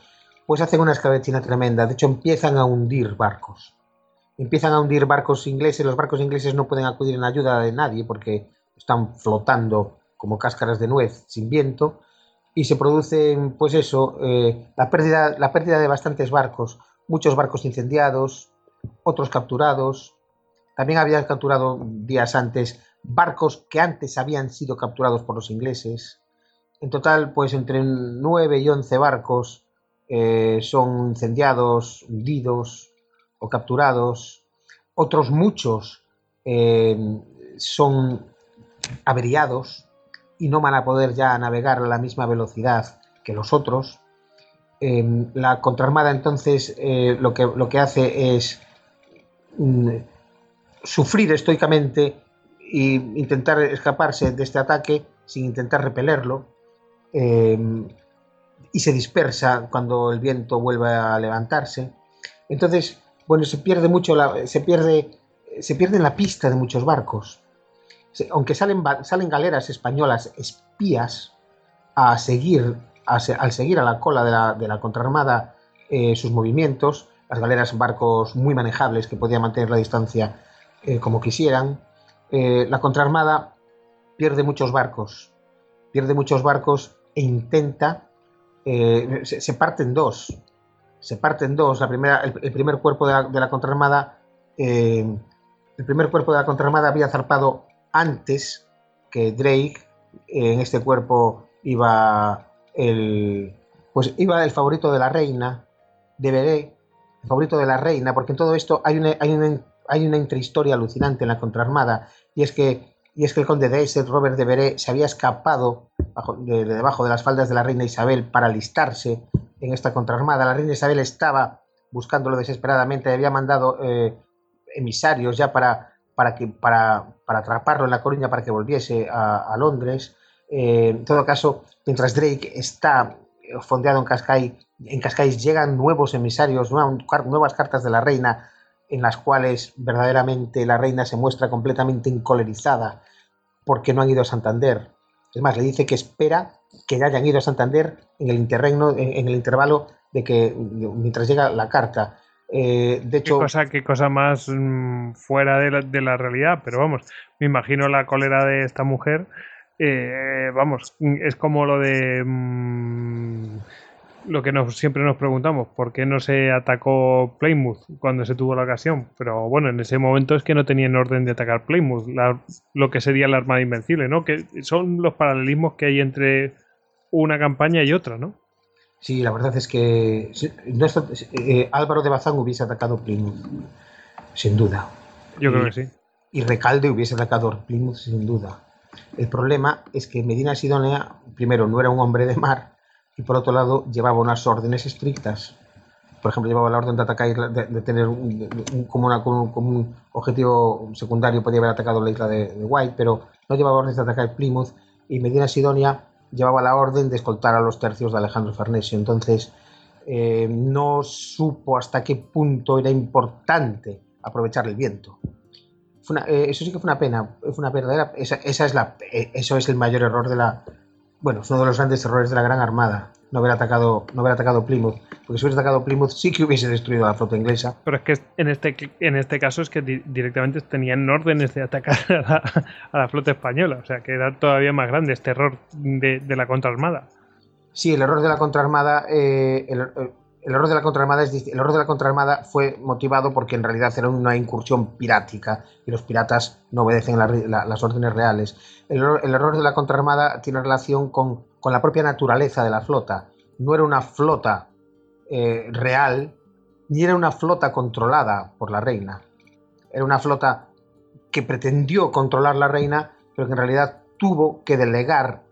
pues hacen una escabechina tremenda. De hecho, empiezan a hundir barcos. Empiezan a hundir barcos ingleses. Los barcos ingleses no pueden acudir en ayuda de nadie porque están flotando como cáscaras de nuez sin viento. Y se produce, pues eso, eh, la, pérdida, la pérdida de bastantes barcos. Muchos barcos incendiados, otros capturados, también habían capturado días antes barcos que antes habían sido capturados por los ingleses. En total, pues entre 9 y 11 barcos eh, son incendiados, hundidos o capturados. Otros muchos eh, son averiados y no van a poder ya navegar a la misma velocidad que los otros. Eh, la contraarmada entonces lo, que, lo que hace es mm, sufrir estoicamente e intentar escaparse de este ataque sin intentar repelerlo. Y se dispersa cuando el viento vuelve a levantarse. Entonces, bueno, se pierde mucho, la, se pierde, se pierde la pista de muchos barcos. aunque salen, salen galeras españolas espías a seguir, al seguir a la cola de la, de la contraarmada eh, sus movimientos, las galeras barcos muy manejables que podían mantener la distancia eh, como quisieran, eh, la contraarmada pierde muchos barcos, pierde muchos barcos e intenta, eh, se, parte en dos, se parte en dos, la primera, el, primer cuerpo de la, de la contraarmada, el primer cuerpo de la contraarmada había zarpado antes que Drake, en este cuerpo iba el, pues iba el favorito de la reina, de Beret, el favorito de la reina, porque en todo esto hay una, hay una hay una intrahistoria alucinante en la contraarmada y es que, y es que el conde de Essex, Robert de Beret, se había escapado de, debajo de las faldas de la reina Isabel para alistarse en esta contraarmada. La reina Isabel estaba buscándolo desesperadamente, había mandado eh, emisarios ya para, para, que, para, para, atraparlo en La Coruña para que volviese a, Londres. Eh, en todo caso, mientras Drake está fondeado en Cascais, en Cascais llegan nuevos emisarios, nuevas cartas de la reina en las cuales verdaderamente la reina se muestra completamente encolerizada porque no han ido a Santander. Es más, le dice que espera que ya hayan ido a Santander en el interregno, en, el intervalo de que mientras llega la carta. Eh, de hecho, ¿Qué cosa, qué cosa más mm, fuera de la, de la, realidad, pero vamos, me imagino la cólera de esta mujer. Eh, vamos, es como lo de. Mm, lo que nos, siempre nos preguntamos, ¿por qué no se atacó Plymouth cuando se tuvo la ocasión? Pero bueno, en ese momento es que no tenían orden de atacar Plymouth, lo que sería la Armada Invencible, ¿no? Que son los paralelismos que hay entre una campaña y otra, ¿no? Sí, la verdad es que eh, Álvaro de Bazán hubiese atacado Plymouth, sin duda. Yo creo que sí. Y Recalde hubiese atacado Plymouth, sin duda. El problema es que Medina Sidonia, primero, no era un hombre de mar y por otro lado llevaba unas órdenes estrictas. Por ejemplo, llevaba la orden de atacar, de, tener un, como, un, objetivo secundario, podía haber atacado la isla de, White, pero no llevaba órdenes de atacar Plymouth y Medina Sidonia llevaba la orden de escoltar a los tercios de Alejandro Farnesio. Entonces, eh, no supo hasta qué punto era importante aprovechar el viento. Eh, eso sí que fue una pena, fue una verdadera. Esa, es la, eh, eso es el mayor error de la. Bueno, es uno de los grandes errores de la Gran Armada. No haber atacado, no haber atacado Plymouth. Porque si hubiese atacado Plymouth, sí que hubiese destruido la flota inglesa. Pero es que en este, en este caso es que directamente tenían órdenes de atacar a la, flota española. O sea, que era todavía más grande este error de, la contraarmada. Sí, el error de la contraarmada. Eh, el error de la contraarmada es el error de la contraarmada fue motivado porque en realidad era una incursión pirática y los piratas no obedecen las órdenes reales. El error, de la contraarmada tiene relación con, la propia naturaleza de la flota. No era una flota eh, real ni era una flota controlada por la reina. Era una flota que pretendió controlar la reina, pero que en realidad tuvo que delegar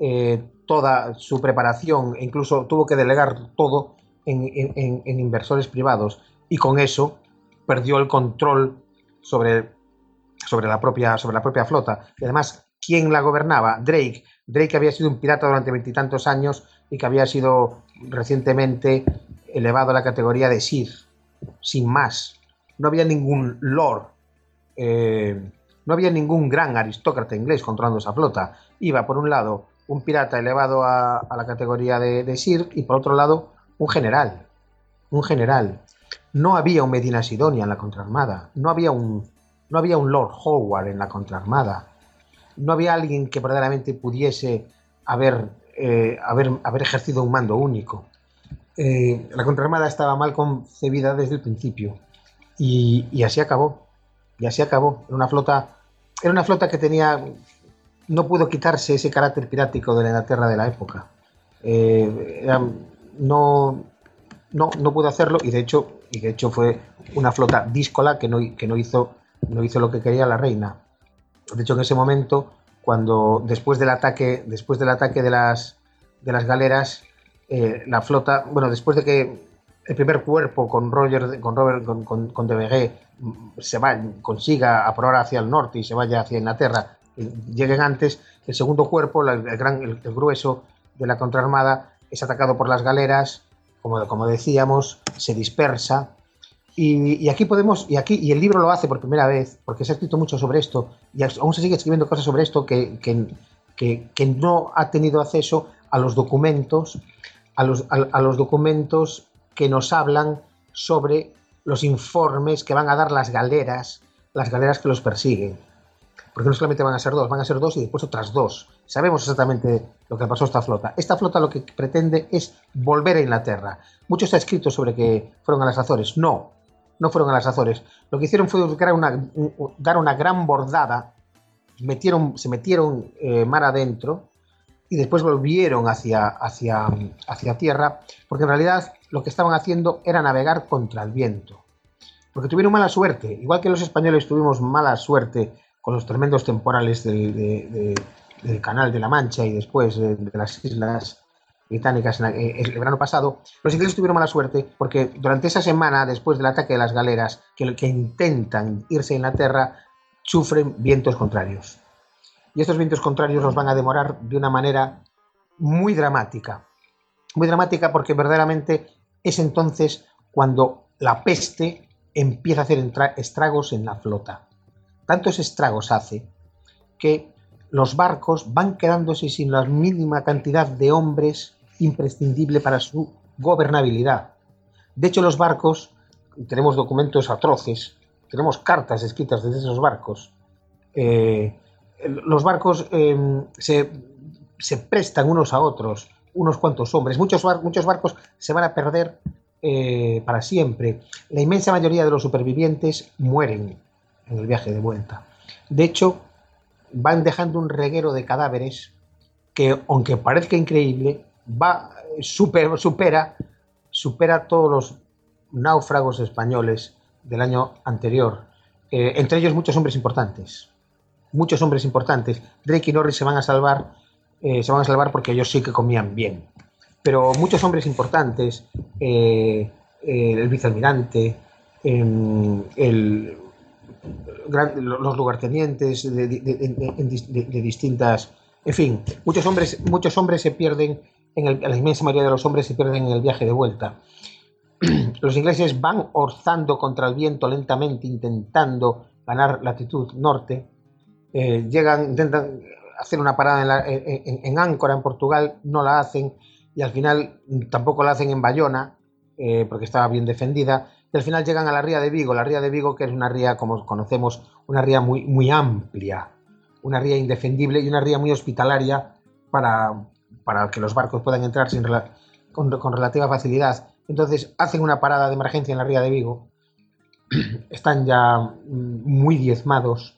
eh, toda su preparación e incluso tuvo que delegar todo en, inversores privados y con eso perdió el control sobre, sobre, la propia, sobre la propia flota. Y además, ¿quién la gobernaba? Drake. Drake había sido un pirata durante veintitantos años y que había sido recientemente elevado a la categoría de Sir, sin más. No había ningún lord, eh, no había ningún gran aristócrata inglés controlando esa flota. Iba, por un lado, un pirata elevado a, la categoría de, de y, por otro lado, un general, un general. No había un Medina Sidonia en la contraarmada, no había un, no había un Lord Howard en la contraarmada, no había alguien que verdaderamente pudiese haber, eh, haber, haber ejercido un mando único. Eh, la contraarmada estaba mal concebida desde el principio y, así acabó. Y así acabó. Era una flota, era una flota que tenía, no pudo quitarse ese carácter pirático de la Inglaterra de la época. Eh, no, no, no pudo hacerlo y de hecho, y de hecho fue una flota díscola que no, que no, hizo, no hizo lo que quería la reina. De hecho, en ese momento, cuando después del ataque, después del ataque de las, de las galeras, eh, la flota, bueno, después de que el primer cuerpo con Roger, con Robert, con, con, con se va, consiga aprobar hacia el norte y se vaya hacia Inglaterra, lleguen antes, el segundo cuerpo, el, gran, el grueso de la contraarmada, es atacado por las galeras, como, como decíamos, se dispersa. Y, aquí podemos, y aquí, y el libro lo hace por primera vez, porque se ha escrito mucho sobre esto, y aún se sigue escribiendo cosas sobre esto que, que, no ha tenido acceso a los documentos, a los, a los documentos que nos hablan sobre los informes que van a dar las galeras, las galeras que los persiguen porque no solamente van a ser dos, van a ser dos y después otras dos. Sabemos exactamente lo que pasó a esta flota. Esta flota lo que pretende es volver a Inglaterra. Mucho está escrito sobre que fueron a las Azores. No, no fueron a las Azores. Lo que hicieron fue dar una, dar una gran bordada, metieron, se metieron eh, mar adentro y después volvieron hacia, hacia, hacia tierra, porque en realidad lo que estaban haciendo era navegar contra el viento. Porque tuvieron mala suerte, igual que los españoles tuvimos mala suerte con los tremendos temporales del, Canal de la Mancha y después de, las Islas Británicas eh, el, verano pasado, los ingleses tuvieron mala suerte porque durante esa semana, después del ataque de las galeras, que, que intentan irse a Inglaterra, sufren vientos contrarios. Y estos vientos contrarios los van a demorar de una manera muy dramática. Muy dramática porque verdaderamente es entonces cuando la peste empieza a hacer estragos en la flota tantos estragos hace que los barcos van quedándose sin la mínima cantidad de hombres imprescindible para su gobernabilidad. De hecho, los barcos, tenemos documentos atroces, tenemos cartas escritas desde esos barcos. Eh, los barcos em, se, prestan unos a otros, unos cuantos hombres. Muchos, barcos se van a perder eh, para siempre. La inmensa mayoría de los supervivientes mueren en el viaje de vuelta. De hecho, van dejando un reguero de cadáveres que, aunque parezca increíble, va, super, supera, supera todos los náufragos españoles del año anterior. Eh, entre ellos muchos hombres importantes. Muchos hombres importantes. Drake y Norris se van a salvar, eh, se van a salvar porque ellos sí que comían bien. Pero muchos hombres importantes, eh, el vicealmirante, em, el, los lugartenientes de, distintas. En fin, muchos hombres, muchos hombres se pierden, en la inmensa mayoría de los hombres se pierden en el viaje de vuelta. [CLEARS THROAT] Los ingleses van orzando contra el viento lentamente, intentando ganar latitud norte. Eh, llegan, intentan hacer una parada en, en, Áncora, en Portugal, no la hacen y al final tampoco la hacen en Bayona, eh, porque estaba bien defendida y al final llegan a la ría de Vigo, la ría de Vigo que es una ría, como conocemos, una ría muy, muy amplia, una ría indefendible y una ría muy hospitalaria para, para que los barcos puedan entrar sin, con, con, relativa facilidad. Entonces hacen una parada de emergencia en la ría de Vigo, [CLEARS THROAT] están ya mm, muy diezmados.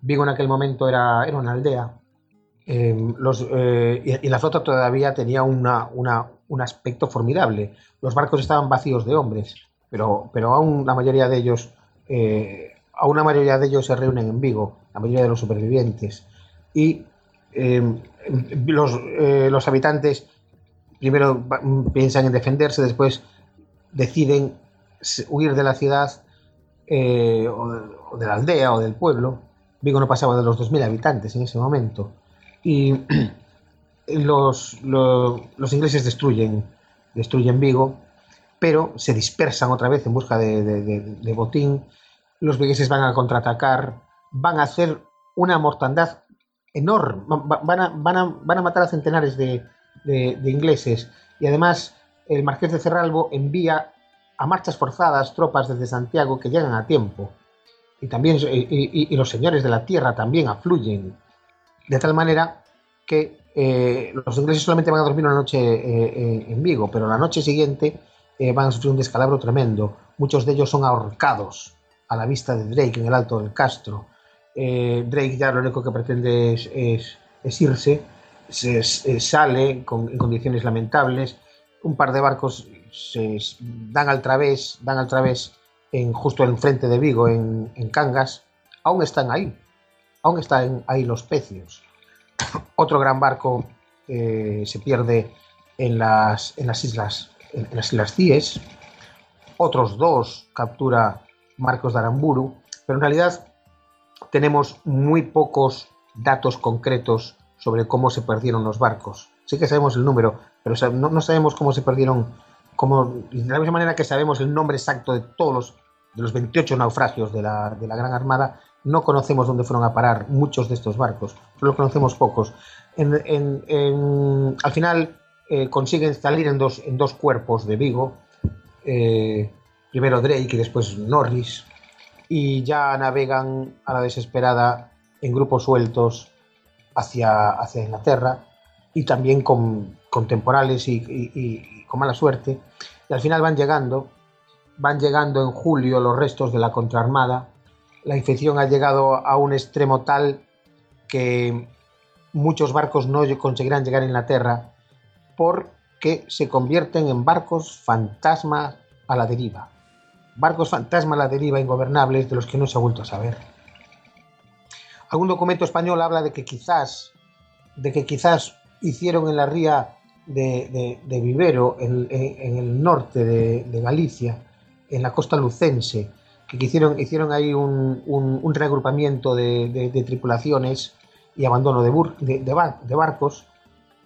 Vigo en aquel momento era, era una aldea. Em, eh, y, la flota todavía tenía una, una, un aspecto formidable. Los barcos estaban vacíos de hombres pero, pero aún la mayoría de ellos, eh, aún mayoría de ellos se reúnen en Vigo, la mayoría de los supervivientes. Y em, los, eh, los, habitantes primero piensan en defenderse, después deciden huir de la ciudad eh, o, de, la aldea o del pueblo. Vigo no pasaba de los 2.000 habitantes en ese momento. Y [CLEARS THROAT] los, los, los ingleses destruyen, destruyen Vigo pero se dispersan otra vez en busca de, botín. Los vigueses van a contraatacar, van a hacer una mortandad enorme, van a, matar a centenares de, ingleses y además el marqués de Cerralbo envía a marchas forzadas tropas desde Santiago que llegan a tiempo y también los señores de la tierra también afluyen de tal manera que eh, los ingleses solamente van a dormir una noche eh, en Vigo, pero la noche siguiente eh, van a sufrir un descalabro tremendo. Muchos de ellos son ahorcados a la vista de Drake en el alto del Castro. Eh, Drake ya lo único que pretende es, irse, se, eh, sale en condiciones lamentables. Un par de barcos se dan al través, dan al través en, justo enfrente de Vigo, en, Cangas. Aún están ahí, aún están ahí los pecios. Otro gran barco se pierde en las islas en las Islas Cíes, otros dos captura Marcos de Aramburu, pero en realidad tenemos muy pocos datos concretos sobre cómo se perdieron los barcos. Sí que sabemos el número, pero no, sabemos cómo se perdieron, como, de la misma manera que sabemos el nombre exacto de todos los, de los 28 naufragios de la, Gran Armada, no conocemos dónde fueron a parar muchos de estos barcos, solo conocemos pocos. al final, eh, consiguen salir en dos, en dos cuerpos de Vigo, eh, primero Drake y después Norris, y ya navegan a la desesperada en grupos sueltos hacia, hacia Inglaterra y también con, temporales y, con mala suerte. Y al final van llegando, van llegando en julio los restos de la contraarmada. La infección ha llegado a un extremo tal que muchos barcos no conseguirán llegar a Inglaterra porque se convierten en barcos fantasma a la deriva. Barcos fantasma a la deriva ingobernables de los que no se ha vuelto a saber. Algún documento español habla de que quizás, de que quizás hicieron en la ría de, Vivero, en, el norte de, Galicia, en la costa lucense, que hicieron, hicieron ahí un, reagrupamiento de, tripulaciones y abandono de, de barcos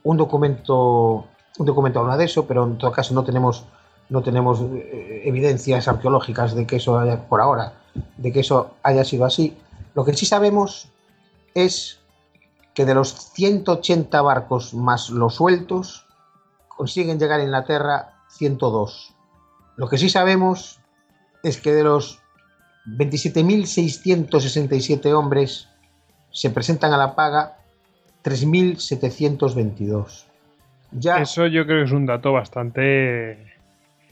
un documento, un documento habla de eso, pero en todo caso no tenemos, no tenemos eh, evidencias arqueológicas de que eso haya, por ahora, de que eso haya sido así. Lo que sí sabemos es que de los 180 barcos más los sueltos, consiguen llegar a Inglaterra 102. Lo que sí sabemos es que de los 27.667 hombres se presentan a la paga 3.722. Ya... Eso yo creo que es un dato bastante...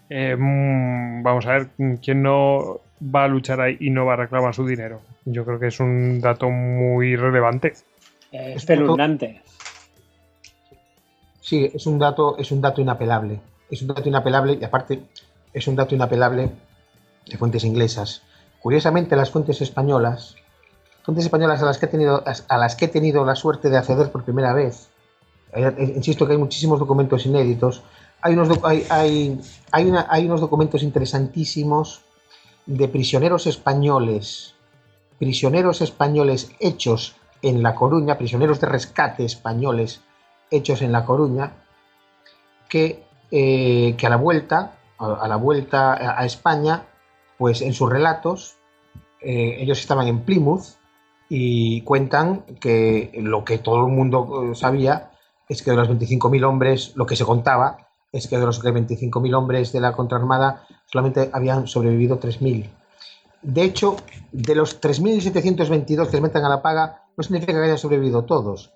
Eh, mm, vamos a ver, ¿quién no va a luchar ahí y no va a reclamar su dinero? Yo creo que es un dato muy relevante. Es espeluznante. Sí, es un dato, es un dato inapelable. Es un dato inapelable y aparte es un dato inapelable de fuentes inglesas. Curiosamente, las fuentes españolas, fuentes españolas a las que he tenido, a las que he tenido la suerte de acceder por primera vez, eh, insisto que hay muchísimos documentos inéditos, hay unos, hay, hay, hay unos documentos interesantísimos de prisioneros españoles, prisioneros españoles hechos en La Coruña, prisioneros de rescate españoles hechos en La Coruña, que, eh, que a la vuelta, a, la vuelta a España, pues en sus relatos, eh, ellos estaban en Plymouth y cuentan que lo que todo el mundo eh, sabía es que de los 25.000 hombres, lo que se contaba es que de los 25.000 hombres de la contraarmada solamente habían sobrevivido 3.000. De hecho, de los 3.722 que se meten a la paga, no significa que hayan sobrevivido todos.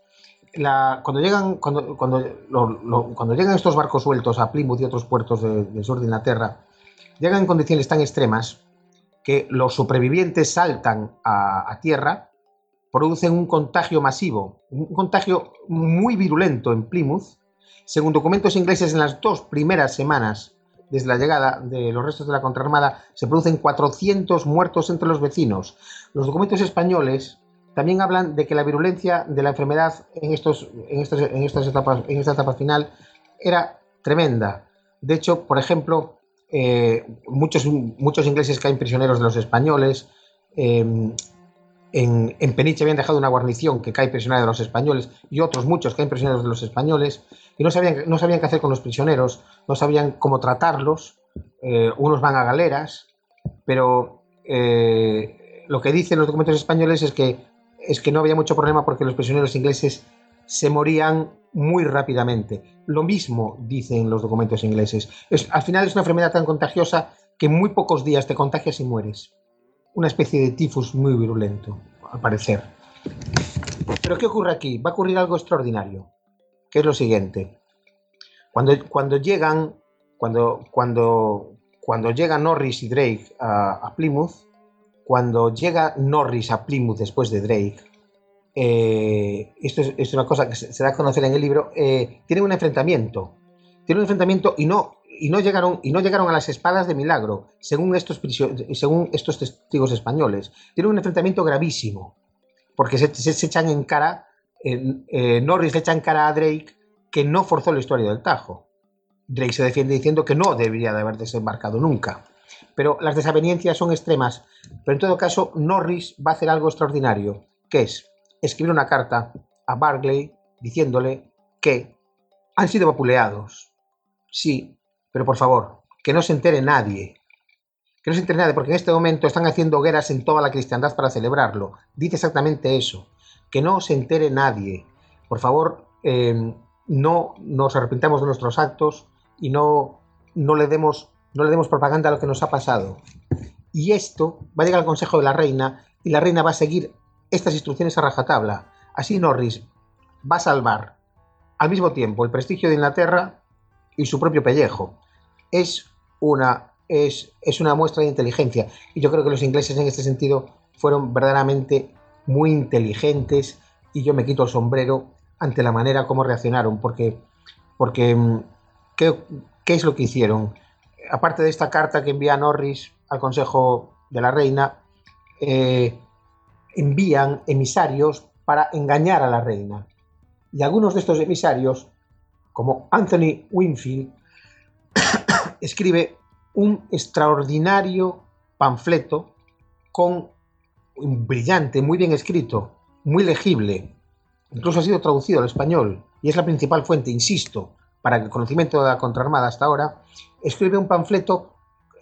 cuando, llegan, cuando, cuando, llegan estos barcos sueltos a Plymouth y otros puertos del sur de Inglaterra, llegan en condiciones tan extremas que los supervivientes saltan a, tierra, producen un contagio masivo, un contagio muy virulento en Plymouth. Según documentos ingleses, en las dos primeras semanas desde la llegada de los restos de la contraarmada, se producen 400 muertos entre los vecinos. Los documentos españoles también hablan de que la virulencia de la enfermedad en, estos, en, en, estas etapas, en esta etapa final era tremenda. De hecho, por ejemplo, eh, muchos, muchos ingleses caen prisioneros de los españoles. Em, en, en, Peniche habían dejado una guarnición que cae prisionera de los españoles y otros muchos caen prisioneros de los españoles y no sabían, no sabían qué hacer con los prisioneros, no sabían cómo tratarlos. Eh, unos van a galeras, pero eh, lo que dicen los documentos españoles es que, es que no había mucho problema porque los prisioneros ingleses se morían muy rápidamente. Lo mismo dicen los documentos ingleses. al final es una enfermedad tan contagiosa que en muy pocos días te contagias y mueres. Una especie de tifus muy virulento, al parecer. Pero ¿qué ocurre aquí? Va a ocurrir algo extraordinario, que es lo siguiente. Cuando, cuando llegan, cuando, cuando, cuando llegan Norris y Drake a Plymouth, cuando llega Norris a Plymouth después de Drake, eh, esto es, una cosa que se, da a conocer en el libro, eh, tienen un enfrentamiento. Tienen un enfrentamiento y no, y no, llegaron, y no llegaron a las espadas de milagro, según estos, según estos testigos españoles. Tienen un enfrentamiento gravísimo, porque se, echan en cara, eh, Norris le echa en cara a Drake que no forzó la historia del Tajo. Drake se defiende diciendo que no debería de haber desembarcado nunca. Pero las desavenencias son extremas. Pero en todo caso, Norris va a hacer algo extraordinario, que es escribir una carta a Barclay diciéndole que han sido vapuleados. Sí, pero por favor, que no se entere nadie. Que no se entere nadie, porque en este momento están haciendo hogueras en toda la cristiandad para celebrarlo. Dice exactamente eso. Que no se entere nadie. Por favor, eh, no nos arrepintamos de nuestros actos y no, no, le demos, no le demos propaganda a lo que nos ha pasado. Y esto va a llegar al Consejo de la Reina y la Reina va a seguir estas instrucciones a rajatabla. Así Norris va a salvar al mismo tiempo el prestigio de Inglaterra y su propio pellejo. Es una, es, es una muestra de inteligencia y yo creo que los ingleses en este sentido fueron verdaderamente muy inteligentes y yo me quito el sombrero ante la manera como reaccionaron porque, porque mm, ¿qué, ¿qué es lo que hicieron? Aparte de esta carta que envía Norris al Consejo de la Reina, eh, envían emisarios para engañar a la reina. Y algunos de estos emisarios, como Anthony Winfield, escribe un extraordinario panfleto con brillante, muy bien escrito, muy legible, incluso ha sido traducido al español y es la principal fuente, insisto, para el conocimiento de la contraarmada hasta ahora, escribe un panfleto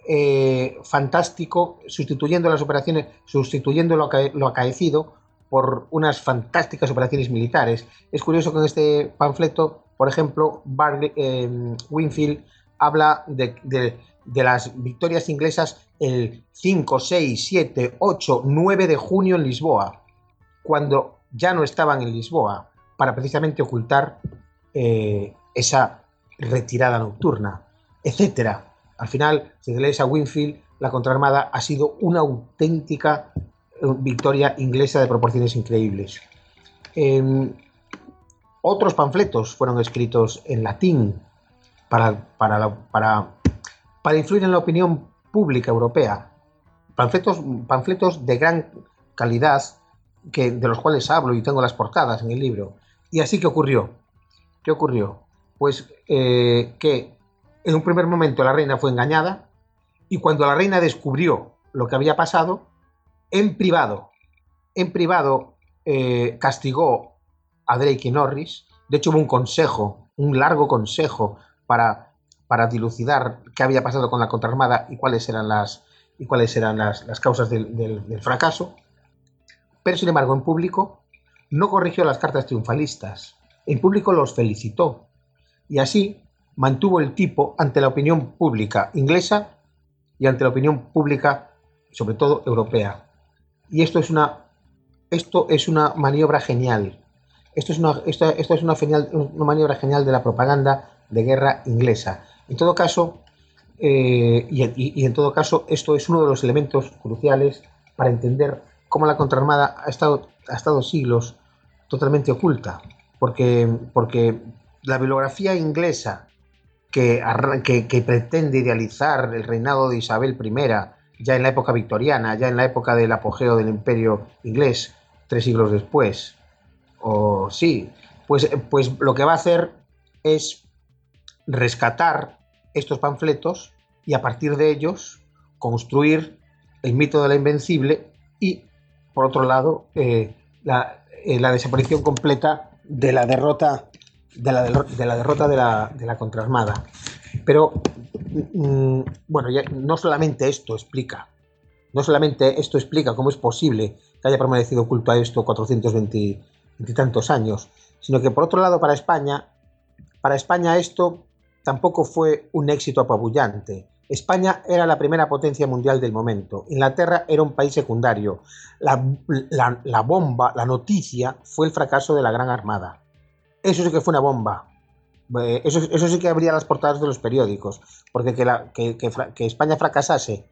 eh, fantástico, sustituyendo las operaciones, sustituyendo lo, lo, acaecido por unas fantásticas operaciones militares. Es curioso que en este panfleto, por ejemplo, eh, Winfield habla de, de, las victorias inglesas el 5, 6, 7, 8, 9 de junio en Lisboa, cuando ya no estaban en Lisboa, para precisamente ocultar eh, esa retirada nocturna, etcétera. Al final, si lees a Winfield, la contraarmada ha sido una auténtica eh, victoria inglesa de proporciones increíbles. Em, Otros panfletos fueron escritos en latín para, para, para, para influir en la opinión pública europea. Panfletos, panfletos de gran calidad que, de los cuales hablo y tengo las portadas en el libro. Y así que ocurrió. ¿Qué ocurrió? Pues eh, que en un primer momento la reina fue engañada y cuando la reina descubrió lo que había pasado, en privado, en privado eh, castigó a Drake y Norris. De hecho, hubo un consejo, un largo consejo para, dilucidar qué había pasado con la contraarmada y cuáles eran las, y cuáles eran las, causas del, fracaso. Pero, sin embargo, en público no corrigió las cartas triunfalistas. En público los felicitó. Y así mantuvo el tipo ante la opinión pública inglesa y ante la opinión pública, sobre todo europea. Y esto es una, esto es una maniobra genial. Esto es una maniobra genial de la propaganda de guerra inglesa. En todo caso, eh, y, en todo caso, esto es uno de los elementos cruciales para entender cómo la contraarmada ha estado, ha estado siglos totalmente oculta, porque, porque la bibliografía inglesa que, que, pretende idealizar el reinado de Isabel I ya en la época victoriana, ya en la época del apogeo del imperio inglés, tres siglos después, o sí, pues, pues lo que va a hacer es rescatar estos panfletos y a partir de ellos construir el mito de la invencible y, por otro lado, eh, eh, la, desaparición completa de la derrota de la, de la derrota de la, de la contraarmada. Pero, mm, bueno, no solamente esto explica, no solamente esto explica cómo es posible que haya permanecido oculto a esto 420 y tantos años, sino que por otro lado para España, para España esto tampoco fue un éxito apabullante. España era la primera potencia mundial del momento. Inglaterra era un país secundario. La, bomba, la noticia, fue el fracaso de la Gran Armada. Eso sí que fue una bomba. Eh, eso, sí que abría las portadas de los periódicos. Porque que, España fracasase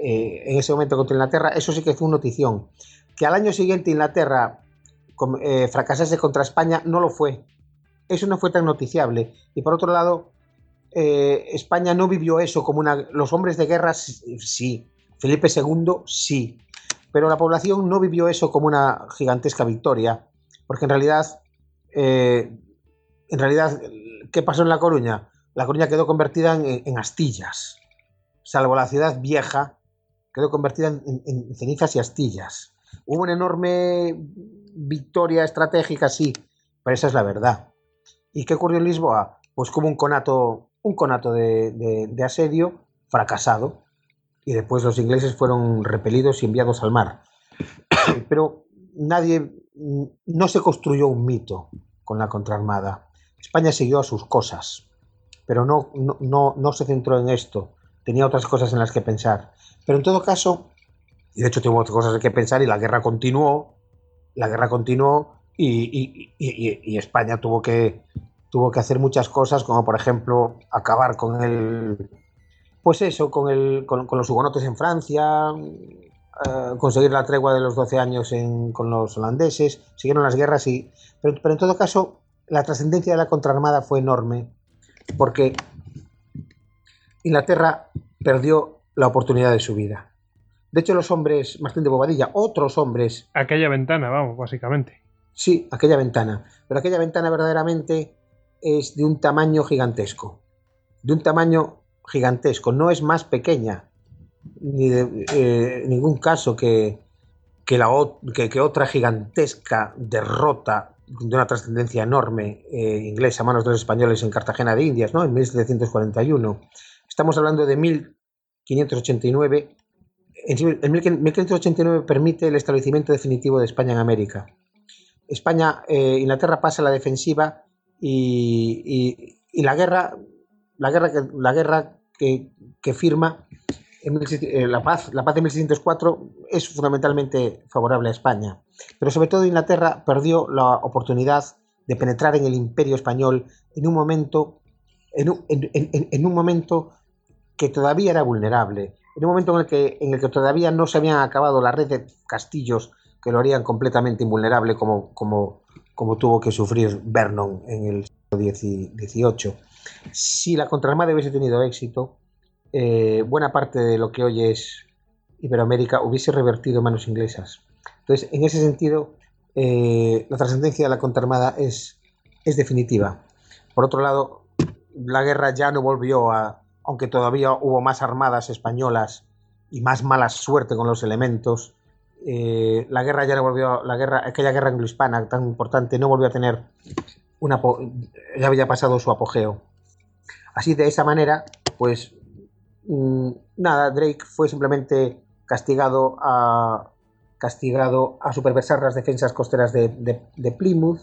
eh, en ese momento contra Inglaterra, eso sí que fue una notición. Que al año siguiente Inglaterra eh, fracasase contra España, no lo fue. Eso no fue tan noticiable. Y por otro lado, eh, España no vivió eso como una... Los hombres de guerra sí, Felipe II sí, pero la población no vivió eso como una gigantesca victoria, porque en realidad, eh, en realidad, ¿qué pasó en La Coruña? La Coruña quedó convertida en, astillas, salvo la ciudad vieja, quedó convertida en, en cenizas y astillas. Hubo una enorme victoria estratégica, sí, pero esa es la verdad. ¿Y qué ocurrió en Lisboa? Pues como un conato un conato de, asedio fracasado y después los ingleses fueron repelidos y enviados al mar. Pero nadie, no se construyó un mito con la contraarmada. España siguió a sus cosas, pero no, no, no, se centró en esto. Tenía otras cosas en las que pensar. Pero en todo caso, y de hecho tuvo otras cosas en que pensar y la guerra continuó, la guerra continuó y España tuvo que, tuvo que hacer muchas cosas, como por ejemplo acabar con el, pues eso, con, el, con, los hugonotes en Francia, eh, conseguir la tregua de los 12 años con los holandeses, siguieron las guerras y, pero, en todo caso la trascendencia de la contraarmada fue enorme porque Inglaterra perdió la oportunidad de su vida. De hecho, los hombres, Martín de Bobadilla, otros hombres... Aquella ventana, vamos, básicamente. Sí, aquella ventana. Pero aquella ventana verdaderamente es de un tamaño gigantesco. De un tamaño gigantesco. No es más pequeña, ni de eh, ningún caso que, que, otra gigantesca derrota de una trascendencia enorme eh, inglesa a manos de los españoles en Cartagena de Indias, ¿no? en 1741. Estamos hablando de 1589. En 1589 permite el establecimiento definitivo de España en América. España, eh, Inglaterra pasa a la defensiva y, la guerra, la guerra, que, firma eh, la, paz, la paz de 1604 es fundamentalmente favorable a España. Pero sobre todo Inglaterra perdió la oportunidad de penetrar en el imperio español en un momento, en un, en, un momento que todavía era vulnerable, en un momento en el, que, en el que todavía no se habían acabado la red de castillos que lo harían completamente invulnerable como, como, como tuvo que sufrir Vernon en el siglo XVIII. Si la contraarmada hubiese tenido éxito, eh, buena parte de lo que hoy es Iberoamérica hubiese revertido en manos inglesas. Entonces, en ese sentido, eh, la trascendencia de la contraarmada es, es definitiva. Por otro lado, la guerra ya no volvió a, aunque todavía hubo más armadas españolas y más mala suerte con los elementos, eh, la guerra ya no volvió, la guerra, aquella guerra anglo-hispana tan importante no volvió a tener una, ya había pasado su apogeo. Así de esa manera, pues mm, nada, Drake fue simplemente castigado a castigado a superversar las defensas costeras de, Plymouth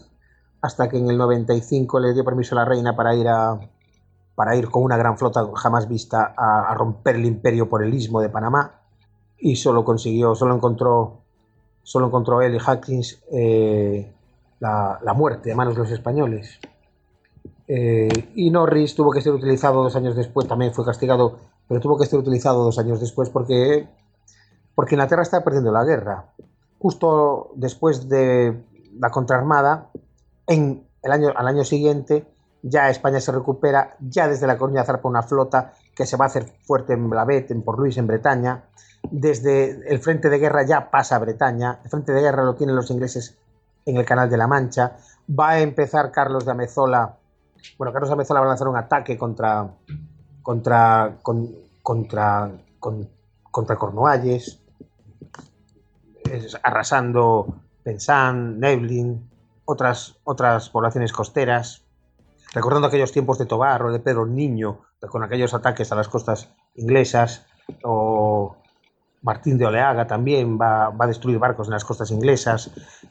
hasta que en el 95 le dio permiso a la reina para ir a para ir con una gran flota jamás vista a, romper el imperio por el istmo de Panamá y solo consiguió, solo encontró, solo encontró él y Hawkins eh, la, muerte a manos de los españoles. Eh, y Norris tuvo que ser utilizado dos años después, también fue castigado, pero tuvo que ser utilizado dos años después porque, porque Inglaterra estaba perdiendo la guerra. Justo después de la contraarmada, en el año, al año siguiente, ya España se recupera, ya desde la Coruña zarpa una flota que se va a hacer fuerte en Blavet, en Port Louis, en Bretaña. Desde el frente de guerra ya pasa a Bretaña. El frente de guerra lo tienen los ingleses en el Canal de la Mancha. Va a empezar Carlos de Amezola. Bueno, Carlos de Amezola va a lanzar un ataque contra contra contra contra Cornualles, arrasando Pensan, Neblin, otras otras poblaciones costeras recordando aquellos tiempos de Tobar o de Pedro Niño, con aquellos ataques a las costas inglesas, o Martín de Oleaga también va, a destruir barcos en las costas inglesas.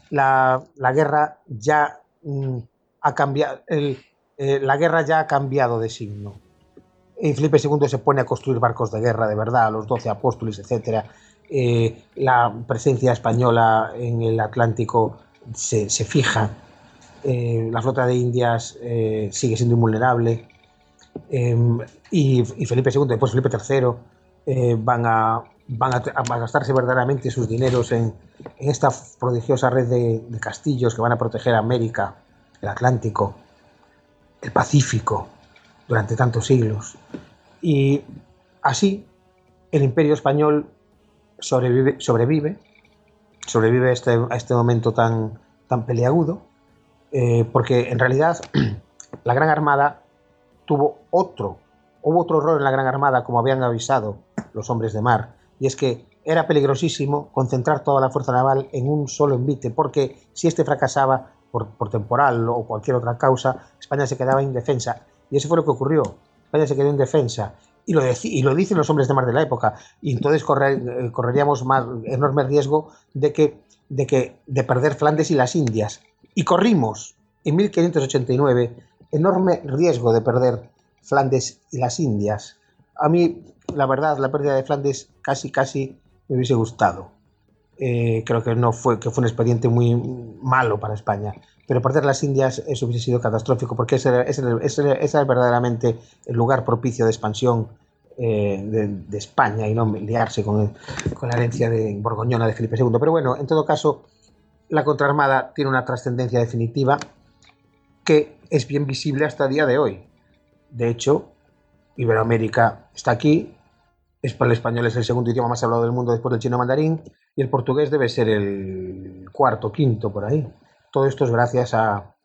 La, guerra ya mm, ha cambiado, eh, la guerra ya ha cambiado de signo. Y Felipe II se pone a construir barcos de guerra de verdad, los doce apóstoles, etc. Eh, la presencia española en el Atlántico se, se fija eh, la flota de Indias sigue siendo invulnerable em, y, Felipe II, después Felipe III, van, a, van a, gastarse verdaderamente sus dineros en, esta prodigiosa red de, castillos que van a proteger América, el Atlántico, el Pacífico durante tantos siglos. Y así el imperio español sobrevive, sobrevive, sobrevive a este, a este momento tan, tan peleagudo eh, porque en realidad [CLEARS THROAT] la Gran Armada tuvo otro, hubo otro error en la Gran Armada, como habían avisado los hombres de mar, y es que era peligrosísimo concentrar toda la fuerza naval en un solo envite, porque si este fracasaba por, temporal o cualquier otra causa, España se quedaba indefensa. Y eso fue lo que ocurrió. España se quedó indefensa. Y lo, y lo dicen los hombres de mar de la época. Y entonces eh, correríamos más enorme riesgo de que, de que de perder Flandes y las Indias y corrimos en 1589 enorme riesgo de perder Flandes y las Indias. A mí, la verdad, la pérdida de Flandes casi, casi me hubiese gustado. Eh, creo que no fue, que fue un expediente muy malo para España. Pero perder las Indias eso hubiese sido catastrófico porque ese, era verdaderamente el lugar propicio de expansión eh, de, España y no liarse con, con la herencia de borgoñona de Felipe II. Pero bueno, en todo caso, la contraarmada tiene una trascendencia definitiva que es bien visible hasta el día de hoy. De hecho, Iberoamérica está aquí, es el español es el segundo idioma más hablado del mundo después del chino mandarín y el portugués debe ser el cuarto, quinto por ahí. Todo esto es gracias a,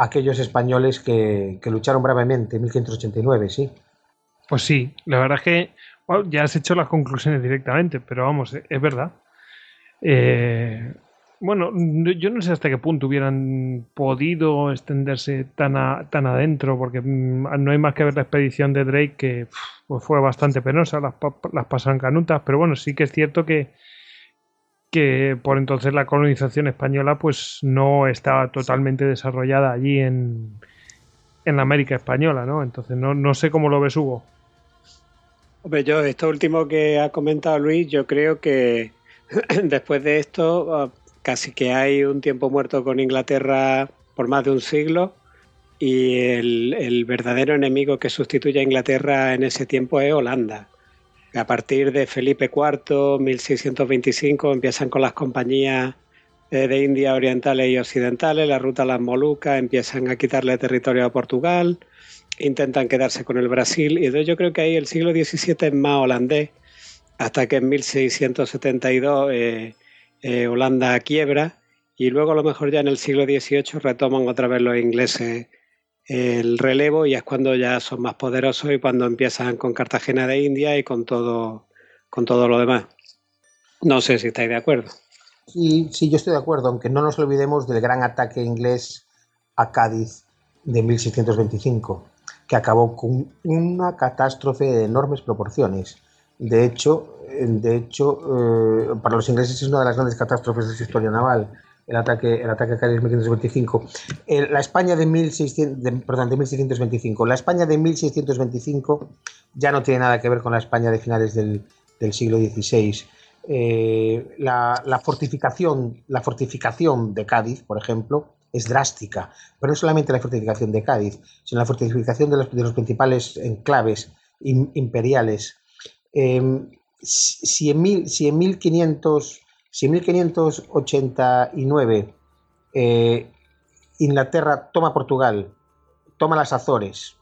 aquellos españoles que, lucharon bravemente en 1589, sí. Pues sí, la verdad es que ya has hecho las conclusiones directamente, pero vamos, es verdad. Eh, bueno, yo no sé hasta qué punto hubieran podido extenderse tan, tan adentro, porque mm, no hay más que ver la expedición de Drake, que pues fue bastante penosa, las, las pasan canutas, pero bueno, sí que es cierto que, que por entonces la colonización española pues no estaba totalmente desarrollada allí en, en la América española, ¿no? Entonces no, no sé cómo lo ves, Hugo. Hombre, yo, esto último que ha comentado Luis, yo creo que [CLEARS THROAT] después de esto ah, casi que hay un tiempo muerto con Inglaterra por más de un siglo y el, verdadero enemigo que sustituye a Inglaterra en ese tiempo es Holanda. A partir de Felipe IV, 1625, empiezan con las compañías de India orientales y occidentales, la ruta a las Molucas, empiezan a quitarle territorio a Portugal, intentan quedarse con el Brasil, y yo creo que ahí el siglo XVII es más holandés, hasta que en 1672 eh, eh, Holanda quiebra, y luego a lo mejor ya en el siglo XVIII retoman otra vez los ingleses el relevo y es cuando ya son más poderosos y cuando empiezan con Cartagena de India y con todo, con todo lo demás. No sé si estáis de acuerdo. Sí, sí, yo estoy de acuerdo, aunque no nos olvidemos del gran ataque inglés a Cádiz de 1625, que acabó con una catástrofe de enormes proporciones. De hecho, de hecho eh, para los ingleses es una de las grandes catástrofes de su historia naval, el ataque, el ataque a Cádiz de 1525. la España de, 1600, perdón, de 1625. La España de 1625 ya no tiene nada que ver con la España de finales del, del siglo XVI eh, la, fortificación, la fortificación de Cádiz, por ejemplo, es drástica, pero no solamente la fortificación de Cádiz, sino la fortificación de los, principales enclaves imperiales. Em, si, en mil, si, en 1500, si en 1589 eh, Inglaterra toma Portugal, toma las Azores,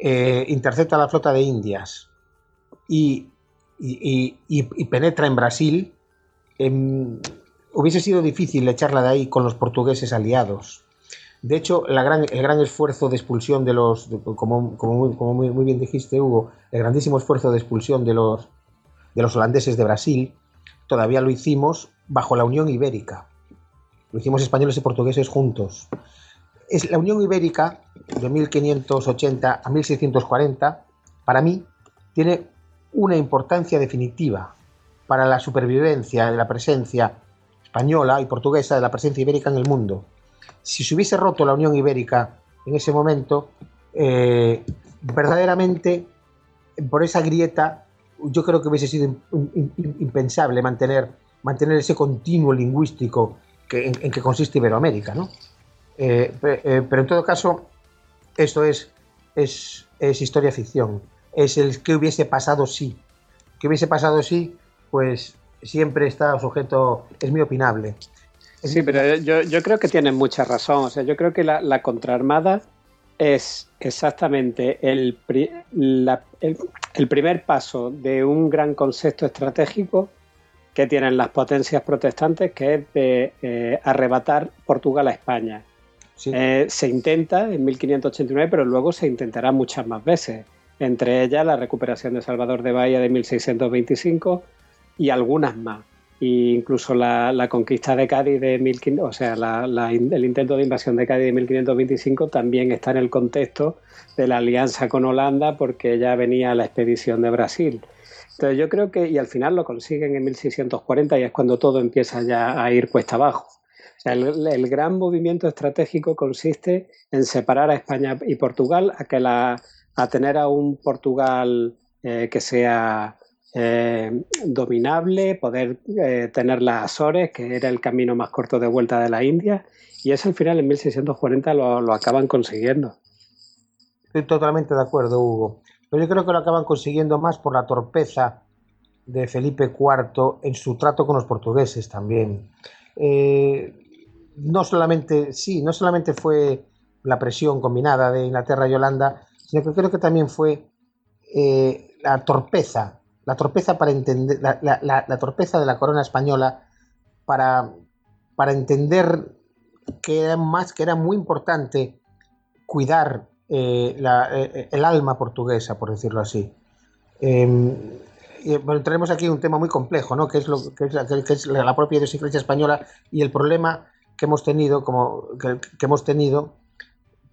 eh, intercepta la flota de Indias y penetra en Brasil, em, hubiese sido difícil echarla de ahí con los portugueses aliados. De hecho, el gran esfuerzo de expulsión de los, como, muy, bien dijiste, Hugo, el grandísimo esfuerzo de expulsión de los, de los holandeses de Brasil, todavía lo hicimos bajo la Unión Ibérica. Lo hicimos españoles y portugueses juntos. Es la Unión Ibérica de 1580 a 1640, para mí, tiene una importancia definitiva para la supervivencia de la presencia española y portuguesa de la presencia ibérica en el mundo. Si se hubiese roto la Unión Ibérica en ese momento, eh, verdaderamente por esa grieta yo creo que hubiese sido impensable mantener, mantener ese continuo lingüístico que, en, que consiste Iberoamérica. ¿no? Eh, eh, pero en todo caso, esto es, es, es historia ficción es el que hubiese pasado si. ¿Qué hubiese pasado si? Pues siempre está sujeto, es muy opinable. sí, pero yo, creo que tienen mucha razón. O sea, yo creo que la, contraarmada es exactamente el, el, primer paso de un gran concepto estratégico que tienen las potencias protestantes, que es de eh, arrebatar Portugal a España. Eh, se intenta en 1589, pero luego se intentará muchas más veces entre ellas la recuperación de Salvador de Bahía de 1625 y algunas más. E incluso la, conquista de Cádiz de 1500, o sea, el intento de invasión de Cádiz de 1525 también está en el contexto de la alianza con Holanda porque ya venía la expedición de Brasil. Entonces yo creo que, y al final lo consiguen en 1640 y es cuando todo empieza ya a ir cuesta abajo. O sea, el, el gran movimiento estratégico consiste en separar a España y Portugal, a que la, a tener a un Portugal eh, que sea eh, dominable, poder eh, tener las Azores, que era el camino más corto de vuelta de la India, y eso al final en 1640 lo, lo acaban consiguiendo. Estoy totalmente de acuerdo, Hugo. Pero yo creo que lo acaban consiguiendo más por la torpeza de Felipe IV en su trato con los portugueses también. no solamente, sí, no solamente fue la presión combinada de Inglaterra y Holanda, sino que creo que también fue eh, la torpeza, la torpeza para entender, la, torpeza de la corona española para, para entender que era más, que era muy importante cuidar eh, eh, el alma portuguesa, por decirlo así. Em, tenemos aquí un tema muy complejo, ¿no? que es, lo, que es, la, propia idiosincrasia española y el problema que hemos tenido, como, que hemos tenido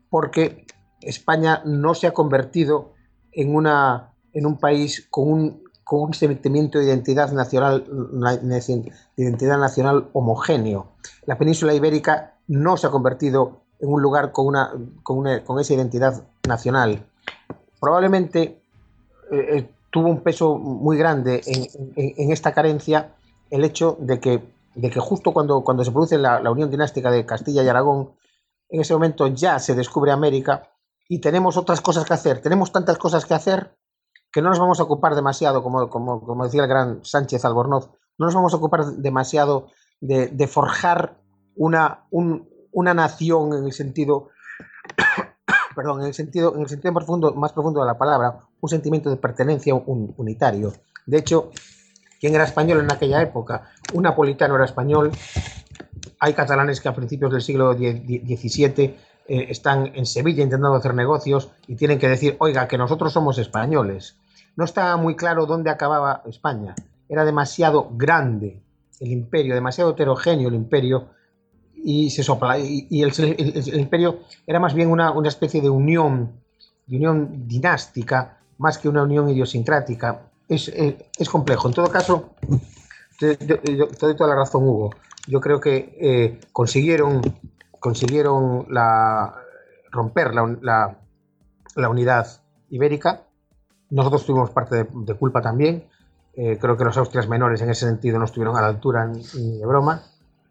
porque España no se ha convertido en, una, en un país con un, con un sentimiento de identidad nacional, de identidad nacional homogéneo. La península ibérica no se ha convertido en un lugar con, esa identidad nacional. Probablemente eh, eh, tuvo un peso muy grande en, esta carencia el hecho de que, justo cuando, se produce la unión dinástica de Castilla y Aragón, en ese momento ya se descubre América y tenemos otras cosas que hacer. Tenemos tantas cosas que hacer que no nos vamos a ocupar demasiado, como, como, decía el gran Sánchez Albornoz, no nos vamos a ocupar demasiado de, forjar una, una nación en el sentido, [COUGHS] perdón, en el sentido, en el sentido profundo, más profundo de la palabra, un sentimiento de pertenencia unitario. De hecho, ¿quién era español en aquella época? Un napolitano era español. Hay catalanes que a principios del siglo XVII eh, están en Sevilla intentando hacer negocios y tienen que decir, oiga, que nosotros somos españoles. No estaba muy claro dónde acababa España. Era demasiado grande el imperio, demasiado heterogéneo el imperio y se sopla. Y, el, imperio era más bien una, especie de unión, de unión dinástica, más que una unión idiosincrática. Es, eh, complejo. En todo caso, te, doy toda la razón, Hugo. Yo creo que eh, consiguieron consiguieron romper la, la, unidad ibérica. Nosotros tuvimos parte de, culpa también. Eh, creo que los Austrias menores en ese sentido no estuvieron a la altura ni de broma.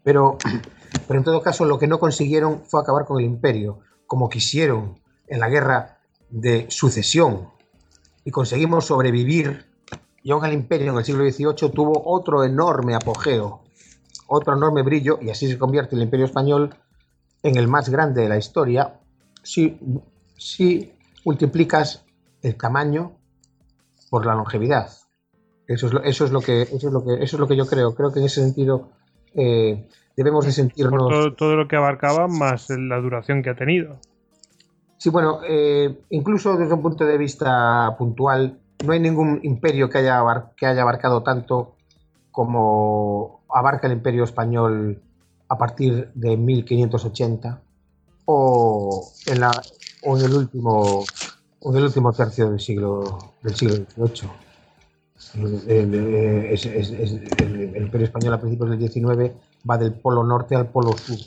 Pero, [CLEARS THROAT] pero en todo caso lo que no consiguieron fue acabar con el imperio, como quisieron en la guerra de sucesión. Y conseguimos sobrevivir. Y aún el imperio en el siglo XVIII tuvo otro enorme apogeo, otro enorme brillo, y así se convierte el imperio español en el más grande de la historia si, si multiplicas el tamaño por la longevidad. Eso es, lo, eso, es lo que, eso, es lo que, eso es lo que yo creo. Creo que en ese sentido eh, debemos de sentirnos... Todo, lo que abarcaba más la duración que ha tenido. Sí, bueno, eh, incluso desde un punto de vista puntual, no hay ningún imperio que haya, que haya abarcado tanto como abarca el imperio español a partir de 1580 o en, la, o en el último en el último tercio del siglo del siglo XVIII. El, Imperio Español a principios del XIX va del polo norte al polo sur.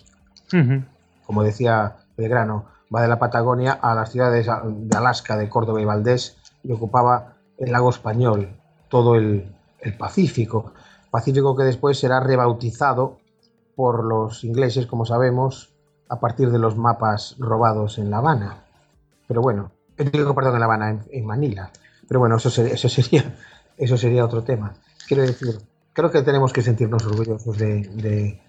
Como decía Belgrano, va de la Patagonia a las ciudades de Alaska, de Córdoba y Valdés y ocupaba el lago español, todo el, el Pacífico. Pacífico que después será rebautizado por los ingleses, como sabemos, a partir de los mapas robados en La Habana. Pero bueno, digo, perdón, en La Habana, en, Manila. Pero bueno, eso, sería, eso sería otro tema. Quiero decir, creo que tenemos que sentirnos orgullosos de,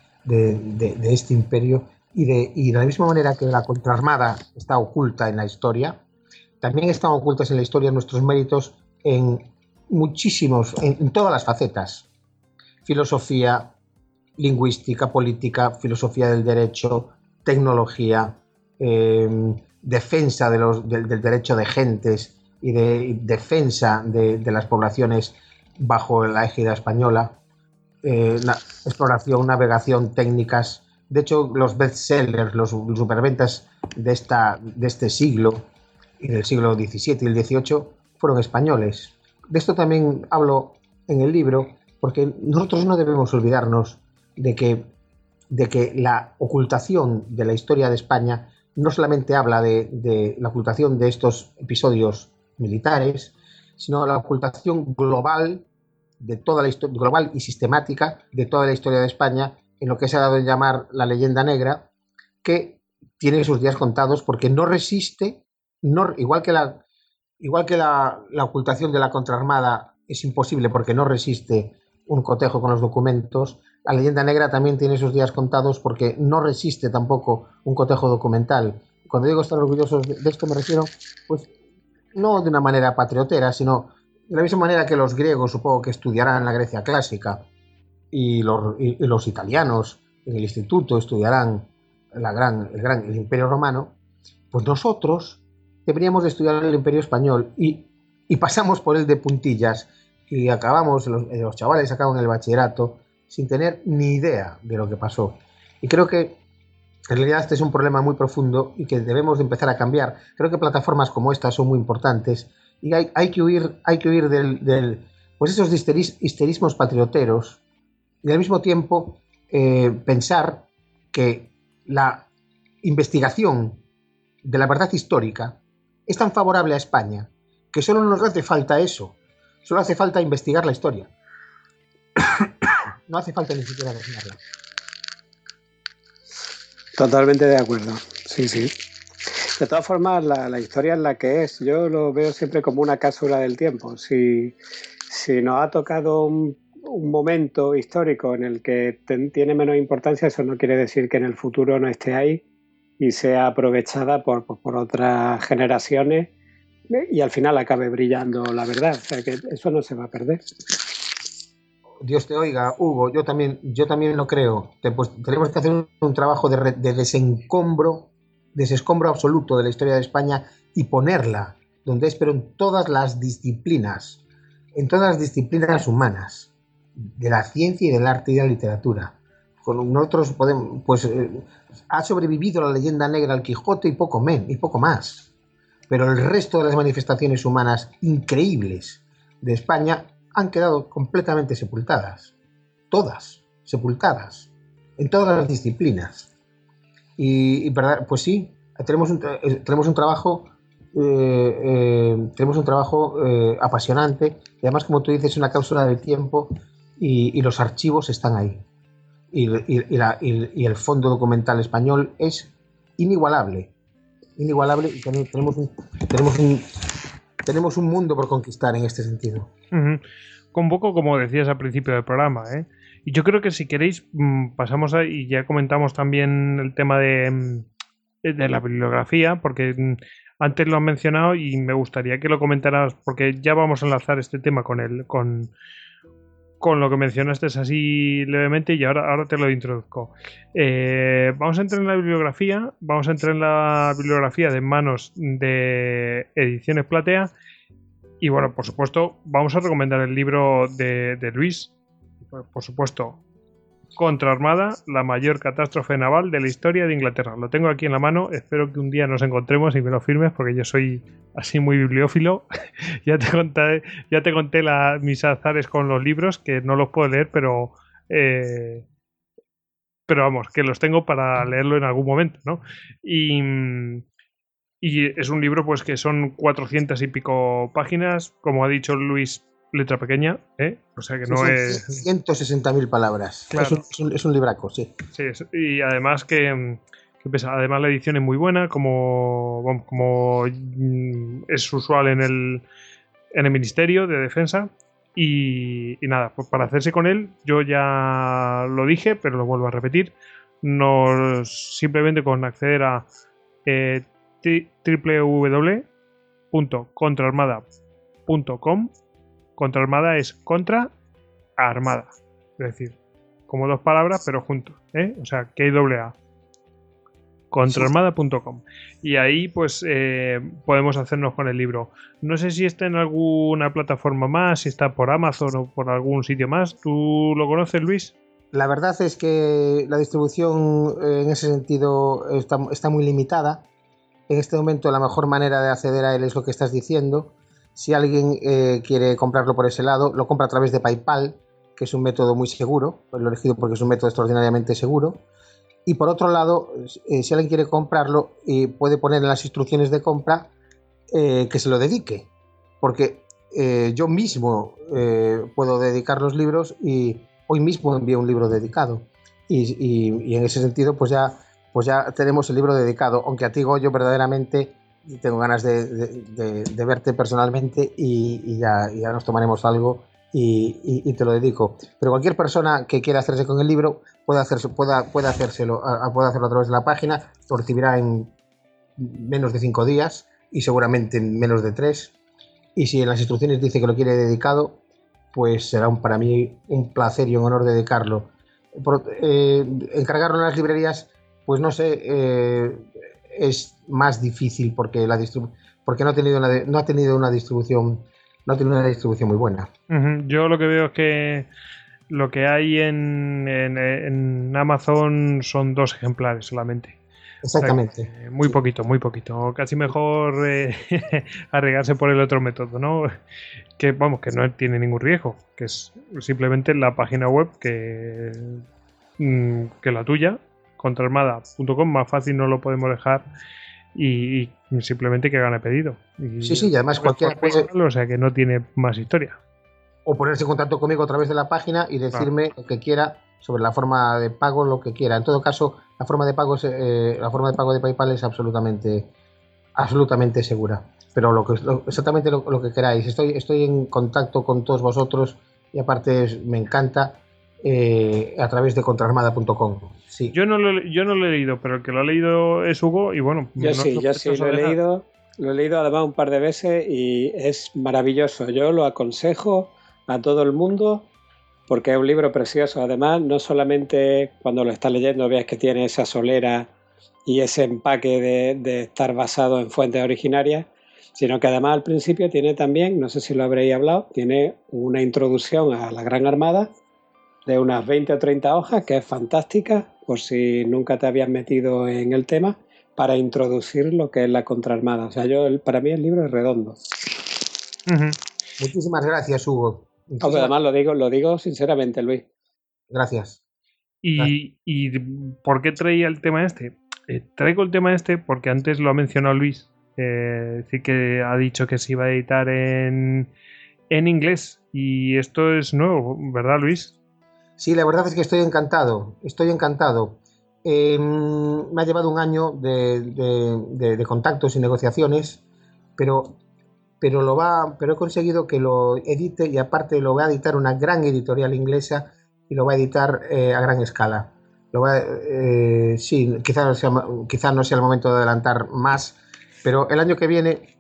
este imperio y de, y de la misma manera que la contraarmada está oculta en la historia, también están ocultas en la historia nuestros méritos en muchísimos, en todas las facetas. Filosofía, lingüística, política, filosofía del derecho, tecnología, em, defensa del derecho de gentes y de defensa de, las poblaciones bajo la égida española, eh, exploración, navegación, técnicas. De hecho, los bestsellers, los superventas de, esta, de este siglo y del siglo XVII y el XVIII fueron españoles. De esto también hablo en el libro, porque nosotros no debemos olvidarnos de que, de que la ocultación de la historia de España no solamente habla de, la ocultación de estos episodios militares, sino la ocultación global de toda la historia, global y sistemática de toda la historia de España en lo que se ha dado en llamar la leyenda negra, que tiene sus días contados porque no resiste, no, igual que, la, igual que la, la ocultación de la contraarmada es imposible porque no resiste un cotejo con los documentos, la leyenda negra también tiene sus días contados porque no resiste tampoco un cotejo documental. Cuando digo estar orgullosos de esto me refiero, pues, no de una manera patriotera, sino de la misma manera que los griegos supongo que estudiarán la Grecia clásica y los, italianos en el instituto estudiarán el gran Imperio Romano, pues nosotros deberíamos de estudiar el Imperio Español y, y pasamos por él de puntillas y acabamos, los, los chavales acaban el bachillerato sin tener ni idea de lo que pasó. Y creo que en realidad este es un problema muy profundo y que debemos de empezar a cambiar. Creo que plataformas como estas son muy importantes y hay, hay que huir, hay que huir del, pues esos histerismos patrioteros y al mismo tiempo eh, pensar que la investigación de la verdad histórica es tan favorable a España que solo nos hace falta eso, solo hace falta investigar la historia. [COUGHS] No hace falta ni siquiera designarla. Totalmente de acuerdo. Sí, sí. De todas formas, la, historia es la que es. Yo lo veo siempre como una cápsula del tiempo. Si, si nos ha tocado un, momento histórico en el que tiene menos importancia, eso no quiere decir que en el futuro no esté ahí y sea aprovechada por, por, otras generaciones y al final acabe brillando la verdad. O sea que eso no se va a perder. Dios te oiga, Hugo, yo también, yo también lo creo. Pues, tenemos que hacer un, trabajo de, de desencombro, desescombro absoluto de la historia de España y ponerla donde es, pero en todas las disciplinas, en todas las disciplinas humanas, de la ciencia y del arte y de la literatura. Con nosotros podemos, pues eh, ha sobrevivido la leyenda negra al Quijote y poco, y poco más. Pero el resto de las manifestaciones humanas increíbles de España han quedado completamente sepultadas. Todas, sepultadas. En todas las disciplinas. Y, verdad, pues sí, tenemos un, eh, tenemos un trabajo eh, eh, tenemos un trabajo eh, apasionante y además, como tú dices, una cápsula de tiempo y, los archivos están ahí. Y, el fondo documental español es inigualable. Inigualable y tenemos un, tenemos un, tenemos un mundo por conquistar en este sentido. Con poco, como decías al principio del programa, Y yo creo que si queréis, mm, pasamos a, y ya comentamos también el tema de, mm, de la bibliografía, porque mm, antes lo han mencionado y me gustaría que lo comentaras porque ya vamos a enlazar este tema con el, con, con lo que mencionaste así levemente y ahora, ahora te lo introduzco. Eh, vamos a entrar en la bibliografía, vamos a entrar en la bibliografía de manos de Ediciones Platea y bueno, por supuesto, vamos a recomendar el libro de, de Luis, por supuesto, contra Armada, la mayor catástrofe naval de la historia de Inglaterra. Lo tengo aquí en la mano, espero que un día nos encontremos y me lo firmes porque yo soy así muy bibliófilo. [LAUGHS] ya te conté, ya te conté mis azares con los libros, que no los puedo leer, pero... Eh, pero vamos, que los tengo para leerlo en algún momento, ¿no? Y, y es un libro pues que son cuatrocientas y pico páginas, como ha dicho Luis, letra pequeña, ¿eh? O sea que no es. 160.000 palabras. Es, un, es, un, libraco, sí. Sí, y además que, Además, la edición es muy buena, como, como mm, es usual en el, en el Ministerio de Defensa. Y, nada, pues para hacerse con él, yo ya lo dije, pero lo vuelvo a repetir. No simplemente con acceder a eh, www.contraarmada.com contra armada es contra armada. Es decir, como dos palabras, pero juntos. ¿eh? O sea, que hay doble A. Contraarmada.com. Y ahí, pues, eh, podemos hacernos con el libro. No sé si está en alguna plataforma más, si está por Amazon o por algún sitio más. ¿Tú lo conoces, Luis? La verdad es que la distribución eh, en ese sentido está, está muy limitada. En este momento la mejor manera de acceder a él es lo que estás diciendo si alguien eh, quiere comprarlo por ese lado, lo compra a través de PayPal, que es un método muy seguro, pues lo he elegido porque es un método extraordinariamente seguro. Y por otro lado, eh, si alguien quiere comprarlo, eh, puede poner en las instrucciones de compra que se lo dedique, porque yo mismo puedo dedicar los libros y hoy mismo envío un libro dedicado. Y, en ese sentido, pues ya, pues ya tenemos el libro dedicado, aunque a ti, yo verdaderamente tengo ganas de, verte personalmente y, ya, nos tomaremos algo y, te lo dedico. Pero cualquier persona que quiera hacerse con el libro puede, hacerse, pueda, puede, hacérselo, puede hacerlo a través de la página, lo recibirá en menos de cinco días y seguramente en menos de tres. Y si en las instrucciones dice que lo quiere dedicado, pues será un, para mí un placer y un honor dedicarlo. Eh, encargarlo en las librerías, pues no sé, eh, es más difícil porque la porque no ha tenido una, no ha tenido una distribución no ha tenido una distribución muy buena. Yo lo que veo es que lo que hay en, en, Amazon son dos ejemplares solamente. Exactamente. muy poquito, muy poquito. Casi mejor eh, [LAUGHS] arriesgarse por el otro método, ¿no? Que vamos, que no tiene ningún riesgo, que es simplemente la página web que, mm, que la tuya, contraarmada.com, más fácil no lo podemos dejar y, simplemente que gane pedido. sí, sí, y además cualquier O sea que no tiene más historia. O ponerse en contacto conmigo a través de la página y decirme lo que quiera sobre la forma de pago, lo que quiera. En todo caso, la forma de pago, es, eh, la forma de pago de PayPal es absolutamente, absolutamente segura. Pero lo que, exactamente lo, que queráis. Estoy, estoy en contacto con todos vosotros y aparte me encanta eh, a través de contraarmada.com. Sí. Yo no, lo, yo no lo he leído, pero el que lo ha leído es Hugo y bueno. Yo sí, yo sí lo he leído. Lo he leído además un par de veces y es maravilloso. Yo lo aconsejo a todo el mundo porque es un libro precioso. Además, no solamente cuando lo estás leyendo veas que tiene esa solera y ese empaque de, de, estar basado en fuentes originarias, sino que además al principio tiene también, no sé si lo habréis hablado, tiene una introducción a la Gran Armada de unas 20 o 30 hojas, que es fantástica, por si nunca te habías metido en el tema, para introducir lo que es la contraarmada. O sea, yo, para mí el libro es redondo. Uh -huh. Muchísimas gracias, Hugo. Muchísimas... además lo digo, lo digo sinceramente, Luis. Gracias. ¿Y, ¿Y, por qué traía el tema este? Eh, traigo el tema este porque antes lo ha mencionado Luis. Eh, decir que ha dicho que se iba a editar en, en inglés. Y esto es nuevo, ¿verdad, Luis? Sí, la verdad es que estoy encantado. Estoy encantado. Eh, me ha llevado un año de, contactos y negociaciones, pero, pero, lo va, pero he conseguido que lo edite y aparte lo va a editar una gran editorial inglesa y lo va a editar eh, a gran escala. Lo va, eh, sí, quizás no, quizá no sea el momento de adelantar más, pero el año que viene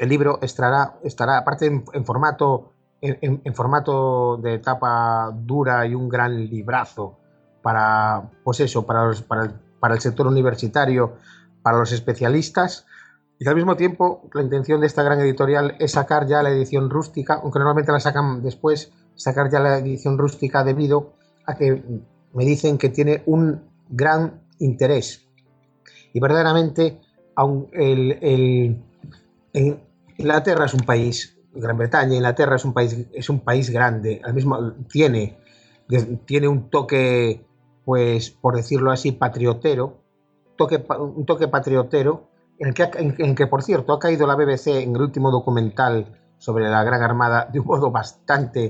el libro estará, estará aparte en formato, en, formato de tapa dura y un gran librazo para, pues eso, para, para, el, el sector universitario, para los especialistas. Y al mismo tiempo, la intención de esta gran editorial es sacar ya la edición rústica, aunque normalmente la sacan después, sacar ya la edición rústica debido a que me dicen que tiene un gran interés. Y verdaderamente, el, el, en Inglaterra es un país, Gran Bretaña, Inglaterra es un país, es un país grande, al mismo tiene, tiene un toque pues por decirlo así, patriotero, toque, un toque patriotero, en el, que, en, en que, por cierto, ha caído la BBC en el último documental sobre la Gran Armada de un modo bastante,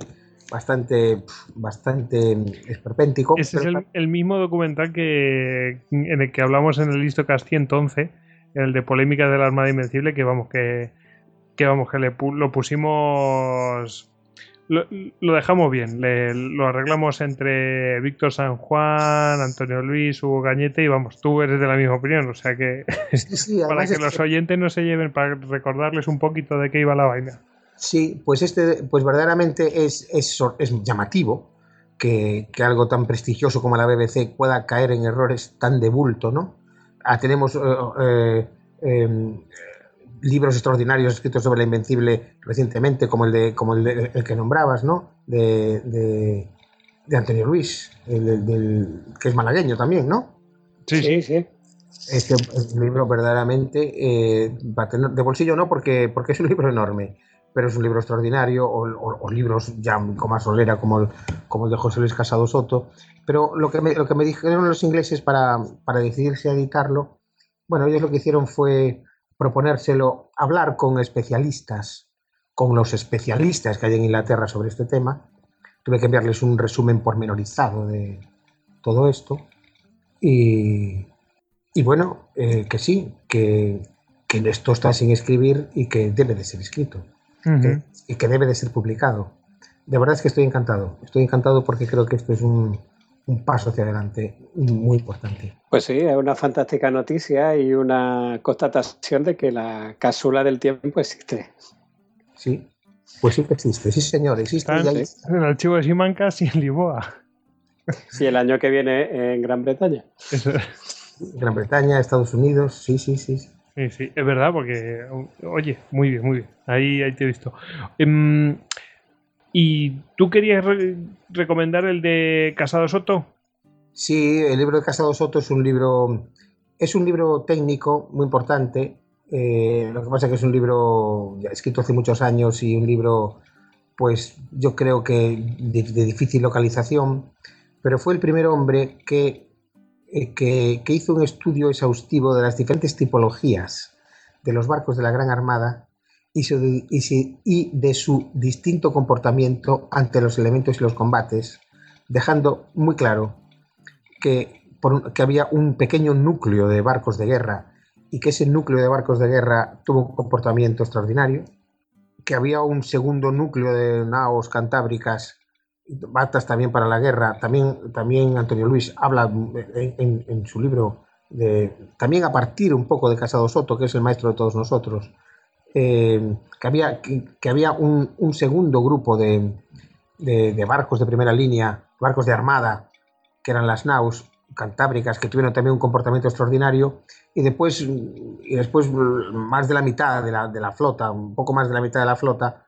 bastante, bastante esperpéntico. Ese es el, el, mismo documental que en el que hablamos en el Listocast 111, el de polémicas de la Armada Invencible, que vamos, que, que vamos, que le, lo pusimos lo, lo, dejamos bien, le, lo arreglamos entre Víctor San Juan, Antonio Luis, Hugo Gañete y vamos, tú eres de la misma opinión, o sea que [LAUGHS] sí, para que los que... oyentes no se lleven, para recordarles un poquito de qué iba la vaina. Sí, pues este, pues verdaderamente es, es, es llamativo que, que, algo tan prestigioso como la BBC pueda caer en errores tan de bulto, ¿no? Ah, tenemos eh, eh, libros extraordinarios escritos sobre la Invencible recientemente, como el de como el, de, el que nombrabas, ¿no? De, de, de Antonio Luis, el, el, del, que es malagueño también, ¿no? Sí, sí. sí. Este libro verdaderamente eh, de bolsillo no porque, porque es un libro enorme, pero es un libro extraordinario, o, o, o libros ya con más solera como el, como el de José Luis Casado Soto. Pero lo que me, lo que me dijeron los ingleses para, para decidirse a editarlo, bueno, ellos lo que hicieron fue proponérselo, hablar con especialistas, con los especialistas que hay en Inglaterra sobre este tema. Tuve que enviarles un resumen pormenorizado de todo esto. Y, y bueno, eh, que sí, que, que, esto está sin escribir y que debe de ser escrito. Uh -huh. que, y que debe de ser publicado. De verdad es que estoy encantado. Estoy encantado porque creo que esto es un, un paso hacia adelante muy importante. Pues sí, es una fantástica noticia y una constatación de que la cápsula del tiempo existe. Sí, pues sí que existe, sí señor, existe. Está en, en el archivo de Simancas y en Lisboa. Sí, el año que viene en Gran Bretaña. Eso. Gran Bretaña, Estados Unidos, sí, sí, sí. Sí, sí, es verdad, porque, oye, muy bien, muy bien. Ahí, ahí te he visto. Um, ¿Y tú querías re recomendar el de Casado Soto? Sí, el libro de Casado Soto es un libro, es un libro técnico muy importante. Eh, lo que pasa es que es un libro escrito hace muchos años y un libro, pues yo creo que de, de difícil localización, pero fue el primer hombre que, eh, que, que hizo un estudio exhaustivo de las diferentes tipologías de los barcos de la Gran Armada y, de su distinto comportamiento ante los elementos y los combates, dejando muy claro que, que había un pequeño núcleo de barcos de guerra y que ese núcleo de barcos de guerra tuvo un comportamiento extraordinario, que había un segundo núcleo de naos cantábricas batas también para la guerra. También, también Antonio Luis habla en, su libro de, también a partir un poco de Casado Soto, que es el maestro de todos nosotros, eh, que había, que, había un, un, segundo grupo de, de, barcos de primera línea, barcos de armada, que eran las naus cantábricas, que tuvieron también un comportamiento extraordinario, y después, y después más de la mitad de la, de la flota, un poco más de la mitad de la flota,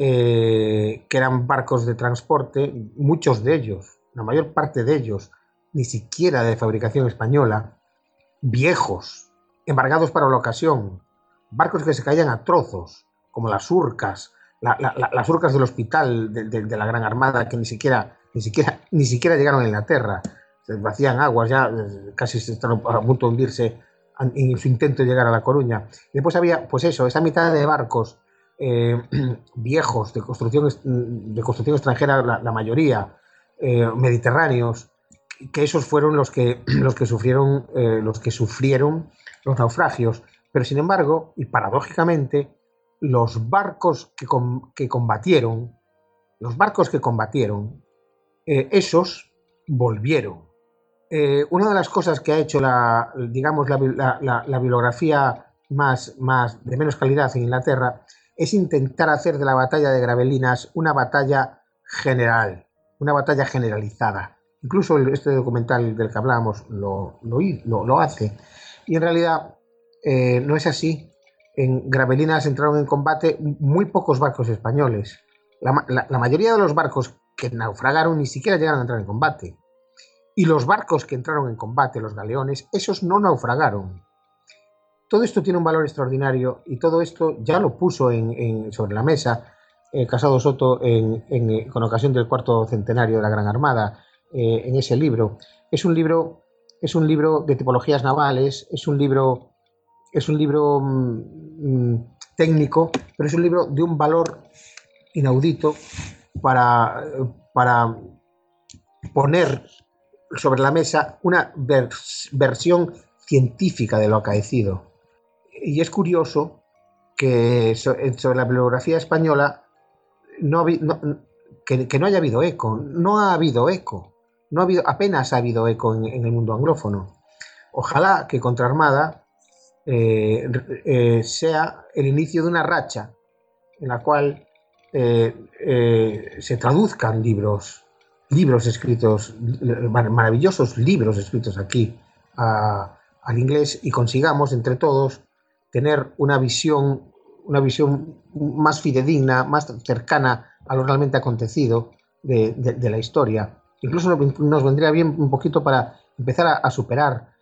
eh, que eran barcos de transporte, muchos de ellos, la mayor parte de ellos, ni siquiera de fabricación española, viejos, embargados para la ocasión, barcos que se caían a trozos, como las urcas, las urcas del hospital de, la Gran Armada, que ni siquiera, ni siquiera, ni siquiera llegaron a Inglaterra, se vacían aguas, ya eh, casi están a punto de hundirse en su intento de llegar a La Coruña. Y después había, pues eso, esa mitad de barcos eh, [CLEARS THROAT] viejos de construcción, de construcción extranjera, la, mayoría, eh, mediterráneos, que esos fueron los que, [CLEARS THROAT] los que sufrieron, los que sufrieron los naufragios. Pero sin embargo, y paradójicamente, los barcos que, que combatieron, los barcos que combatieron, eh, esos volvieron. Eh, una de las cosas que ha hecho la, digamos, la, bibliografía más, más, de menos calidad en Inglaterra es intentar hacer de la batalla de Gravelinas una batalla general, una batalla generalizada. Incluso este documental del que hablamos lo, lo, hace. Y en realidad eh, no es así en Gravelinas entraron en combate muy pocos barcos españoles. La, mayoría de los barcos que naufragaron ni siquiera llegaron a entrar en combate. Y los barcos que entraron en combate, los galeones, esos no naufragaron. Todo esto tiene un valor extraordinario y todo esto ya lo puso en, sobre la mesa eh, Casado Soto en, con ocasión del cuarto centenario de la Gran Armada, eh, en ese libro. Es un libro, es un libro de tipologías navales, es un libro es un libro mm, mm, técnico, pero es un libro de un valor inaudito para, para poner sobre la mesa una versión científica de lo acaecido. Y es curioso que sobre la bibliografía española no, que, no haya habido eco, no ha habido eco, no ha habido, apenas ha habido eco en, en el mundo anglófono. Ojalá que contra Armada eh, eh, sea el inicio de una racha en la cual eh, se traduzcan libros, libros escritos, maravillosos libros escritos aquí al inglés y consigamos entre todos tener una visión, una visión más fidedigna, más cercana a lo realmente acontecido de, la historia. Incluso nos vendría bien un poquito para empezar a, superar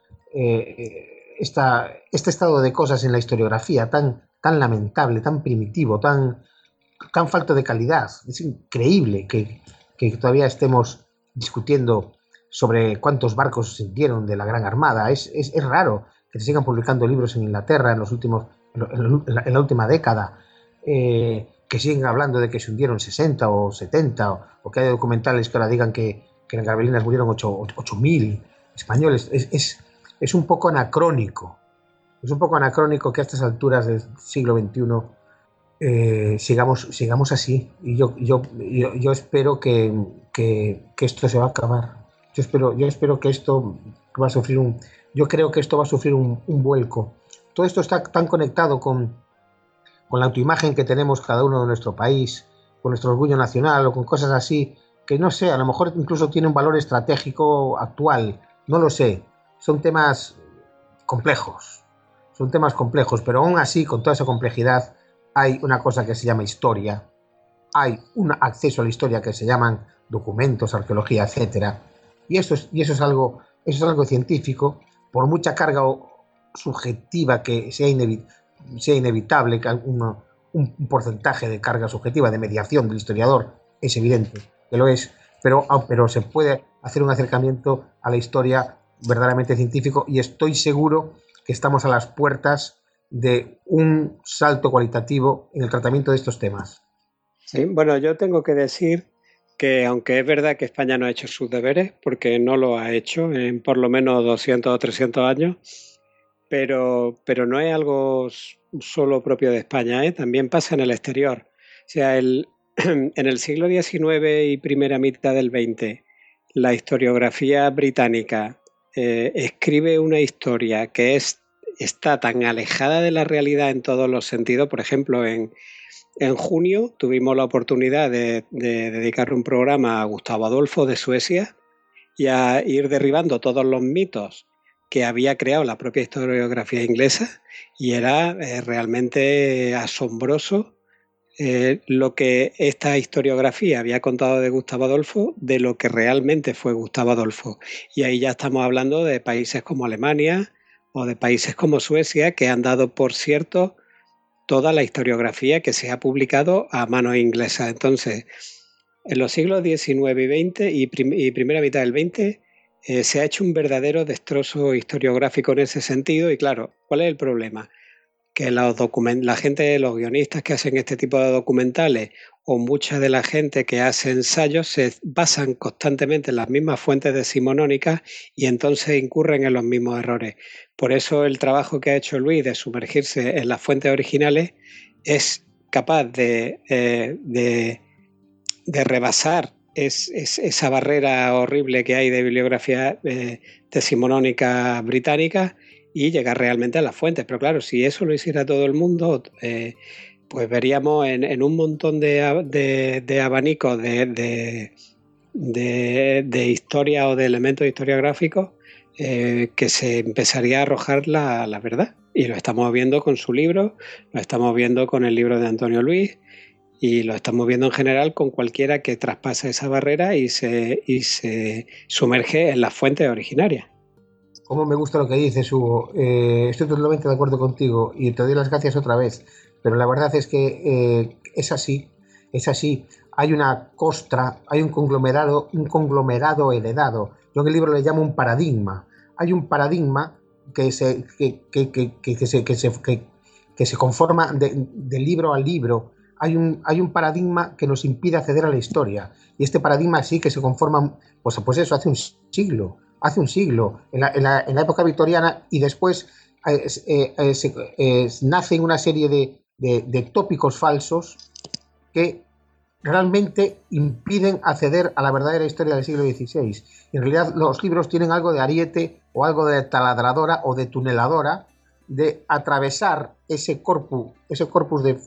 este estado de cosas en la historiografía tan, tan lamentable, tan primitivo, tan, tan falto de calidad. Es increíble que, todavía estemos discutiendo sobre cuántos barcos se hundieron de la Gran Armada. Es, raro que se sigan publicando libros en Inglaterra en, los últimos, en, la, última década. Eh, que siguen hablando de que se hundieron 60 o 70, o, que hay documentales que ahora digan que, que en Garbelinas murieron 8.000 españoles. es, es un poco anacrónico. Es un poco anacrónico que a estas alturas del siglo XXI eh, sigamos, sigamos así. Y yo, yo, yo, espero que, esto se va a acabar. Yo espero, yo espero que esto va a sufrir un. Yo creo que esto va a sufrir un, vuelco. Todo esto está tan conectado con, con la autoimagen que tenemos cada uno de nuestro país, con nuestro orgullo nacional o con cosas así, que no sé, a lo mejor incluso tiene un valor estratégico actual, no lo sé son temas complejos, son temas complejos, pero aún así, con toda esa complejidad, hay una cosa que se llama historia, hay un acceso a la historia que se llaman documentos, arqueología, etcétera, y eso es, y eso es algo, eso es algo científico, por mucha carga subjetiva que sea, sea inevitable, que un, un porcentaje de carga subjetiva, de mediación del historiador, es evidente que lo es, pero, pero se puede hacer un acercamiento a la historia verdaderamente científico y estoy seguro que estamos a las puertas de un salto cualitativo en el tratamiento de estos temas. Sí, bueno, yo tengo que decir que aunque es verdad que España no ha hecho sus deberes, porque no lo ha hecho en por lo menos 200 o 300 años, pero, pero no es algo solo propio de España, ¿eh? también pasa en el exterior. O sea, el, [CLEARS THROAT] en el siglo XIX y primera mitad del XX, la historiografía británica eh, escribe una historia que es, está tan alejada de la realidad en todos los sentidos. Por ejemplo, en, junio tuvimos la oportunidad de, de dedicar un programa a Gustavo Adolfo de Suecia y a ir derribando todos los mitos que había creado la propia historiografía inglesa y era eh, realmente asombroso eh, lo que esta historiografía había contado de Gustavo Adolfo de lo que realmente fue Gustavo Adolfo. Y ahí ya estamos hablando de países como Alemania o de países como Suecia que han dado por cierto toda la historiografía que se ha publicado a mano inglesa. Entonces, en los siglos XIX y XX y, primera mitad del XX eh, se ha hecho un verdadero destrozo historiográfico en ese sentido y claro, ¿cuál es el problema? Que los la gente, los guionistas que hacen este tipo de documentales o mucha de la gente que hace ensayos se basan constantemente en las mismas fuentes decimonónicas y entonces incurren en los mismos errores. Por eso el trabajo que ha hecho Luis de sumergirse en las fuentes originales es capaz de eh, de rebasar es, esa barrera horrible que hay de bibliografía eh, decimonónica británica y llegar realmente a las fuentes. Pero claro, si eso lo hiciera todo el mundo, eh, pues veríamos en, un montón de, abanicos de, de, historia o de elementos historiográficos eh, que se empezaría a arrojar la, la, verdad. Y lo estamos viendo con su libro, lo estamos viendo con el libro de Antonio Luis, y lo estamos viendo en general con cualquiera que traspasa esa barrera y se, y se sumerge en las fuentes originarias. Como me gusta lo que dices, Hugo. Eh, estoy totalmente de acuerdo contigo y te doy las gracias otra vez. Pero la verdad es que eh, es así, es así. Hay una costra, hay un conglomerado, un conglomerado heredado. Yo en el libro le llamo un paradigma. Hay un paradigma que se, que, que, que, se, se, se conforma de libro a libro hay un, hay un paradigma que nos impide acceder a la historia. Y este paradigma sí que se conforma, pues, pues eso, hace un siglo, hace un siglo, en la, época victoriana y después eh, eh, eh, nacen una serie de, tópicos falsos que realmente impiden acceder a la verdadera historia del siglo XVI. En realidad los libros tienen algo de ariete o algo de taladradora o de tuneladora de atravesar ese corpus, ese corpus de,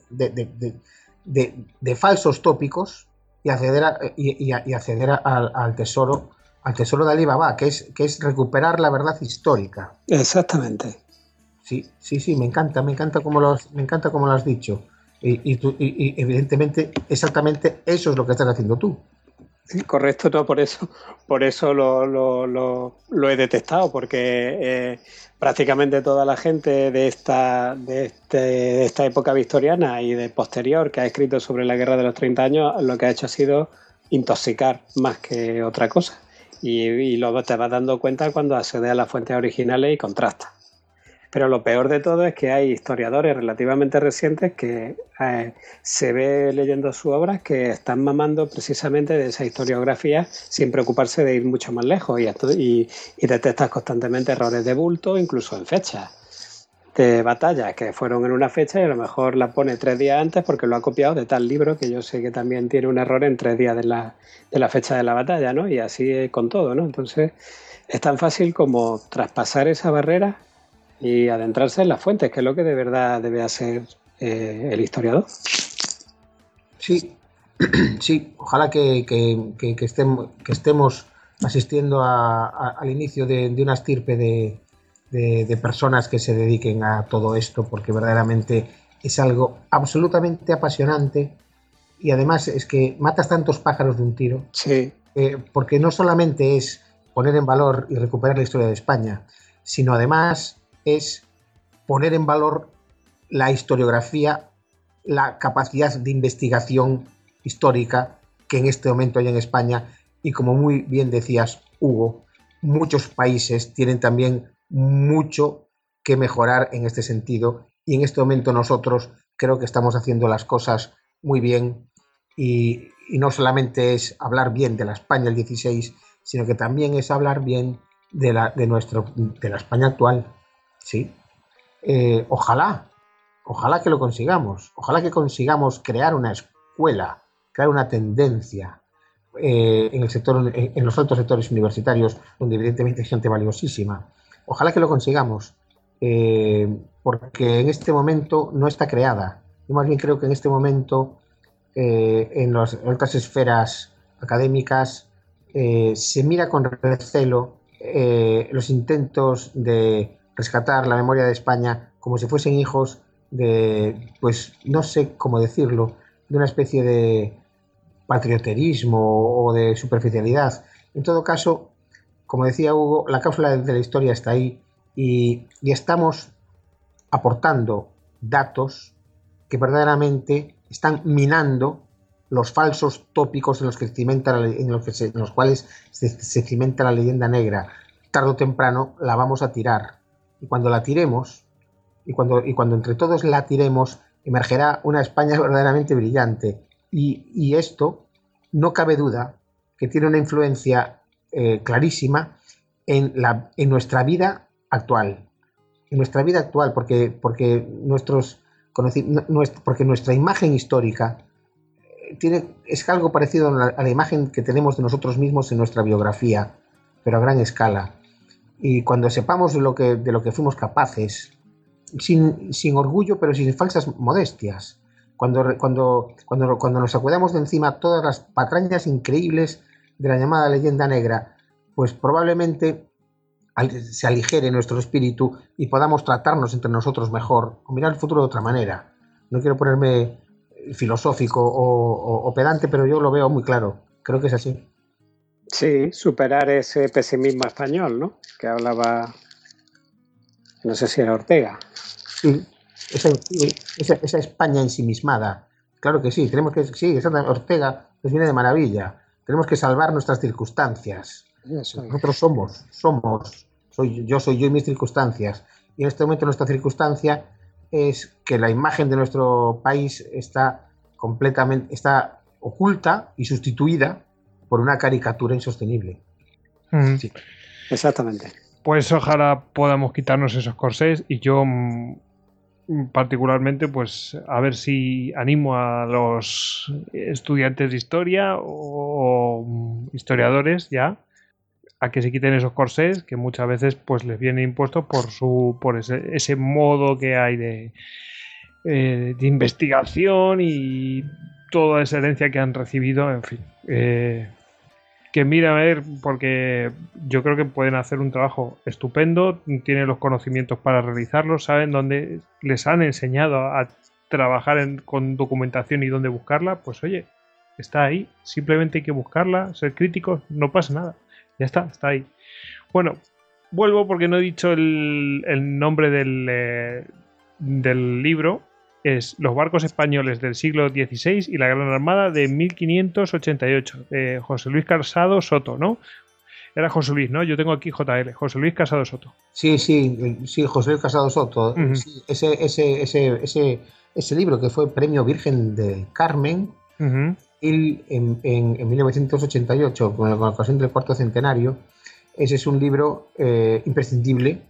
falsos tópicos y acceder, y, acceder al, tesoro al tesoro de Alibaba, que es, que es recuperar la verdad histórica. Exactamente. Sí, sí, sí, me encanta, me encanta como lo, me encanta como lo has dicho. Y, y, evidentemente, exactamente eso es lo que estás haciendo tú. Sí, correcto, no, por eso, por eso lo, lo, lo, he detectado, porque eh, prácticamente toda la gente de esta, de, este, de, esta época victoriana y de posterior que ha escrito sobre la guerra de los 30 años, lo que ha hecho ha sido intoxicar más que otra cosa. Y, luego te vas dando cuenta cuando accedes a las fuentes originales y contrastas. Pero lo peor de todo es que hay historiadores relativamente recientes que eh, se ve leyendo sus obras que están mamando precisamente de esa historiografía sin preocuparse de ir mucho más lejos y, y, y detectas constantemente errores de bulto, incluso en fechas de batallas que fueron en una fecha y a lo mejor la pone tres días antes porque lo ha copiado de tal libro que yo sé que también tiene un error en tres días de la, de la fecha de la batalla, ¿no? Y así con todo, ¿no? Entonces es tan fácil como traspasar esa barrera y adentrarse en las fuentes, que es lo que de verdad debe hacer eh, el historiador. Sí, [CLEARS THROAT] sí, ojalá que, estemos, que estemos asistiendo al inicio de, una estirpe de, personas que se dediquen a todo esto, porque verdaderamente es algo absolutamente apasionante y además es que matas tantos pájaros de un tiro. Sí. Eh, porque no solamente es poner en valor y recuperar la historia de España, sino además es poner en valor la historiografía, la capacidad de investigación histórica que en este momento hay en España y como muy bien decías, Hugo, muchos países tienen también mucho que mejorar en este sentido y en este momento nosotros creo que estamos haciendo las cosas muy bien y, no solamente es hablar bien de la España del 16, sino que también es hablar bien de la, de nuestro, de la España actual. Sí. Eh, ojalá, ojalá que lo consigamos. Ojalá que consigamos crear una escuela, crear una tendencia eh, en, el sector, en, los altos sectores universitarios, donde evidentemente hay gente valiosísima. Ojalá que lo consigamos, eh, porque en este momento no está creada. Yo más bien creo que en este momento, eh, en las otras esferas académicas, se mira con recelo los intentos de rescatar la memoria de España como si fuesen hijos de, pues no sé cómo decirlo, de una especie de patrioterismo o de superficialidad. En todo caso, como decía Hugo, la cápsula de la historia está ahí y, estamos aportando datos que verdaderamente están minando los falsos tópicos en los, que los, que en cuales se, se, la leyenda negra. Tardo o temprano la vamos a tirar. Y cuando la tiremos, y cuando, y cuando entre todos la tiremos, emergerá una España [LAUGHS] verdaderamente brillante. Y, esto, no cabe duda, que tiene una influencia eh, clarísima en, la, en nuestra vida actual. En nuestra vida actual, porque, porque, nuestros, porque nuestra imagen histórica eh, tiene, es algo parecido a la, imagen que tenemos de nosotros mismos en nuestra biografía, pero a gran escala. Y cuando sepamos lo que, de lo que fuimos capaces, sin, sin orgullo, pero sin falsas modestias. Cuando, cuando, cuando, cuando nos acudamos de encima todas las patrañas increíbles de la llamada leyenda negra, pues probablemente se aligere nuestro espíritu y podamos tratarnos entre nosotros mejor o mirar el futuro de otra manera. No quiero ponerme filosófico o, o pedante, pero yo lo veo muy claro. Creo que es así. Sí, superar ese pesimismo español, ¿no? Que hablaba, no sé si era Ortega. Sí, esa, esa, España ensimismada. Claro que sí, tenemos que, sí, esa Ortega nos viene de maravilla. Tenemos que salvar nuestras circunstancias. Nosotros somos, somos, soy, yo soy yo y mis circunstancias. Y en este momento nuestra circunstancia es que la imagen de nuestro país está completamente, está oculta y sustituida por una caricatura insostenible. Sí. Exactamente. Pues ojalá podamos quitarnos esos corsés y yo mm, particularmente, pues a ver si animo a los estudiantes de historia o historiadores ya a que se quiten esos corsés que muchas veces pues les viene impuesto por su por ese, ese modo que hay de, eh, de investigación y toda esa herencia que han recibido en fin eh, que mira a ver, porque yo creo que pueden hacer un trabajo estupendo, tienen los conocimientos para realizarlo, saben dónde les han enseñado a trabajar con documentación y dónde buscarla, pues oye, está ahí, simplemente hay que buscarla, ser críticos, no pasa nada, ya está, está ahí. Bueno, vuelvo porque no he dicho el, nombre del, eh, del libro, es Los barcos españoles del siglo XVI y la Gran Armada de 1588, de José Luis Casado Soto, ¿no? Era José Luis, ¿no? Yo tengo aquí JL, José Luis Casado Soto. Sí, sí, sí, José Luis Casado Soto. ese, ese, ese, ese, ese libro que fue Premio Virgen de Carmen, en, en, en, 1988, con la ocasión del cuarto centenario, ese es un libro eh, imprescindible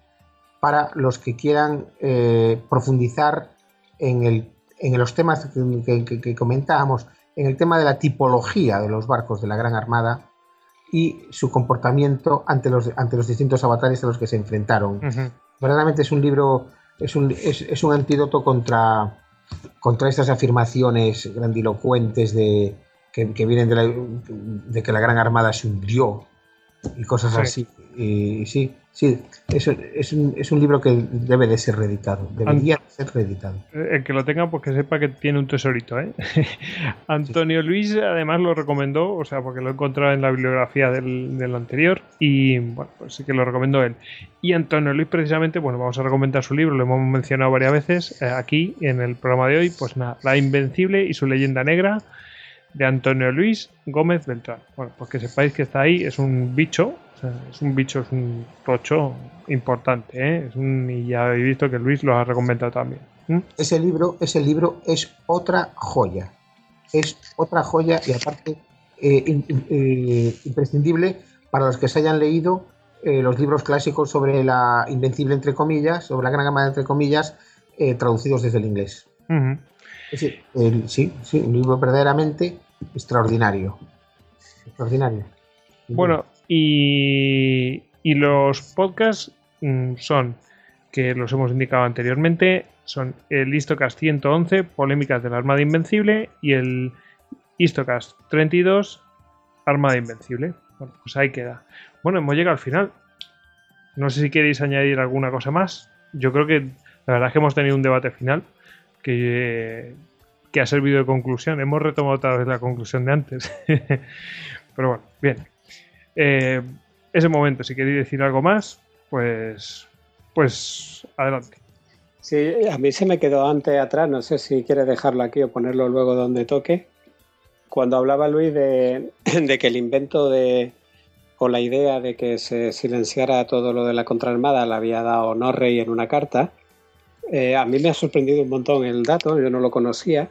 para los que quieran eh, profundizar en, el, en los temas que, comentábamos, en el tema de la tipología de los barcos de la Gran Armada y su comportamiento ante los, ante los distintos avatares a los que se enfrentaron. Verdaderamente es un libro, es un, es, un antídoto contra, contra estas afirmaciones grandilocuentes de, que, vienen de, de, que la Gran Armada se hundió y cosas así. Y, sí, sí, es, es, un, es un libro que debe de ser reeditado, debería ser reeditado. El que lo tenga, pues que sepa que tiene un tesorito. ¿eh? [LAUGHS] Antonio Luis además lo recomendó, o sea, porque lo he encontrado en la bibliografía del, del anterior y bueno, pues sí que lo recomendó él. Y Antonio Luis precisamente, bueno, vamos a recomendar su libro, lo hemos mencionado varias veces eh, aquí en el programa de hoy, pues nada, La Invencible y su leyenda negra de Antonio Luis Gómez Beltrán. Bueno, pues que sepáis que está ahí, es un bicho, es un bicho, es un tocho importante, ¿eh? es un, y ya habéis visto que Luis lo ha recomendado también. Ese libro, ese libro es otra joya, es otra joya y aparte eh, eh, imprescindible para los que se hayan leído los libros clásicos sobre la invencible entre comillas, sobre la gran gama entre comillas, traducidos desde el inglés. sí, sí, un libro verdaderamente extraordinario. Extraordinario. Bueno, y, los podcasts mm, son, que los hemos indicado anteriormente, son el Histocast 111, Polémicas de la Armada Invencible, y el Histocast 32, Armada Invencible. Bueno, pues ahí queda. Bueno, hemos llegado al final. No sé si queréis añadir alguna cosa más. Yo creo que la verdad es que hemos tenido un debate final que, que ha servido de conclusión. Hemos retomado otra vez la conclusión de antes. [LAUGHS] Pero bueno, bien. Eh, ese momento, si queréis decir algo más, pues, pues adelante. Sí, a mí se me quedó antes atrás, no sé si quieres dejarlo aquí o ponerlo luego donde toque. Cuando hablaba Luis de, [CLEARS THROAT] de que el invento de, o la idea de que se silenciara todo lo de la contraarmada la había dado Norrey en una carta, eh, a mí me ha sorprendido un montón el dato, yo no lo conocía,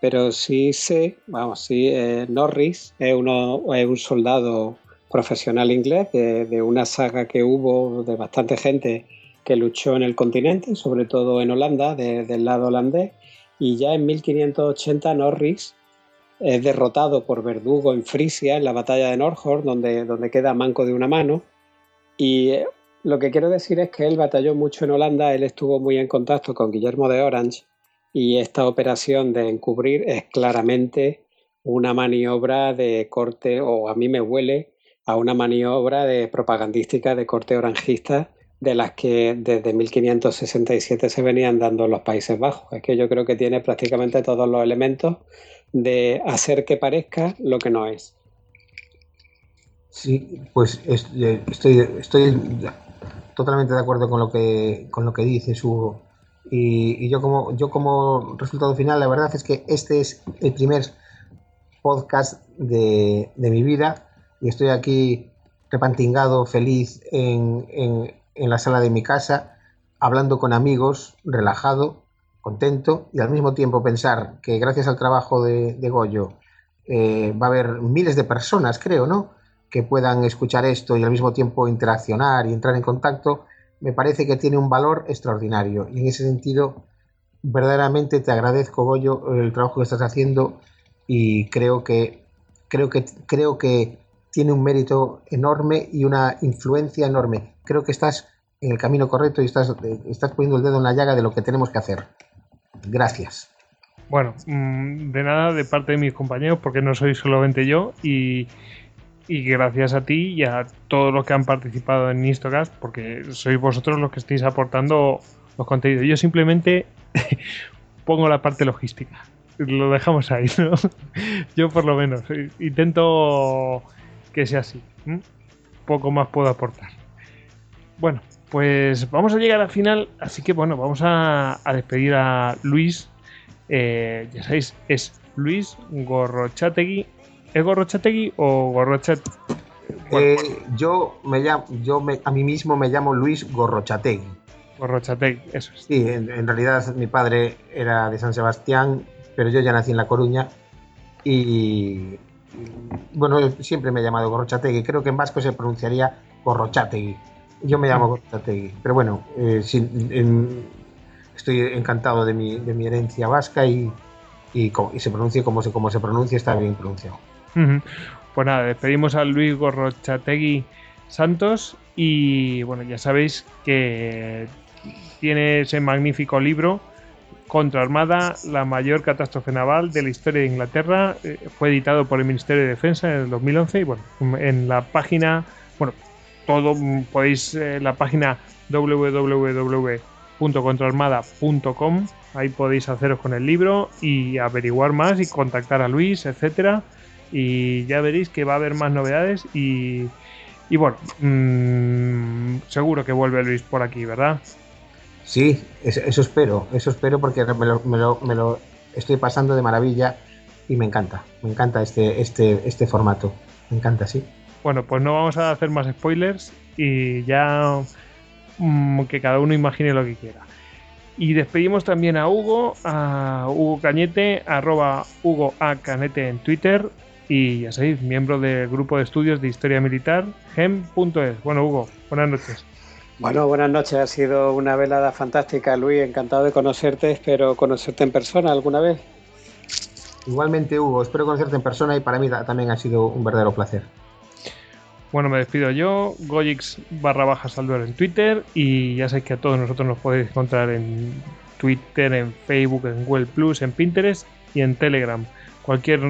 pero sí sé, vamos, sí, eh, Norris es, uno, es un soldado profesional inglés de, una saga que hubo de bastante gente que luchó en el continente, sobre todo en Holanda, del lado holandés, y ya en 1580 Norris es derrotado por Verdugo en Frisia, en la batalla de Norhorn, donde, donde queda manco de una mano, y eh, lo que quiero decir es que él batalló mucho en Holanda, él estuvo muy en contacto con Guillermo de Orange, y esta operación de encubrir es claramente una maniobra de corte, o a mí me huele a una maniobra de propagandística de corte oranjista de las que desde 1567 se venían dando en los Países Bajos. Es que yo creo que tiene prácticamente todos los elementos de hacer que parezca lo que no es. Sí, pues eh, estoy, estoy totalmente de acuerdo con lo que, con lo que dices, Hugo. Y, yo, como, yo como resultado final, la verdad es que este es el primer podcast de, de mi vida y estoy aquí repantingado, feliz en, en, la sala de mi casa, hablando con amigos, relajado, contento y al mismo tiempo pensar que gracias al trabajo de, de Goyo eh, va a haber miles de personas, creo, ¿no? Que puedan escuchar esto y al mismo tiempo interaccionar y entrar en contacto, me parece que tiene un valor extraordinario. Y en ese sentido, verdaderamente te agradezco, Goyo, el trabajo que estás haciendo y creo que creo que creo que tiene un mérito enorme y una influencia enorme. Creo que estás en el camino correcto y estás, estás poniendo el dedo en la llaga de lo que tenemos que hacer. Gracias. Bueno, mm, de nada de parte de mis compañeros, porque no soy solamente yo, y, gracias a ti y a todos los que han participado en Instacast, porque sois vosotros los que estáis aportando los contenidos. Yo simplemente [LAUGHS] pongo la parte logística. Lo dejamos ahí, ¿no? [LAUGHS] Yo por lo menos intento que sea así. Poco más puedo aportar. Bueno, pues vamos a llegar al final, así que bueno, vamos a, despedir a Luis. Eh, ya sabéis, es Luis Gorrochategui. ¿Es Gorrochategui o Gorrochat? Eh, yo me llamo, yo me, a mí mismo me llamo Luis Gorrochategui. Gorrochategui, eso es. Sí, en, realidad mi padre era de San Sebastián, pero yo ya nací en La Coruña y bueno, siempre me he llamado Gorrochategui, creo que en vasco se pronunciaría Gorrochategui. Yo me llamo Gorrochategui, pero bueno, eh, estoy encantado de mi, de mi herencia vasca y, y, se pronuncie como se, como se pronuncia, está bien pronunciado. Pues nada, despedimos a Luis Gorrochategui Santos y bueno, ya sabéis que tiene ese magnífico libro contra Armada, la mayor catástrofe naval de la historia de Inglaterra. Eh, fue editado por el Ministerio de Defensa en el 2011 y bueno, en la página, bueno, todo mm, podéis, eh, la página www.contraarmada.com, ahí podéis haceros con el libro y averiguar más y contactar a Luis, etcétera. Y ya veréis que va a haber más novedades y, y bueno, mm, seguro que vuelve Luis por aquí, ¿verdad? Sí, eso, espero, eso espero porque me lo, me, lo, me lo, estoy pasando de maravilla y me encanta, me encanta este, este, este formato, me encanta, sí. Bueno, pues no vamos a hacer más spoilers y ya mm, que cada uno imagine lo que quiera. Y despedimos también a Hugo, a Hugo Cañete, arroba Hugo A. Canete en Twitter y ya sabéis, miembro del grupo de estudios de historia militar, gem.es. Bueno, Hugo, buenas noches. Bueno, buenas noches. Ha sido una velada fantástica, Luis. Encantado de conocerte. Espero conocerte en persona alguna vez. Igualmente, Hugo, espero conocerte en persona y para mí también ha sido un verdadero placer. Bueno, me despido yo, Gojix barra baja Saldor en Twitter y ya sabéis que a todos nosotros nos podéis encontrar en Twitter, en Facebook, en Google Plus, en Pinterest y en Telegram. Cualquier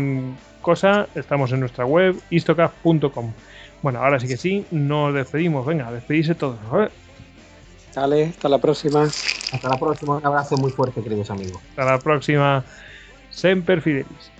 cosa, estamos en nuestra web, istocaf.com. Bueno, ahora sí que sí, nos despedimos. Venga, despedirse todos. Dale, hasta la próxima. Hasta la próxima. Un abrazo muy fuerte, queridos amigos. Hasta la próxima. Semper Fidelis.